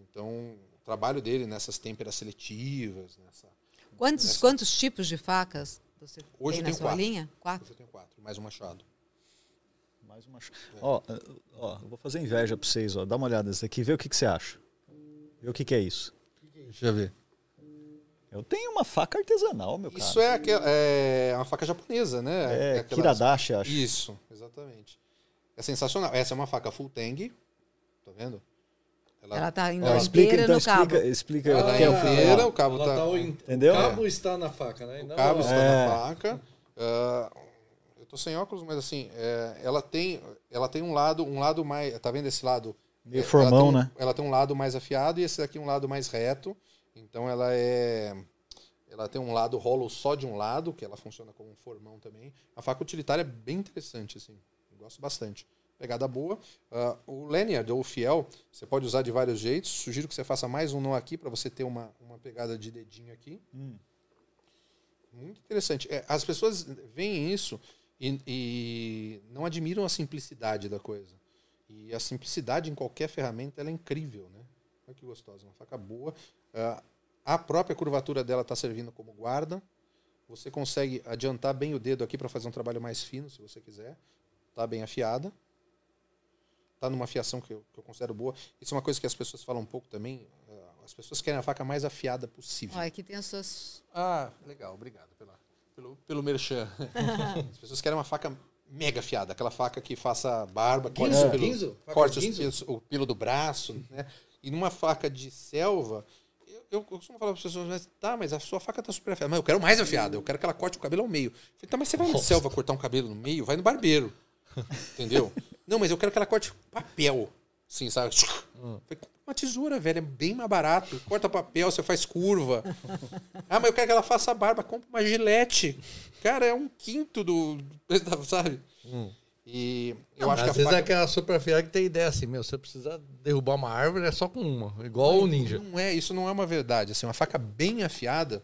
[SPEAKER 6] Então, o trabalho dele nessas têmperas seletivas, nessa.
[SPEAKER 5] Quantos, quantos tipos de facas você
[SPEAKER 6] Hoje
[SPEAKER 5] tem na sua
[SPEAKER 6] quatro.
[SPEAKER 5] linha? Quatro?
[SPEAKER 6] Eu tenho quatro, mais um machado.
[SPEAKER 1] Mais uma... Ó, eh, ó, eu vou fazer inveja para vocês, ó. Dá uma olhada nesse aqui, vê o que, que você acha. Vê o que, que é isso.
[SPEAKER 6] Deixa eu ver.
[SPEAKER 1] Eu tenho uma faca artesanal, meu cara.
[SPEAKER 6] Isso é, aquela, é uma faca japonesa, né?
[SPEAKER 1] É,
[SPEAKER 6] aquelas-
[SPEAKER 1] Kiradashi, acho.
[SPEAKER 6] Isso, exatamente. É sensacional. Essa é uma faca full tang, tá vendo?
[SPEAKER 5] Ela tá indo
[SPEAKER 1] Ó,
[SPEAKER 5] inteira
[SPEAKER 1] explica, então,
[SPEAKER 5] no cabo.
[SPEAKER 1] explica, explica
[SPEAKER 6] Ela
[SPEAKER 1] o que é
[SPEAKER 6] é inteira, o cabo
[SPEAKER 4] Ela
[SPEAKER 6] tá.
[SPEAKER 4] tá o,
[SPEAKER 1] Entendeu?
[SPEAKER 4] o cabo está na faca, né?
[SPEAKER 6] O
[SPEAKER 4] não
[SPEAKER 6] cabo
[SPEAKER 4] a-
[SPEAKER 6] está
[SPEAKER 1] É.
[SPEAKER 6] na faca. Ah, eu tô sem óculos, mas assim, é, ela tem, ela tem um lado, um lado mais, tá vendo esse lado?
[SPEAKER 1] Meio
[SPEAKER 6] É,
[SPEAKER 1] formão,
[SPEAKER 6] um-
[SPEAKER 1] né?
[SPEAKER 6] Ela tem um lado mais afiado e esse daqui um lado mais reto. Então ela é, ela tem um lado rolo só de um lado, que ela funciona como um formão também. A faca utilitária é bem interessante assim, eu gosto bastante. Pegada boa. Ah, o lanyard ou o fiel, você pode usar de vários jeitos. Sugiro que você faça mais um nó aqui para você ter uma, uma pegada de dedinho aqui. Muito interessante. É, as pessoas veem isso e, e não admiram a simplicidade da coisa. E a simplicidade em qualquer ferramenta ela é incrível, né? Olha que gostosa, uma faca boa. Ah, a própria curvatura dela está servindo como guarda. Você consegue adiantar bem o dedo aqui para fazer um trabalho mais fino, se você quiser. Está bem afiada. Está numa afiação que eu, que eu considero boa. Isso é uma coisa que as pessoas falam um pouco também. Ah, As pessoas querem a faca mais afiada possível.
[SPEAKER 5] Olha, aqui tem as suas.
[SPEAKER 6] Ah, legal, obrigado pela, pelo, pelo merchan. As pessoas querem uma faca mega afiada, aquela faca que faça barba, corte,
[SPEAKER 4] guinzo? Faca
[SPEAKER 6] corte os o pelo do braço, né? E numa faca de selva, eu, eu costumo falar para as pessoas, mas tá, mas a sua faca tá super afiada. Mas eu quero mais afiada, eu quero que ela corte o cabelo ao meio. Eu falei, tá, mas você vai na selva cortar um cabelo no meio? Vai no barbeiro. Entendeu? Não, mas eu quero que ela corte papel. Sim, sabe?
[SPEAKER 4] Hum.
[SPEAKER 6] Falei, "Compra Uma tesoura, velho, é bem mais barato. Corta papel, você faz curva. Ah, mas eu quero que ela faça a barba. Compra uma gilete. Cara, é um quinto do. Sabe? E eu acho que a
[SPEAKER 4] Às vezes
[SPEAKER 6] faca
[SPEAKER 4] é aquela super afiada que tem ideia assim, meu, se você precisar derrubar uma árvore é só com uma, igual o ninja.
[SPEAKER 6] Não é, isso não é uma verdade. Assim, uma faca bem afiada,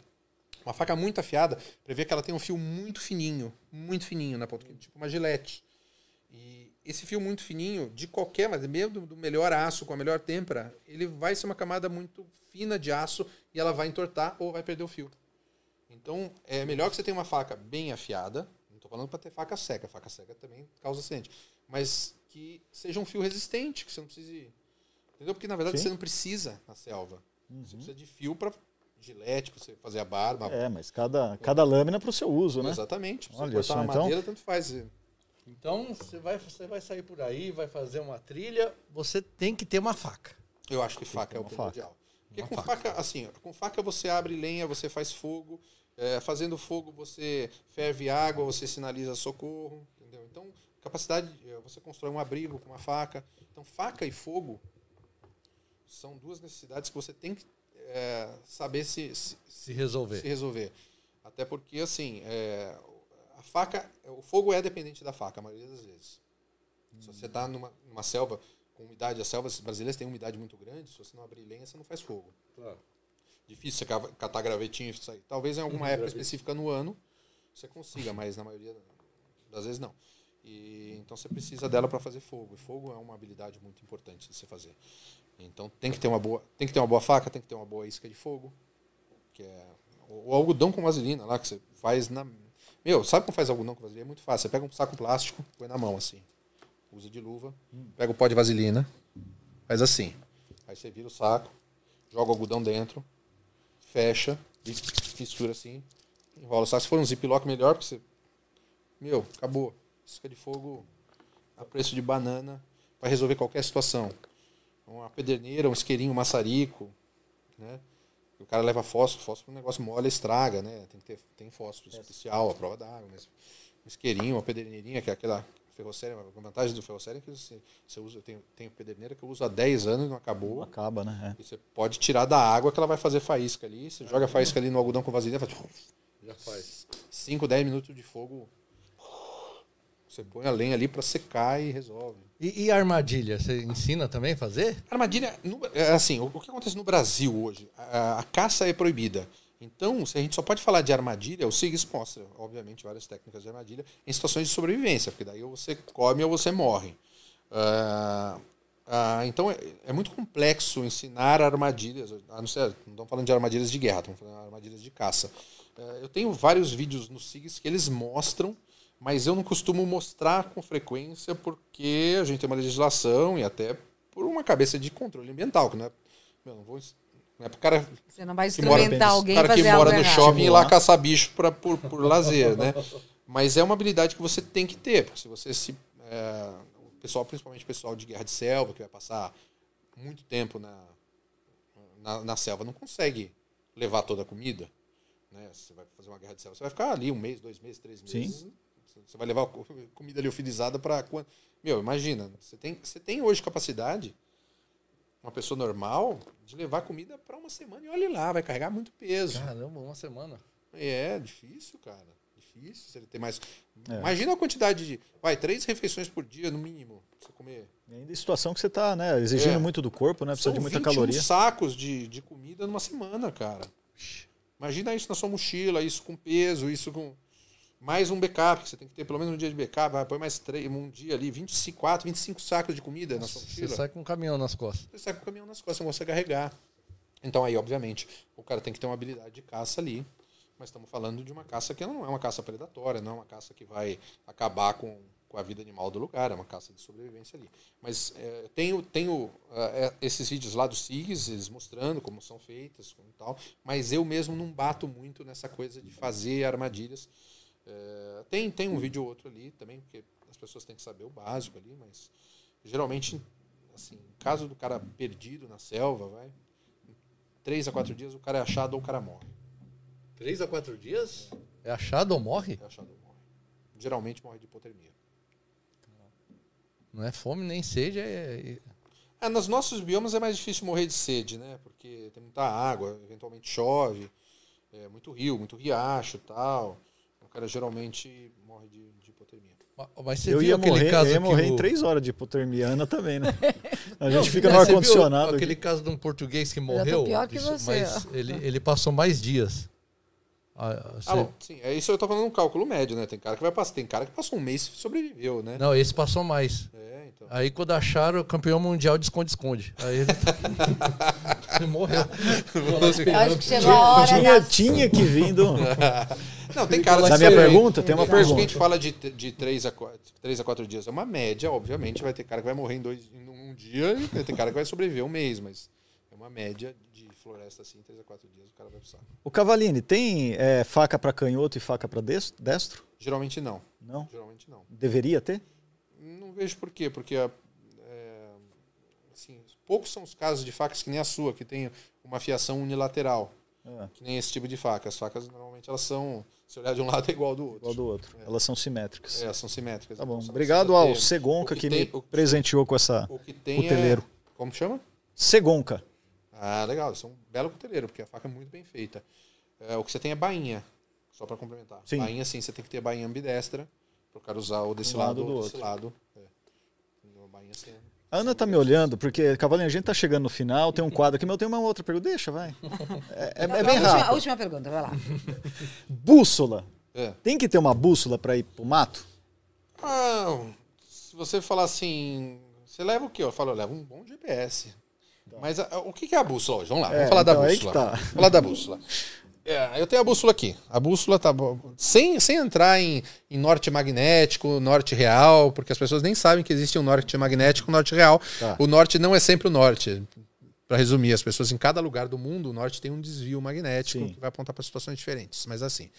[SPEAKER 6] uma faca muito afiada, prevê que ela tem um fio muito fininho, muito fininho na ponta, tipo uma gilete. Esse fio muito fininho, de qualquer, mas mesmo do- melhor aço, com a melhor têmpera, ele vai ser uma camada muito fina de aço e ela vai entortar ou vai perder o fio. Então, é melhor que você tenha uma faca bem afiada. Não estou falando para ter faca seca. Faca seca também causa acidente. Mas que seja um fio resistente, que você não precise. Entendeu? Porque na verdade
[SPEAKER 1] Sim.
[SPEAKER 6] você não precisa na selva. Você precisa de fio para gilete, para você fazer a barba.
[SPEAKER 1] É, mas cada, cada lâmina para o seu uso, né?
[SPEAKER 6] Exatamente.
[SPEAKER 1] Olha só, então-
[SPEAKER 6] madeira, tanto faz.
[SPEAKER 4] Então, você vai, você vai sair por aí, vai fazer uma trilha, você tem que ter uma faca.
[SPEAKER 6] Eu acho que faca é o primordial. Porque
[SPEAKER 4] Uma
[SPEAKER 6] com
[SPEAKER 4] faca.
[SPEAKER 6] faca. assim, com faca você abre lenha, você faz fogo. É, fazendo fogo, você ferve água, você sinaliza socorro. Entendeu? Então, capacidade. é, Você constrói um abrigo com uma faca. Então, faca e fogo são duas necessidades que você tem que é, saber se, se,
[SPEAKER 4] Se resolver.
[SPEAKER 6] se resolver. Até porque, assim, é, a faca, o fogo é dependente da faca, a maioria das vezes. Se você está numa, numa selva com umidade, as selvas brasileiras têm umidade muito grande, se você não abrir lenha, você não faz fogo. Difícil você catar gravetinho e aí. Talvez em alguma época específica no ano você consiga, mas na maioria das vezes não. E, então você precisa dela para fazer fogo. E fogo é uma habilidade muito importante de você fazer. Então tem que ter uma boa, tem que ter uma boa faca, tem que ter uma boa isca de fogo, que é o, o algodão com vaselina lá que você faz na Meu, sabe como faz algodão com vaselina? É muito fácil. Você pega um saco plástico, põe na mão assim. Usa de luva, pega o pó de vaselina, faz assim. Aí você vira o saco, joga o algodão dentro, fecha, e mistura assim, enrola o saco. Se for um ziplock, melhor, porque você. Meu, acabou. Isca de fogo a preço de banana vai resolver qualquer situação. Uma pederneira, um isqueirinho, um maçarico, né? O cara leva fósforo, fósforo é um negócio mole, estraga, né? Tem que ter tem fósforo especial, a prova d'água, mas um isqueirinho, uma pederneirinha, que é aquela ferrocéria, a vantagem do ferrocéria é que você, você usa, tem, tem pederneira que eu uso há 10 anos e não acabou.
[SPEAKER 1] Acaba, né?
[SPEAKER 6] E você pode tirar da água que ela vai fazer faísca ali. Você joga a faísca ali no algodão com vaselina, faz
[SPEAKER 4] Já faz.
[SPEAKER 6] 5, 10 minutos de fogo. Você põe a lenha ali para secar e resolve.
[SPEAKER 4] E, e armadilha, você ensina também a fazer?
[SPEAKER 6] Armadilha, no- é assim, o, o que acontece no Brasil hoje? A, a caça é proibida. Então, se a gente só pode falar de armadilha, o SIGS mostra, obviamente, várias técnicas de armadilha em situações de sobrevivência, porque daí ou você come ou você morre. Ah, ah, então, é, é muito complexo ensinar armadilhas, não ser, não estamos falando de armadilhas de guerra, estamos falando de armadilhas de caça. Ah, eu tenho vários vídeos no SIGS que eles mostram, mas eu não costumo mostrar com frequência porque a gente tem uma legislação e até por uma cabeça de controle ambiental, que não é, meu, não vou, não é pro cara
[SPEAKER 5] Você não vai instrumentar alguém
[SPEAKER 6] cara
[SPEAKER 5] a
[SPEAKER 6] que mora no
[SPEAKER 5] errado.
[SPEAKER 6] shopping e ir lá caçar bicho pra, por, por lazer, né? Mas é uma habilidade que você tem que ter, se você se é, o pessoal, principalmente o pessoal de guerra de selva que vai passar muito tempo na, na, na selva, não consegue levar toda a comida, né? Você vai fazer uma guerra de selva, você vai ficar ali um mês, dois meses, três
[SPEAKER 1] Sim.
[SPEAKER 6] Você vai levar co- comida liofilizada para quando? Meu, imagina, você tem, você tem hoje capacidade uma pessoa normal de levar comida para uma semana e olhe lá, vai carregar muito peso.
[SPEAKER 4] Caramba, uma semana.
[SPEAKER 6] É, difícil, cara. Difícil. Ele tem mais.
[SPEAKER 1] É.
[SPEAKER 6] Imagina a quantidade de. Vai, três refeições por dia, no mínimo, pra você comer.
[SPEAKER 1] E ainda em situação que você está né, exigindo
[SPEAKER 6] É.
[SPEAKER 1] muito do corpo, né? Precisa
[SPEAKER 6] São
[SPEAKER 1] de muita
[SPEAKER 6] 21
[SPEAKER 1] caloria.
[SPEAKER 6] sacos de, de comida numa semana, cara. Imagina isso na sua mochila, isso com peso, isso com. Mais um backup, que você tem que ter pelo menos um dia de backup, vai, põe mais três, um dia ali, 24, 25 sacos de comida na sua
[SPEAKER 4] Você
[SPEAKER 6] mochila.
[SPEAKER 4] sai com um caminhão nas costas.
[SPEAKER 6] Você sai com o caminhão nas costas, você não consegue carregar. Então aí, obviamente, o cara tem que ter uma habilidade de caça ali. Mas estamos falando de uma caça que não é uma caça predatória, não é uma caça que vai acabar com, com a vida animal do lugar, é uma caça de sobrevivência ali. Mas é, tenho, tenho é, esses vídeos lá do SIGs, eles mostrando como são feitas como tal, mas eu mesmo não bato muito nessa coisa de fazer armadilhas. É, tem, tem um vídeo ou outro ali também, porque as pessoas têm que saber o básico ali, mas geralmente, assim, caso do cara perdido na selva, vai, em três a quatro dias o cara é achado ou o cara morre.
[SPEAKER 4] Três a quatro dias? É achado ou morre?
[SPEAKER 6] É achado ou morre. Geralmente morre de hipotermia.
[SPEAKER 4] Não é fome nem sede, é.
[SPEAKER 6] É, nos nossos biomas é mais difícil morrer de sede, né? Porque tem muita água, eventualmente chove, é muito rio, muito riacho e tal. O cara geralmente morre de, de hipotermia.
[SPEAKER 4] Mas você
[SPEAKER 1] Eu
[SPEAKER 4] viu
[SPEAKER 1] ia
[SPEAKER 4] aquele
[SPEAKER 1] morrer,
[SPEAKER 4] caso
[SPEAKER 1] eu ia
[SPEAKER 4] que
[SPEAKER 1] morrer
[SPEAKER 4] o-
[SPEAKER 1] em três horas de hipotermia, Ana também, né? A
[SPEAKER 4] Não,
[SPEAKER 1] gente fica
[SPEAKER 4] né,
[SPEAKER 1] no ar-condicionado.
[SPEAKER 4] Aquele
[SPEAKER 1] aqui.
[SPEAKER 4] caso de um português que morreu.
[SPEAKER 5] pior que
[SPEAKER 4] isso-
[SPEAKER 5] você,
[SPEAKER 4] Mas
[SPEAKER 5] ó.
[SPEAKER 4] ele, ele passou mais dias. Ah, você-
[SPEAKER 6] Ah, bom, sim, é isso eu tô falando um cálculo médio, né? Tem cara que vai passar, tem cara que passou um mês e sobreviveu, né?
[SPEAKER 4] Não, esse passou mais.
[SPEAKER 6] É, então.
[SPEAKER 4] Aí quando acharam o campeão mundial de esconde-esconde. Aí ele, ele morreu.
[SPEAKER 5] Eu acho que chegou a hora
[SPEAKER 1] Tinha,
[SPEAKER 5] da...
[SPEAKER 1] tinha que vir do...
[SPEAKER 6] Não, tem cara
[SPEAKER 1] Da minha pergunta, tem uma
[SPEAKER 6] Isso que a
[SPEAKER 1] pergunta.
[SPEAKER 6] gente fala de, de 3 a 4, três a quatro dias é uma média, obviamente. Vai ter cara que vai morrer em, dois, em um dia e vai ter cara que vai sobreviver um mês, mas é uma média de floresta assim, 3 a 4 dias o cara vai saco.
[SPEAKER 1] O Cavalini, tem é, faca para canhoto e faca para destro?
[SPEAKER 6] Geralmente não.
[SPEAKER 1] Não?
[SPEAKER 6] Geralmente não.
[SPEAKER 1] Deveria ter?
[SPEAKER 6] Não vejo por quê, porque é, assim, poucos são os casos de facas que nem a sua, que tem uma fiação unilateral,
[SPEAKER 1] Ah,
[SPEAKER 6] que nem esse tipo de faca. As facas normalmente elas são, se olhar de um lado é igual ao do outro.
[SPEAKER 1] igual do outro. Elas são simétricas.
[SPEAKER 6] É, são simétricas.
[SPEAKER 1] Tá bom.
[SPEAKER 6] Então, você
[SPEAKER 1] Obrigado ao Segonca
[SPEAKER 6] o
[SPEAKER 1] que,
[SPEAKER 6] tem-
[SPEAKER 1] me
[SPEAKER 6] o-
[SPEAKER 1] presenteou com essa
[SPEAKER 6] O que tem
[SPEAKER 1] cuteleiro.
[SPEAKER 6] é... Como que chama?
[SPEAKER 1] Segonca.
[SPEAKER 6] Ah, legal. Isso é um belo cuteleiro, porque a faca é muito bem feita. É, o que você tem é bainha, só para complementar.
[SPEAKER 1] Sim.
[SPEAKER 6] Bainha, sim, você tem que ter bainha ambidestra, para o cara usar ou desse
[SPEAKER 1] Um
[SPEAKER 6] lado
[SPEAKER 1] lado
[SPEAKER 6] ou
[SPEAKER 1] do
[SPEAKER 6] desse
[SPEAKER 1] outro.
[SPEAKER 6] lado. É. Bainha assim,
[SPEAKER 1] A Ana tá me olhando, porque, Cavalinho, a gente tá chegando no final, tem um quadro aqui, mas eu tenho uma outra pergunta. Deixa, vai. É, é- é bem
[SPEAKER 5] a, última, a
[SPEAKER 1] rápido.
[SPEAKER 5] última pergunta, vai lá.
[SPEAKER 1] Bússola.
[SPEAKER 6] É.
[SPEAKER 1] Tem que ter uma bússola para ir pro mato?
[SPEAKER 6] Ah, se você falar assim, você leva o quê? Eu falo, eu levo um bom GPS. Mas a- o que é a bússola hoje? Vamos lá,
[SPEAKER 1] É,
[SPEAKER 6] vamos falar
[SPEAKER 1] então,
[SPEAKER 6] da
[SPEAKER 1] aí que
[SPEAKER 6] bússola.
[SPEAKER 1] tá.
[SPEAKER 6] Vamos falar da bússola. É, eu tenho a bússola aqui. A bússola tá sem, sem entrar em, em norte magnético, norte real, porque as pessoas nem sabem que existe um norte magnético, um norte real.
[SPEAKER 1] Tá.
[SPEAKER 6] O norte não é sempre o norte. Para resumir, as pessoas em cada lugar do mundo, o norte tem um desvio magnético
[SPEAKER 1] Sim.
[SPEAKER 6] que vai apontar para situações diferentes. Mas assim,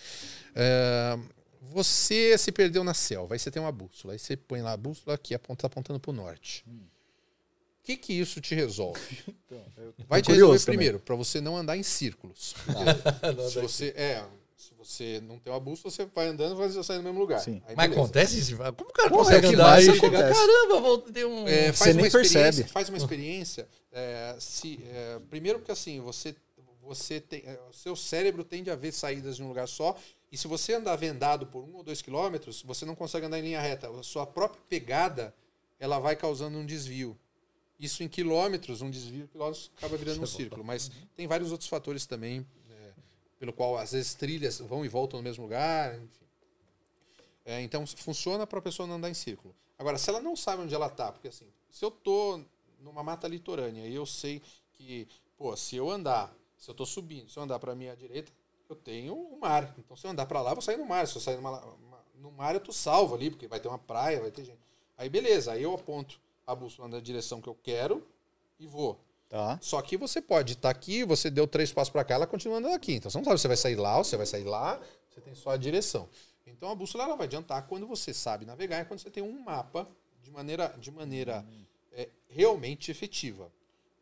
[SPEAKER 6] é, você se perdeu na selva, aí você tem uma bússola, aí você põe lá a bússola aqui, aponta, também para o norte. O que, que isso te resolve? Vai te resolver
[SPEAKER 1] também.
[SPEAKER 6] primeiro, para você não andar em círculos. se você é, se você não tem uma bússola, você vai andando e vai sair no mesmo lugar.
[SPEAKER 1] Sim.
[SPEAKER 6] Aí
[SPEAKER 4] Mas
[SPEAKER 6] beleza.
[SPEAKER 4] acontece isso? Como o cara
[SPEAKER 1] Porra,
[SPEAKER 4] consegue
[SPEAKER 1] é
[SPEAKER 4] andar e chegar? Caramba, vou ter um.
[SPEAKER 6] É,
[SPEAKER 1] Você
[SPEAKER 6] faz
[SPEAKER 1] nem
[SPEAKER 6] uma experiência,
[SPEAKER 1] percebe.
[SPEAKER 6] Faz uma experiência. é, se, é, primeiro porque assim, você, você tem, é, o seu cérebro tende a ver saídas de um lugar só. E se você andar vendado por um ou dois quilômetros, você não consegue andar em linha reta. A sua própria pegada ela vai causando um desvio. Isso em quilômetros, um desvio, quilômetros acaba virando um círculo. Mas tem vários outros fatores também, é, pelo qual às vezes trilhas vão e voltam no mesmo lugar, enfim. É, então funciona para a pessoa não andar em círculo. Agora, se ela não sabe onde ela tá, porque assim, se eu tô numa mata litorânea e eu sei que, pô, se eu andar, se eu tô subindo, se eu andar para minha direita, eu tenho o mar. Então, se eu andar para lá, eu vou sair no mar. Se eu sair numa, uma- no mar, eu tô salvo ali, porque vai ter uma praia, vai ter gente. Aí, beleza, aí eu aponto a bússola na direção que eu quero e vou.
[SPEAKER 1] Tá.
[SPEAKER 6] Só que você pode estar aqui, você deu três passos para cá, ela continua andando aqui. Então você não sabe se vai sair lá ou se vai sair lá, você tem só a direção. Então a bússola ela vai adiantar quando você sabe navegar e quando você tem um mapa de maneira, de maneira é, realmente efetiva.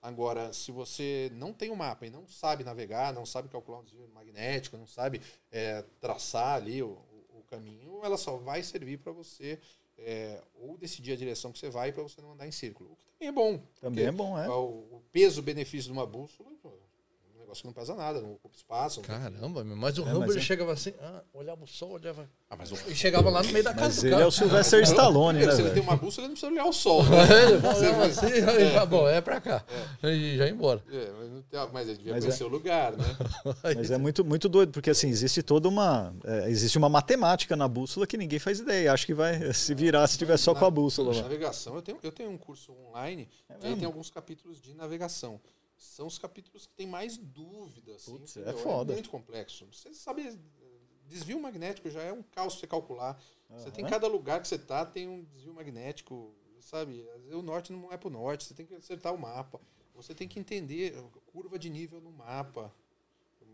[SPEAKER 6] Agora, se você não tem um mapa e não sabe navegar, não sabe calcular um desvio magnético, não sabe é, traçar ali o- o caminho, ela só vai servir para você é, ou decidir a direção que você vai para você não andar em círculo. O que também é bom.
[SPEAKER 1] Também é bom, é.
[SPEAKER 6] o, o peso-benefício de uma bússola, negócio que não pesa nada, não ocupa espaço.
[SPEAKER 4] Caramba, meu, mas o
[SPEAKER 1] É, é-
[SPEAKER 4] chegava assim, ah, olhava o sol, olhava.
[SPEAKER 6] Ah, mas o
[SPEAKER 4] E chegava lá no meio da casa
[SPEAKER 1] Mas ele
[SPEAKER 4] cara.
[SPEAKER 1] é o Sylvester Stallone, né,
[SPEAKER 6] se ele tem uma bússola, ele não precisa olhar o sol. né?
[SPEAKER 4] Ele olhava assim, aí, tá bom, é pra cá. E já ia embora.
[SPEAKER 6] É, mas, não tem- mas ele devia
[SPEAKER 1] Mas
[SPEAKER 6] conhecer o lugar, né?
[SPEAKER 1] Mas é muito, muito doido, porque assim, existe toda uma. é, existe uma matemática na bússola que ninguém faz ideia. Acho que vai se virar se tiver só com a bússola
[SPEAKER 6] Na
[SPEAKER 1] lá.
[SPEAKER 6] navegação, eu tenho, eu tenho um curso online
[SPEAKER 1] É
[SPEAKER 6] que aí tem alguns capítulos de navegação. São os capítulos que tem mais dúvidas. Assim,
[SPEAKER 1] Putz, é
[SPEAKER 6] entendeu?
[SPEAKER 1] foda.
[SPEAKER 6] muito complexo. Você sabe, desvio magnético já é um caos você calcular. Você tem cada lugar que você tá, tem um desvio magnético, sabe? O norte não é pro norte, você tem que acertar o mapa. Você tem que entender curva de nível no mapa.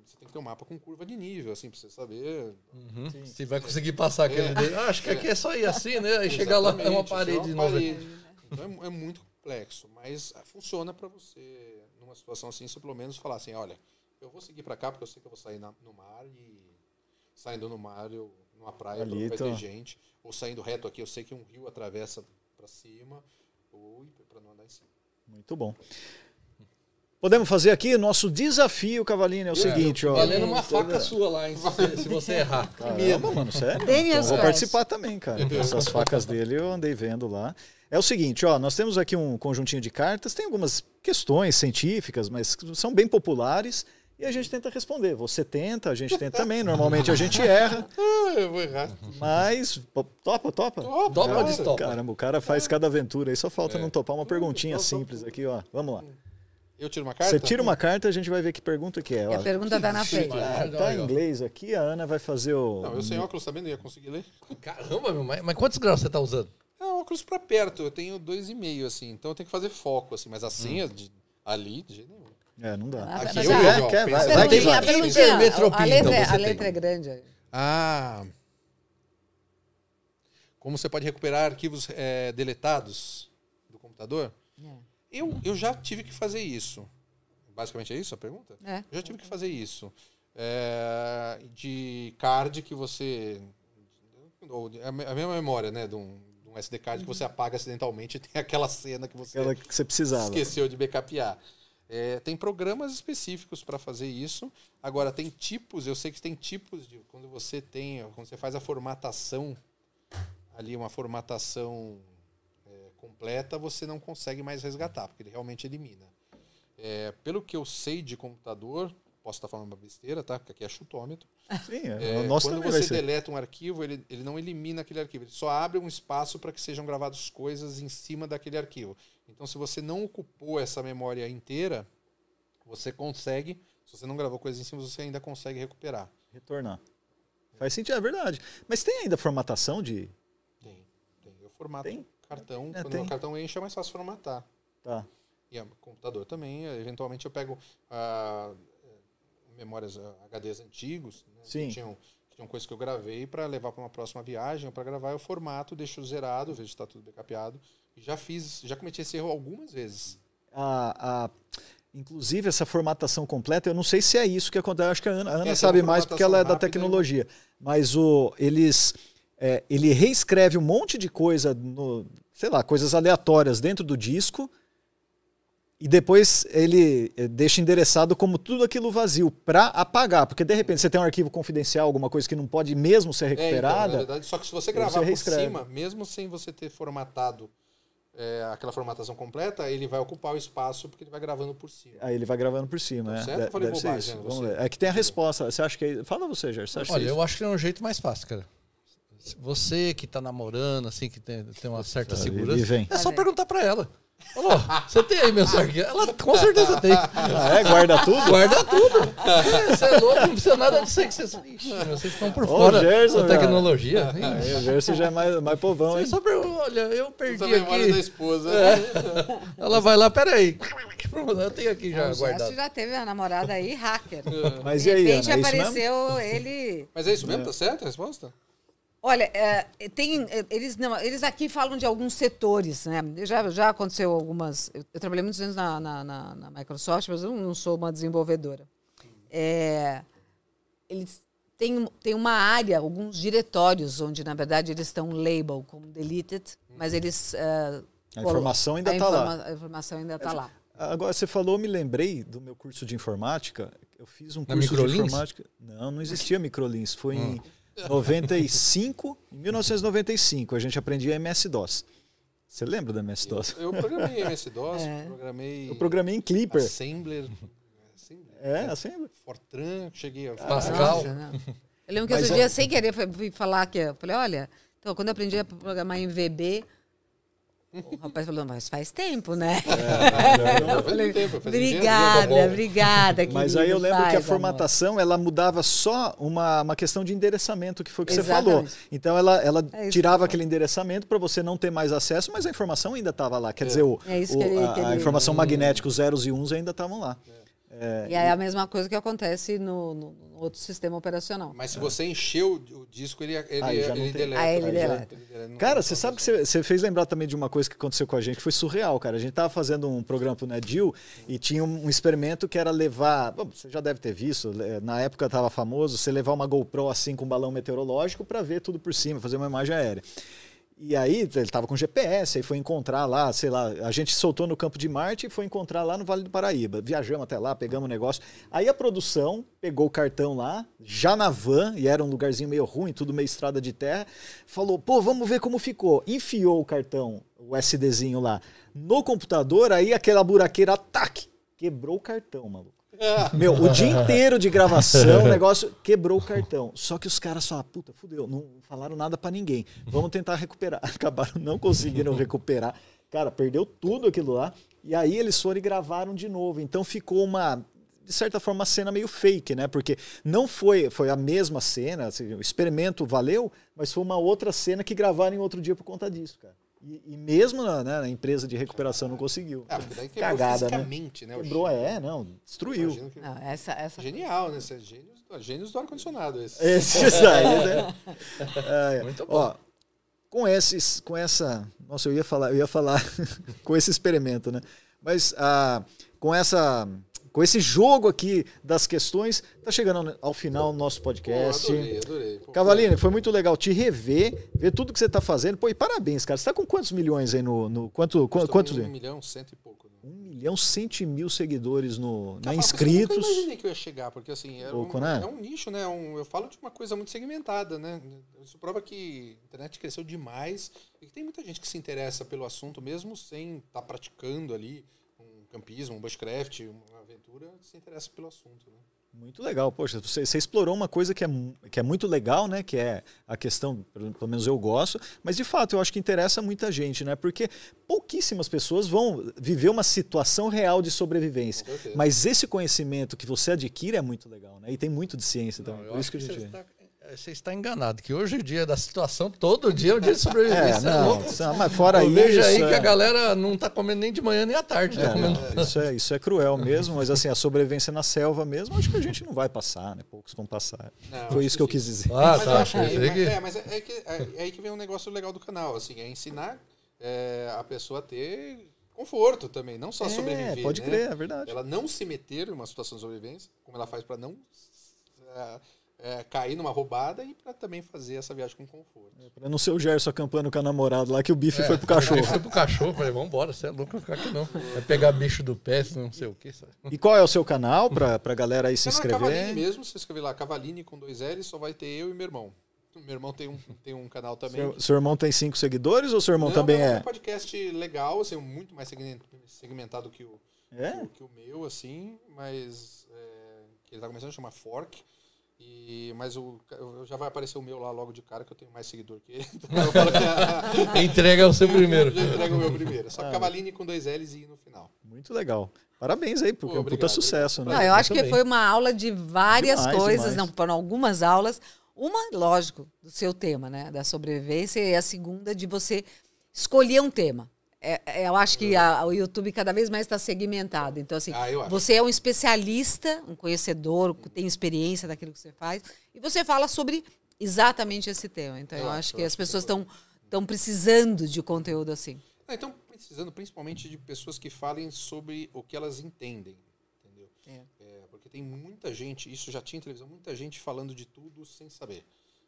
[SPEAKER 6] Você tem que ter um mapa com curva de nível, assim, pra você saber
[SPEAKER 4] Uhum. Se vai conseguir passar aquele
[SPEAKER 6] É.
[SPEAKER 4] dele. Ah, acho que aqui é só ir assim, né? Aí chegar lá é uma parede
[SPEAKER 6] é uma parede. Então é, é muito complexo, mas funciona para você, numa situação assim, você pelo menos falar assim, olha, eu vou seguir para cá porque eu sei que eu vou sair na- no mar e saindo no mar, eu, numa praia
[SPEAKER 1] Ali,
[SPEAKER 6] vai ter gente, ou saindo reto aqui, eu sei que um rio atravessa para cima, ou para não andar em cima.
[SPEAKER 1] Muito bom. Podemos fazer aqui o nosso desafio, Cavalini, é o seguinte, ó.
[SPEAKER 4] Valendo uma faca sua lá, hein, se, se você errar.
[SPEAKER 1] Caramba, mano, sério? Então, vou participar também, cara. Essas facas dele eu andei vendo lá. É o seguinte, ó, nós temos aqui um conjuntinho de cartas, tem algumas questões científicas, mas são bem populares e a gente tenta responder. Você tenta, a gente tenta também, normalmente a gente erra,
[SPEAKER 6] Ah, eu vou errar.
[SPEAKER 1] mas topa, topa?
[SPEAKER 6] Topa,
[SPEAKER 4] Topa destopa?
[SPEAKER 1] Caramba, o cara faz cada aventura aí, só falta
[SPEAKER 6] É.
[SPEAKER 1] não topar uma perguntinha simples aqui, ó. Vamos lá.
[SPEAKER 6] Eu tiro uma carta?
[SPEAKER 1] Você tira uma carta, a gente vai ver que pergunta que é. Ó.
[SPEAKER 5] a pergunta tá na frente.
[SPEAKER 1] Ah, tá em inglês aqui, a Ana vai fazer o.
[SPEAKER 6] Não, eu sem óculos também não ia conseguir ler.
[SPEAKER 4] Caramba, meu, mas, mas quantos graus você tá usando?
[SPEAKER 6] É óculos para perto, eu tenho dois e meio, assim, então eu tenho que fazer foco, assim, mas assim,
[SPEAKER 1] Hum.
[SPEAKER 6] de, ali, de jeito nenhum.
[SPEAKER 1] É, não dá.
[SPEAKER 5] Ah,
[SPEAKER 6] Aqui eu
[SPEAKER 5] a-
[SPEAKER 6] vejo, ó,
[SPEAKER 1] quer, vai,
[SPEAKER 5] a
[SPEAKER 4] Hipermetropia,
[SPEAKER 5] a letra,
[SPEAKER 4] então
[SPEAKER 5] é-
[SPEAKER 4] você
[SPEAKER 5] a letra
[SPEAKER 4] tem.
[SPEAKER 5] é grande.
[SPEAKER 6] Ah. Como você pode recuperar arquivos eh, deletados do computador? Eu, eu já tive que fazer isso. Basicamente é isso a pergunta?
[SPEAKER 5] É.
[SPEAKER 6] Eu já tive que fazer isso. É, de card que você. ou de- A me- a mesma memória, né? De um, um SD card que você apaga acidentalmente e tem aquela cena que você
[SPEAKER 1] Aquela que você precisava.
[SPEAKER 6] esqueceu de backupear. É, tem programas específicos para fazer isso. Agora, tem tipos, eu sei que tem tipos de. Quando você tem. Quando você faz a formatação, ali uma formatação é, completa, você não consegue mais resgatar, porque ele realmente elimina. É, pelo que eu sei de computador, posso estar falando uma besteira, tá? Porque aqui é chutômetro.
[SPEAKER 1] Sim, é,
[SPEAKER 6] É,
[SPEAKER 1] nosso
[SPEAKER 6] quando você deleta um arquivo, ele, ele não elimina aquele arquivo, ele só abre um espaço para que sejam gravadas coisas em cima daquele arquivo. Então, se você não ocupou essa memória inteira, você consegue. Se você não gravou coisas em cima, você ainda consegue recuperar.
[SPEAKER 1] Retornar. Faz sentido, é verdade. Mas tem ainda formatação de.
[SPEAKER 6] Tem. tem. Eu formato
[SPEAKER 1] Tem?
[SPEAKER 6] cartão.
[SPEAKER 1] É,
[SPEAKER 6] quando
[SPEAKER 1] tem.
[SPEAKER 6] o cartão enche, é mais fácil formatar.
[SPEAKER 1] Tá.
[SPEAKER 6] E o computador também. Eventualmente, eu pego ah, memórias ah, HDs antigos, né,
[SPEAKER 1] Sim.
[SPEAKER 6] que tinham, que tinham coisas que eu gravei para levar para uma próxima viagem para gravar, eu formato, deixo zerado, vejo se está tudo backupeado. E já fiz, já cometi esse erro algumas vezes.
[SPEAKER 1] A, a- inclusive, essa formatação completa, eu não sei se é isso que acontece. Acho que a Ana, a Ana sabe mais porque ela é da tecnologia. Mas o, eles. é, ele reescreve um monte de coisa, no, sei lá, coisas aleatórias dentro do disco. E depois ele é, deixa endereçado como tudo aquilo vazio para apagar, porque de repente você tem um arquivo confidencial, alguma coisa que não pode mesmo ser
[SPEAKER 6] É, então, na
[SPEAKER 1] recuperada.
[SPEAKER 6] verdade, só que se você gravar
[SPEAKER 1] você
[SPEAKER 6] por cima, mesmo sem você ter formatado é, aquela formatação completa, ele vai ocupar o espaço porque ele vai gravando por cima.
[SPEAKER 1] Aí ele vai gravando por cima.
[SPEAKER 6] Tá
[SPEAKER 1] é.
[SPEAKER 6] certo? Eu falei
[SPEAKER 1] deve ser
[SPEAKER 6] bobagem,
[SPEAKER 1] isso.
[SPEAKER 6] né,
[SPEAKER 1] Vamos
[SPEAKER 6] você?
[SPEAKER 1] ver. É que tem a resposta. Você acha que é... Fala você, acha
[SPEAKER 4] Olha,
[SPEAKER 1] é
[SPEAKER 4] eu acho que é um jeito mais fácil, cara. Você que tá namorando, assim, que tem, tem uma certa segurança,
[SPEAKER 1] vem.
[SPEAKER 4] é só perguntar pra ela. Ô, você tem aí meus arquivos? Ela com certeza tem.
[SPEAKER 1] Ah, é? Guarda tudo?
[SPEAKER 4] Guarda tudo. É, Você é louco, não precisa nada disso aí que vocês. Ixi, vocês estão por
[SPEAKER 1] Ô,
[SPEAKER 4] fora
[SPEAKER 1] Gerson,
[SPEAKER 4] da tecnologia.
[SPEAKER 1] Aí, o Gerson já é mais, mais povão,
[SPEAKER 4] Você
[SPEAKER 1] hein?
[SPEAKER 4] só pergunta, olha, eu perdi
[SPEAKER 6] Essa memória da
[SPEAKER 4] aqui.
[SPEAKER 6] esposa.
[SPEAKER 4] Ela vai lá, peraí. Eu tenho aqui já
[SPEAKER 5] o Gerson
[SPEAKER 4] guardado.
[SPEAKER 5] já teve a namorada aí, hacker.
[SPEAKER 1] Mas
[SPEAKER 5] De
[SPEAKER 1] e aí,
[SPEAKER 5] repente
[SPEAKER 1] Ana? É isso mesmo?
[SPEAKER 5] apareceu ele.
[SPEAKER 6] Mas é isso mesmo? Tá certo a resposta?
[SPEAKER 5] Olha, é, tem, é, eles, não, eles aqui falam de alguns setores, né? Já, já aconteceu algumas. Eu, eu trabalhei muitos anos na, na, na- na Microsoft, mas eu não sou uma desenvolvedora. É, eles têm, têm uma área, alguns diretórios, onde, na verdade, eles estão label como deleted, mas eles. é,
[SPEAKER 1] A informação ainda
[SPEAKER 5] a
[SPEAKER 1] tá lá.
[SPEAKER 5] A informação ainda está lá.
[SPEAKER 1] Agora, você falou, me lembrei do meu curso de informática. Eu fiz um curso de
[SPEAKER 4] Microlins?
[SPEAKER 1] informática. Não, não existia Microlins. Foi em
[SPEAKER 4] Hum.
[SPEAKER 1] 95, em 1995, a gente aprendia MS-DOS. Você lembra da MS-DOS?
[SPEAKER 6] Eu programei MS-DOS,
[SPEAKER 5] É.
[SPEAKER 6] programei
[SPEAKER 1] Eu programei em Clipper.
[SPEAKER 6] Assembler, Assembler,
[SPEAKER 1] É, assim.
[SPEAKER 6] Fortran, cheguei a
[SPEAKER 4] Pascal.
[SPEAKER 5] Nossa. Eu lembro que
[SPEAKER 1] Mas
[SPEAKER 5] outro
[SPEAKER 1] é-
[SPEAKER 5] dia, sem querer, fui- fui falar que eu falei, olha, então quando eu aprendi a programar em VB, o rapaz falou, mas faz tempo, né?
[SPEAKER 6] Não, faz tempo, faz engenharia,
[SPEAKER 5] obrigada, obrigada,
[SPEAKER 1] Mas aí eu lembro
[SPEAKER 5] faz,
[SPEAKER 1] que a
[SPEAKER 5] amor.
[SPEAKER 1] formatação ela mudava só uma, uma questão de endereçamento, que foi o que você
[SPEAKER 5] Exatamente.
[SPEAKER 1] falou. Então ela, ela
[SPEAKER 5] É
[SPEAKER 1] tirava aquele endereçamento para você não ter mais acesso, mas a informação ainda estava lá. Quer dizer, o,
[SPEAKER 5] É
[SPEAKER 1] o- a, a informação magnética, os zeros e uns ainda estavam lá.
[SPEAKER 5] E aí é a mesma coisa que acontece no, no- no outro sistema operacional.
[SPEAKER 6] Mas se você encheu o disco, ele, ele,
[SPEAKER 1] Aí já não
[SPEAKER 6] ele
[SPEAKER 1] tem.
[SPEAKER 6] deleta.
[SPEAKER 5] Aí ele deleta.
[SPEAKER 6] ele
[SPEAKER 1] Cara, você sabe que você, você fez lembrar também de uma coisa que aconteceu com a gente, que foi surreal, cara. A gente tava fazendo um programa pro Nedil e tinha um, um experimento que era levar. bom, você já deve ter visto, na época tava famoso, você levar uma GoPro assim com um balão meteorológico para ver tudo por cima, fazer uma imagem aérea. E aí ele tava com GPS, aí foi encontrar lá, sei lá, a gente soltou no campo de Marte e foi encontrar lá no Vale do Paraíba. Viajamos até lá, pegamos o negócio. Aí a produção pegou o cartão lá, já na van, e era um lugarzinho meio ruim, tudo meio estrada de terra, falou, pô, vamos ver como ficou. Enfiou o cartão, o SDzinho lá, no computador, aí aquela buraqueira, ataque, quebrou o cartão, maluco. Meu, o dia inteiro de gravação, o negócio quebrou o cartão. Só que os caras falaram, puta, fudeu, não falaram nada pra ninguém. Vamos tentar recuperar. Acabaram não conseguindo recuperar. Cara, perdeu tudo aquilo lá. E aí eles foram e gravaram de novo. Então ficou uma, de certa forma, uma cena meio fake, né? Porque não foi, foi a mesma cena, assim, o experimento valeu, mas foi uma outra cena que gravaram em outro dia por conta disso, cara. E, e mesmo na, né, na empresa de recuperação não conseguiu.
[SPEAKER 6] Ah, porque daí
[SPEAKER 1] Cagada, né?
[SPEAKER 6] fisicamente, né? o
[SPEAKER 1] Quebrou, é, não, destruiu.
[SPEAKER 6] Que-
[SPEAKER 5] Não, essa, essa
[SPEAKER 6] Genial, né? Você é gênios, gênios do ar-condicionado. esse.
[SPEAKER 1] Esses aí, né? É,
[SPEAKER 4] Muito bom.
[SPEAKER 1] Ó, com esses, com essa, nossa, eu ia falar, eu ia falar com esse experimento, né? Mas ah, com essa, com esse jogo aqui das questões, tá chegando ao final do nosso
[SPEAKER 6] Pô,
[SPEAKER 1] podcast.
[SPEAKER 6] adorei, adorei. Pô,
[SPEAKER 1] Cavalini, foi muito legal te rever, ver tudo que você tá fazendo. Pô, e parabéns, cara. Você tá com quantos milhões aí no, no quanto, quantos?
[SPEAKER 6] Um milhão, cento e pouco. Né?
[SPEAKER 1] Um milhão cento mil seguidores no, né,
[SPEAKER 6] Cara, Eu
[SPEAKER 1] inscritos.
[SPEAKER 6] nunca imaginei que eu ia chegar, porque assim, era
[SPEAKER 1] Pouco,
[SPEAKER 6] um,
[SPEAKER 1] né?
[SPEAKER 6] é um nicho, né? Um, eu falo de uma coisa muito segmentada, né? Isso prova que a internet cresceu demais e que tem muita gente que se interessa pelo assunto, mesmo sem estar praticando ali um campismo, um bushcraft, uma aventura, se interessa pelo assunto, né?
[SPEAKER 1] Muito legal, poxa, você, você explorou uma coisa que é, que é muito legal, né? Que é a questão, pelo, menos eu gosto, mas de fato eu acho que interessa muita gente, né? Porque pouquíssimas pessoas vão viver uma situação real de sobrevivência. Mas esse conhecimento que você adquire é muito legal, né? E tem muito de ciência
[SPEAKER 4] Não,
[SPEAKER 1] também. Por isso
[SPEAKER 4] acho
[SPEAKER 1] que a
[SPEAKER 4] que
[SPEAKER 1] gente.
[SPEAKER 4] está, você está enganado, que hoje o dia da situação, todo dia é um dia de
[SPEAKER 1] É,
[SPEAKER 4] sobrevivência.
[SPEAKER 1] não,
[SPEAKER 4] louco.
[SPEAKER 1] não, mas fora
[SPEAKER 4] Eu
[SPEAKER 1] isso.
[SPEAKER 4] vejo aí
[SPEAKER 1] é-
[SPEAKER 4] que a galera não está comendo nem de manhã nem à tarde. tá
[SPEAKER 1] É,
[SPEAKER 4] comendo.
[SPEAKER 1] não, isso, é, isso é cruel mesmo, mas assim, a sobrevivência na selva mesmo, acho que a gente não vai passar, né? Poucos vão passar.
[SPEAKER 6] Não,
[SPEAKER 1] Foi isso que eu
[SPEAKER 6] sim.
[SPEAKER 1] quis dizer.
[SPEAKER 4] Ah,
[SPEAKER 6] mas eu
[SPEAKER 4] tá.
[SPEAKER 6] acho que-
[SPEAKER 4] que-
[SPEAKER 6] é, mas é, é que, é, é aí que vem um negócio legal do canal, assim, é ensinar é, a pessoa a ter conforto também, não só
[SPEAKER 1] É,
[SPEAKER 6] sobreviver.
[SPEAKER 1] pode
[SPEAKER 6] né?
[SPEAKER 1] crer, é verdade.
[SPEAKER 6] Ela não se meter numa situação de sobrevivência, como ela faz para não é, é, cair numa roubada e para também fazer essa viagem com conforto.
[SPEAKER 1] Pra não ser o Gerson acampando com a namorada lá, que o bife
[SPEAKER 4] É,
[SPEAKER 1] foi pro cachorro.
[SPEAKER 4] Foi pro cachorro, falei, vambora, você é louco, não ficar aqui não. Vai pegar bicho do pé, não sei o que. sabe?
[SPEAKER 1] E qual é o seu canal pra, pra galera aí se
[SPEAKER 6] é Cavaline
[SPEAKER 1] inscrever?
[SPEAKER 6] mesmo, se escrever lá Cavaline com dois L's, só vai ter eu e meu irmão. Meu irmão tem um, tem um canal também.
[SPEAKER 1] Seu, seu irmão tem cinco seguidores ou seu irmão
[SPEAKER 6] Não,
[SPEAKER 1] também
[SPEAKER 6] mas
[SPEAKER 1] é?
[SPEAKER 6] um podcast legal, assim, muito mais segmen- segmentado que o,
[SPEAKER 1] É?
[SPEAKER 6] que o- que o meu, assim, mas é, que ele tá começando a chamar Fork. E, mas o, eu- já vai aparecer o meu lá logo de cara, que eu tenho mais seguidor que ele. Então eu falo que
[SPEAKER 4] Entrega o seu primeiro.
[SPEAKER 6] já entrega o meu primeiro.
[SPEAKER 1] Ah.
[SPEAKER 6] Só Cavaline com dois L's e I no final.
[SPEAKER 1] Muito legal. Parabéns aí, porque
[SPEAKER 6] Pô,
[SPEAKER 1] é um puta sucesso, né?
[SPEAKER 5] Não, eu acho que foi uma aula de várias
[SPEAKER 1] Demais,
[SPEAKER 5] coisas,
[SPEAKER 1] demais.
[SPEAKER 5] não foram algumas aulas. Uma, lógico, do seu tema, né? Da sobrevivência, e a segunda de você escolher um tema. É, é, eu acho que a- o YouTube cada vez mais está segmentado. Então, assim,
[SPEAKER 6] Ah,
[SPEAKER 5] você é um especialista, um conhecedor, que tem experiência daquilo que você faz, e você fala sobre exatamente esse tema. Então, eu,
[SPEAKER 6] Eu
[SPEAKER 5] acho
[SPEAKER 6] acho,
[SPEAKER 5] que as pessoas estão precisando de conteúdo assim.
[SPEAKER 6] Ah, Então, precisando principalmente de pessoas que falem sobre o que elas entendem. Entendeu? É, porque tem muita gente, isso já tinha em televisão, muita gente falando de tudo sem saber.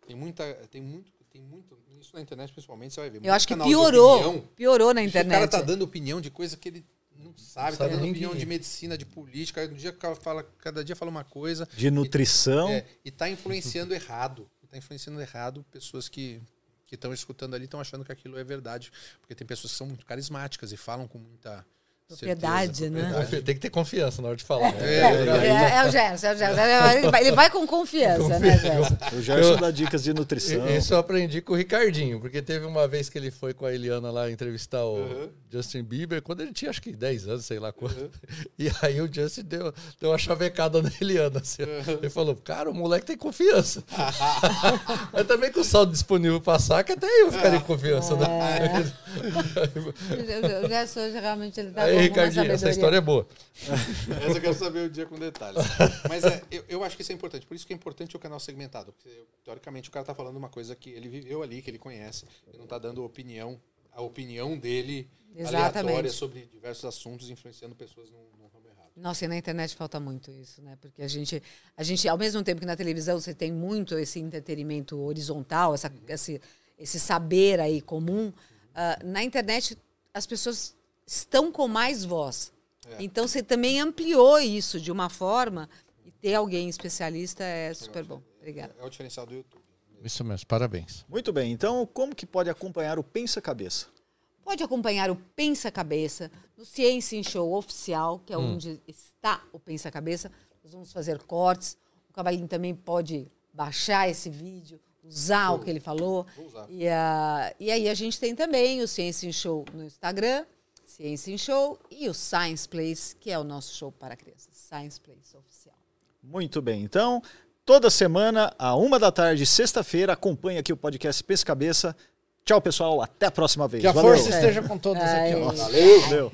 [SPEAKER 6] Tem muita, tem muito, tem muito, isso na internet principalmente você vai ver.
[SPEAKER 5] Eu acho que piorou,
[SPEAKER 6] opinião.
[SPEAKER 5] piorou na
[SPEAKER 6] O
[SPEAKER 5] internet.
[SPEAKER 6] cara tá dando opinião de coisa que ele não sabe, tá
[SPEAKER 4] Sabe
[SPEAKER 6] dando opinião de medicina, de política, cada dia fala, cada dia fala uma coisa.
[SPEAKER 1] De nutrição.
[SPEAKER 6] É, e tá influenciando errado. Tá influenciando errado pessoas que que estão escutando ali estão achando que aquilo é verdade, porque tem pessoas que são muito carismáticas e falam com muita
[SPEAKER 5] Propriedade,
[SPEAKER 6] certeza,
[SPEAKER 5] né?
[SPEAKER 6] propriedade.
[SPEAKER 4] Tem que ter confiança na hora de falar.
[SPEAKER 5] É, é, é o Gerson, é o Gerson. Ele vai, ele vai com confiança, né, Gerson?
[SPEAKER 1] O Gerson dá dicas de nutrição.
[SPEAKER 4] Isso eu aprendi com o Ricardinho, porque teve uma vez que ele foi com a Eliana lá entrevistar o Justin Bieber, quando ele tinha acho que 10 anos, sei lá quanto. E aí o Justin deu, deu uma chavecada na Eliana. assim. Ele falou, cara, o moleque tem confiança. Mas também com o saldo disponível pra saca, até eu ficaria com confiança, né?
[SPEAKER 5] O Gerson hoje realmente ele tá
[SPEAKER 4] Aí, Ricardinho, essa história é boa.
[SPEAKER 6] Essa eu quero saber o dia com detalhes. Mas é, eu, eu acho que isso é importante. Por isso que é importante o canal segmentado. Porque, teoricamente, o cara tá falando uma coisa que ele viveu ali, que ele conhece. Ele não tá dando opinião, a opinião dele aleatória
[SPEAKER 5] Exatamente.
[SPEAKER 6] sobre diversos assuntos, influenciando pessoas num, num ramo errado.
[SPEAKER 5] Nossa, e na internet falta muito isso, né? Porque a gente, a gente, ao mesmo tempo que na televisão você tem muito esse entretenimento horizontal, essa, esse, esse saber aí comum, ah, na internet as pessoas estão com mais voz. Então você também ampliou isso de uma forma e ter alguém especialista é super bom. Obrigada.
[SPEAKER 6] É o diferencial do YouTube.
[SPEAKER 4] Isso mesmo, parabéns.
[SPEAKER 1] Muito bem, então como que pode acompanhar o Pensa Cabeça?
[SPEAKER 5] Pode acompanhar o Pensa Cabeça no Ciência em Show oficial, que é onde está o Pensa Cabeça. Nós vamos fazer cortes. O Cavalinho também pode baixar esse vídeo, usar o que ele falou.
[SPEAKER 6] Vou usar.
[SPEAKER 5] E, ah, e aí a gente tem também o Ciência em Show no Instagram, Ciência em Show, e o Science Place, que é o nosso show para crianças. Science Place oficial.
[SPEAKER 1] Muito bem, então toda semana, a uma da tarde, sexta-feira, acompanhe aqui o podcast Pensa Cabeça. Tchau, pessoal, até a próxima vez.
[SPEAKER 4] Que a
[SPEAKER 1] Valeu.
[SPEAKER 4] força esteja com todos aqui. ó.
[SPEAKER 5] Ai.
[SPEAKER 1] Valeu. Valeu.